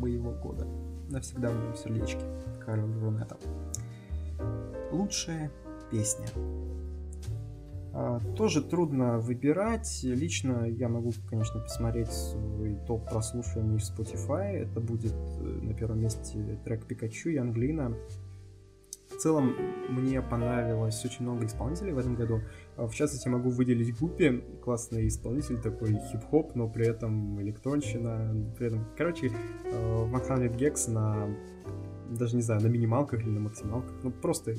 боевого года. Навсегда в моем сердечке. Король Рунета. Лучшая песня. А, тоже трудно выбирать. Лично я могу, конечно, посмотреть свой топ прослушиваний в Spotify. Это будет э, на первом месте трек Пикачу и Англина. В целом, мне понравилось очень много исполнителей в этом году. А, в частности, могу выделить Гуппи, классный исполнитель, такой хип-хоп, но при этом электронщина, при этом, короче, 100 э, Gex на, даже не знаю, на минималках или на максималках, ну просто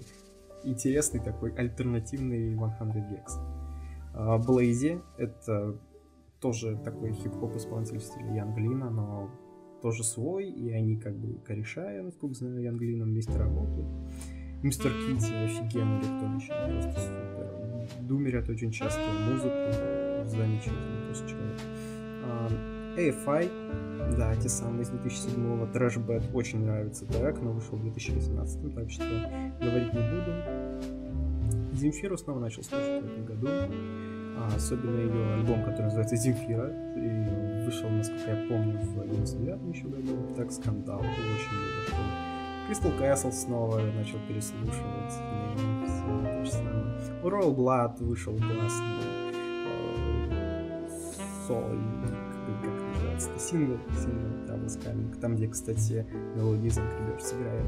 интересный такой альтернативный 100 Gex. Блейзи — это тоже такой хип-хоп исполнитель в стиле Янглина, но тоже свой, и они как бы кореша, я насколько знаю, Янглином вместе работают. Мистер Китти офигенный электронщина, просто супер. Думерят очень часто музыку, замечательный просто человек. AFI, да, те самые из 2007-го. Трэшбэк очень нравится трек, но вышел в 2018 так что говорить не буду. Земфиру снова начал слушать в этом году. А, особенно ее альбом, который называется «Земфира». И вышел, насколько я помню, в 99 еще году. Так, скандал. Очень люблю. Crystal Castle снова начал переслушивать. И. Royal Blood вышел классный. Э, Соль 15 сингл, сингл Troubles Coming, там, где, кстати, мелодии Занкриберж сыграет.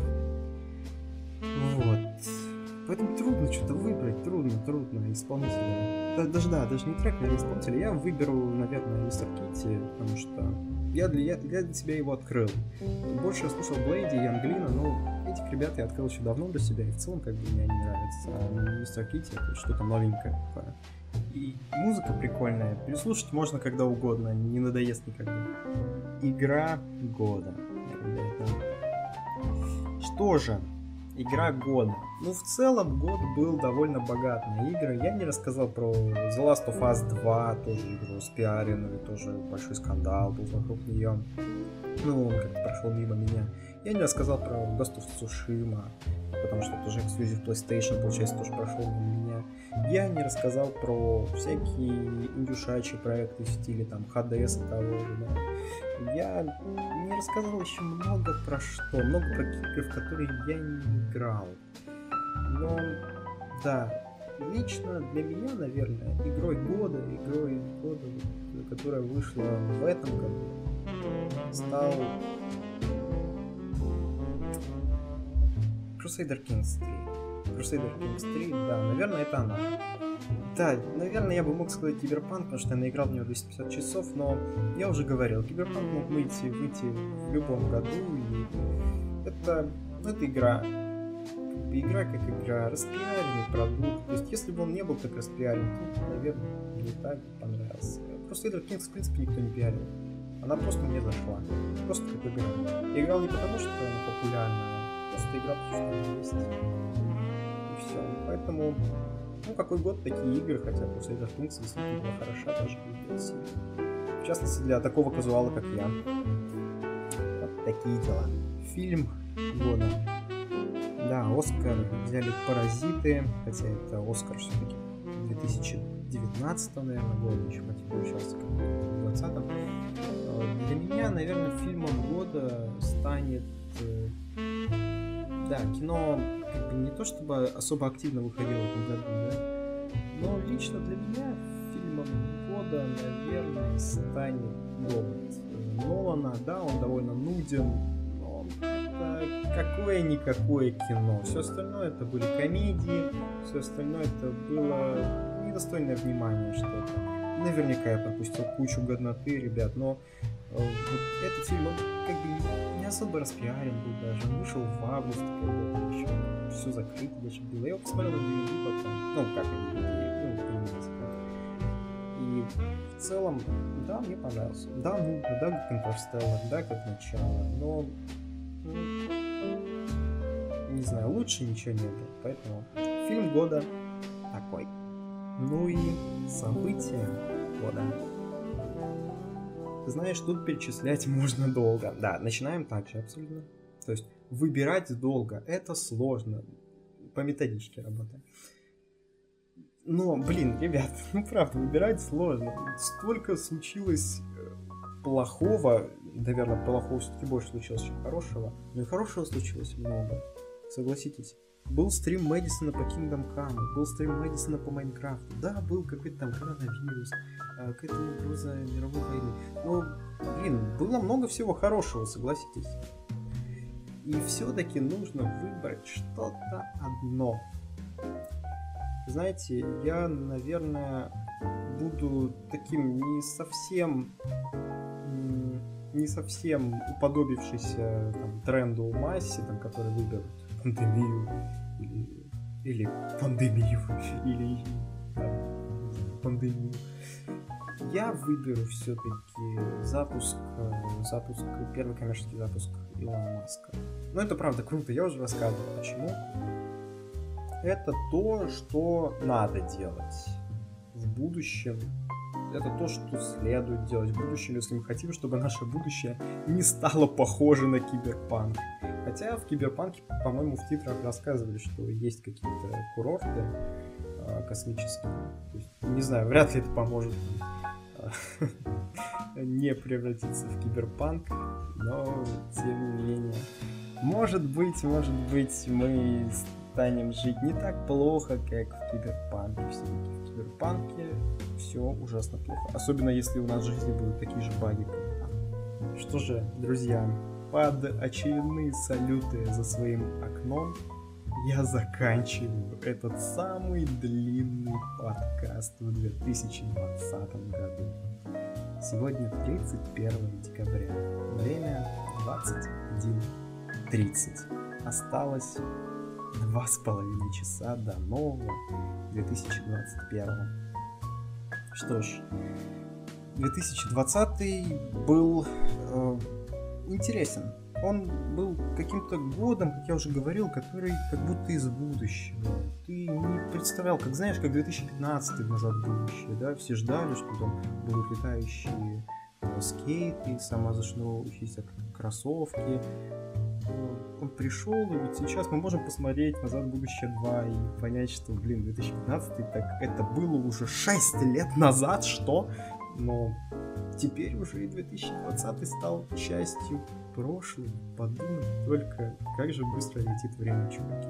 Вот. Поэтому трудно что-то выбрать, трудно, трудно, исполнителя. Да, даже, да, даже не трек, наверное, исполнителя. Я выберу, наверное, Мистер Китти, потому что я для, я, для себя его открыл. Больше я слушал Блейди и Англина, но этих ребят я открыл еще давно для себя, и в целом как бы мне они нравятся. А Мистер Китти это что-то новенькое. И музыка прикольная. Переслушать можно когда угодно, не надоест никогда. Игра года. Что же, игра года. Ну, в целом, год был довольно богат на игры. Я не рассказал про The Last of Us 2, тоже игру с пиаренную, тоже большой скандал был вокруг нее. Ну, он как-то прошел мимо меня. Я не рассказал про Ghost of Tsushima, потому что это уже эксклюзив PlayStation, получается, тоже прошел мимо меня. Я не рассказал про всякие индюшачьи проекты в стиле там HDS и того же, да. Я не рассказал еще много про что, много про игры, в которые я не играл. Но, да, лично для меня, наверное, игрой года, игрой года, которая вышла в этом году, стал Crusader Kings 3. Crusader Kings 3, да, наверное, это она. Да, наверное, я бы мог сказать Киберпанк, потому что я наиграл в него 250 часов, но я уже говорил, Киберпанк мог выйти, выйти в любом году, и это, ну, это игра. Как бы игра как игра, распиаренный продукт. То есть, если бы он не был так распиарен, то, наверное, не так понравился. Crusader Kings, в принципе, никто не пиарил. Она просто мне зашла. Просто как игра. Я играл не потому, что она популярна, просто игра, есть все. Поэтому, ну, какой год такие игры, хотя Crusader Kings действительно была хороша, даже DLC. В частности, для такого казуала, как я. Вот такие дела. Фильм года. Да, Оскар взяли «Паразиты», хотя это Оскар все-таки 2019, наверное, года, еще хотя получался как в 2020. Для меня, наверное, фильмом года станет э, да, кино как бы не то чтобы особо активно выходило в этом году, да, но лично для меня фильмом года, наверное, станет Голод Нолана. Да, он довольно нуден, но это какое-никакое кино. Все остальное это были комедии, все остальное это было недостойное внимания что-то. Наверняка я пропустил кучу годноты, ребят, но вот этот фильм, он как бы не особо распиарен был даже. Он вышел в августе, когда еще все закрыто даже было. Я его посмотрел на DVD потом. Ну, как на ну, И в целом, да, мне понравился. Да, ну, да, как Интерстеллар, да, как начало, но не знаю, лучше ничего не было. Поэтому фильм года такой. Ну и события года. Знаешь, тут перечислять можно долго. Да, начинаем так же абсолютно. То есть выбирать долго, это сложно. По методичке работаем. Но, блин, ребят, ну правда, выбирать сложно. Столько случилось э, плохого, наверное, плохого все-таки больше случилось, чем хорошего. Но и хорошего случилось много, согласитесь. Был стрим Мэдисона по Kingdom Come, был стрим Мэдисона по Майнкрафту. Да, был какой-то там коронавирус, э, какая-то угроза мировой войны. Но, блин, было много всего хорошего, согласитесь. И все-таки нужно выбрать что-то одно. Знаете, я, наверное, буду таким не совсем не совсем уподобившийся там, тренду массе, там, который выберут пандемию или, или пандемию или там, пандемию. Я выберу все-таки запуск, запуск, первый коммерческий запуск Илона Маска. Но это правда круто, я уже рассказывал, почему. Это то, что надо делать в будущем. Это то, что следует делать в будущем, если мы хотим, чтобы наше будущее не стало похоже на киберпанк. Хотя в киберпанке, по-моему, в титрах рассказывали, что есть какие-то курорты э, космические. То есть, не знаю, вряд ли это поможет не превратиться в киберпанк, но тем не менее. Может быть, может быть, мы станем жить не так плохо, как в киберпанке. Все-таки в киберпанке все ужасно плохо. Особенно если у нас в жизни будут такие же баги. Что же, друзья, под очередные салюты за своим окном я заканчиваю этот самый длинный подкаст в 2020 году. Сегодня 31 декабря. Время 21.30. Осталось два с половиной часа до нового 2021. Что ж, 2020 был э, интересен. Он был каким-то годом, как я уже говорил, который как будто из будущего. Ты не представлял, как знаешь, как 2015 назад будущее, да, все ждали, что там будут летающие э, скейты, самозашнуровывающиеся кроссовки. Он пришел, и вот сейчас мы можем посмотреть «Назад в будущее 2» и понять, что, блин, 2015 так это было уже 6 лет назад, что? Но теперь уже и 2020 стал частью прошлого. Подумать только, как же быстро летит время, чуваки.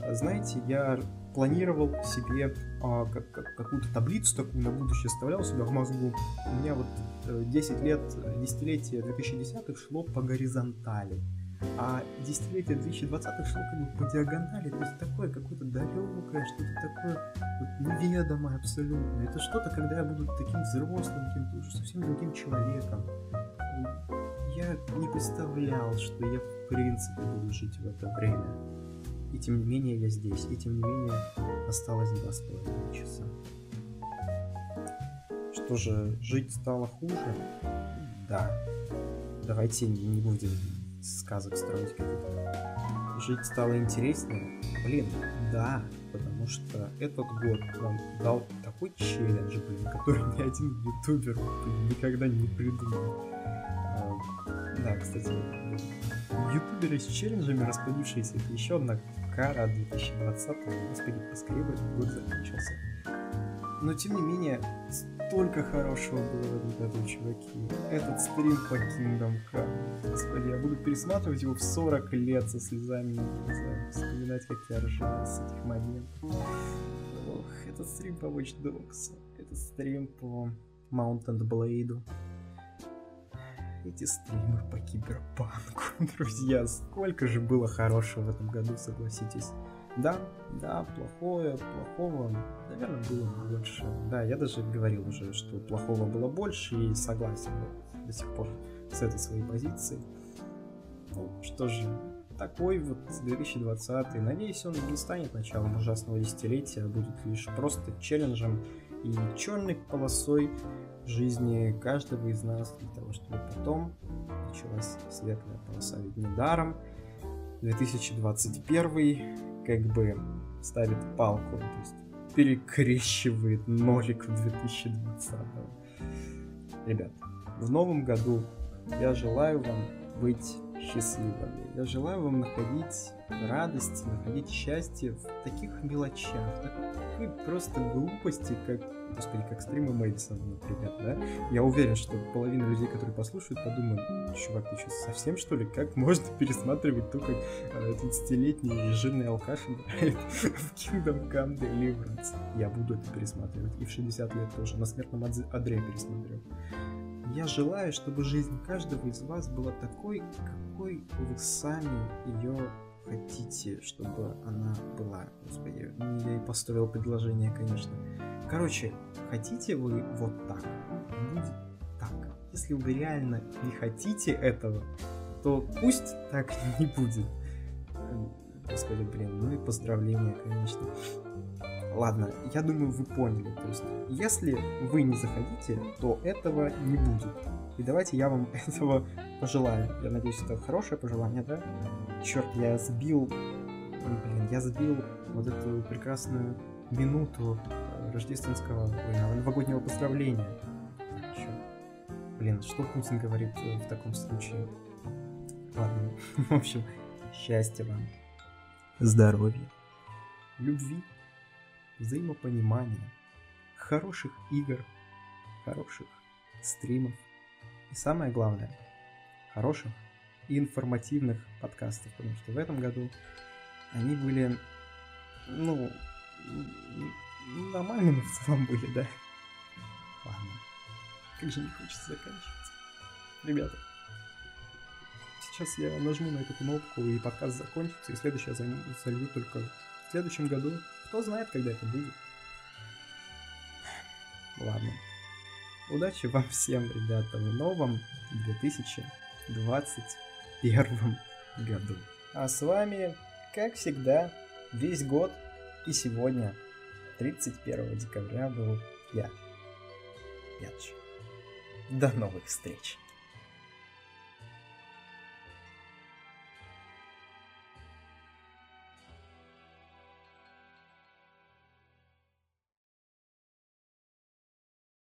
А знаете, я планировал себе а, как, как, какую-то таблицу такую на будущее, оставлял себя в мозгу. У меня вот 10 э, лет, десятилетие 2010-х шло по горизонтали а десятилетие 2020 шло как бы по диагонали, то есть такое какое-то далекое, что-то такое вот неведомое абсолютно. Это что-то, когда я буду таким взрослым, каким-то уже совсем другим человеком. Я не представлял, что я в принципе буду жить в это время. И тем не менее я здесь, и тем не менее осталось два с половиной часа. Что же, жить стало хуже? Да. Давайте не будем сказок строить каких-то. Жить стало интереснее? Блин, да, потому что этот год вам дал такой челлендж, блин, который ни один ютубер блин, никогда не придумал. А, да, кстати, ютуберы с челленджами расплодившиеся, это еще одна кара 2020 Господи, поскорее бы этот год закончился. Но тем не менее, столько хорошего было в этом году, чуваки. Этот стрим по Kingdom Come. Господи, я буду пересматривать его в 40 лет со слезами на глазах, вспоминать, как я ржал с этих моментов. Ох, этот стрим по Watch Dogs, этот стрим по Mountain Blade. Эти стримы по киберпанку, друзья, сколько же было хорошего в этом году, согласитесь. Да, да, плохое, плохого, наверное, было больше. Да, я даже говорил уже, что плохого было больше и согласен до сих пор с этой своей позиции. Ну, что же, такой вот 2020. Надеюсь, он не станет началом ужасного десятилетия, а будет лишь просто челленджем и черной полосой жизни каждого из нас для того, чтобы потом началась светлая полоса. Ведь недаром 2021 как бы ставит палку, то есть перекрещивает нолик в 2020. Ребят, в новом году я желаю вам быть счастливыми. Я желаю вам находить радость, находить счастье в таких мелочах, такой просто глупости, как, господи, как стримы Мэдисона, например, да? Я уверен, что половина людей, которые послушают, подумают, чувак, ты что, совсем что ли? Как можно пересматривать то, как 30-летний жирный алкаш играет в Kingdom Come Deliverance? Я буду это пересматривать, и в 60 лет тоже, на смертном одре пересмотрю. Я желаю, чтобы жизнь каждого из вас была такой, какой вы сами ее хотите, чтобы она была. Господи, ну, я и поставил предложение, конечно. Короче, хотите вы вот так, будет так. Если вы реально не хотите этого, то пусть так не будет. Господи, блин, ну и поздравления, конечно. Ладно, я думаю, вы поняли. То есть, если вы не заходите, то этого не будет. И давайте я вам этого пожелаю. Я надеюсь, это хорошее пожелание, да? Черт, я сбил... Блин, я сбил вот эту прекрасную минуту э, рождественского, ой, новогоднего поздравления. Черт. Блин, что Путин говорит э, в таком случае? Ладно, в общем, счастья вам, здоровья, любви взаимопонимания, хороших игр, хороших стримов самое главное, хороших и информативных подкастов, потому что в этом году они были, ну, нормальными в целом были, да? Ладно, как же не хочется заканчивать. Ребята, сейчас я нажму на эту кнопку и подкаст закончится, и следующий я залью только в следующем году, кто знает, когда это будет. Ладно. Удачи вам всем, ребята, в новом 2021 году. А с вами, как всегда, весь год и сегодня, 31 декабря, был я, Янч. До новых встреч!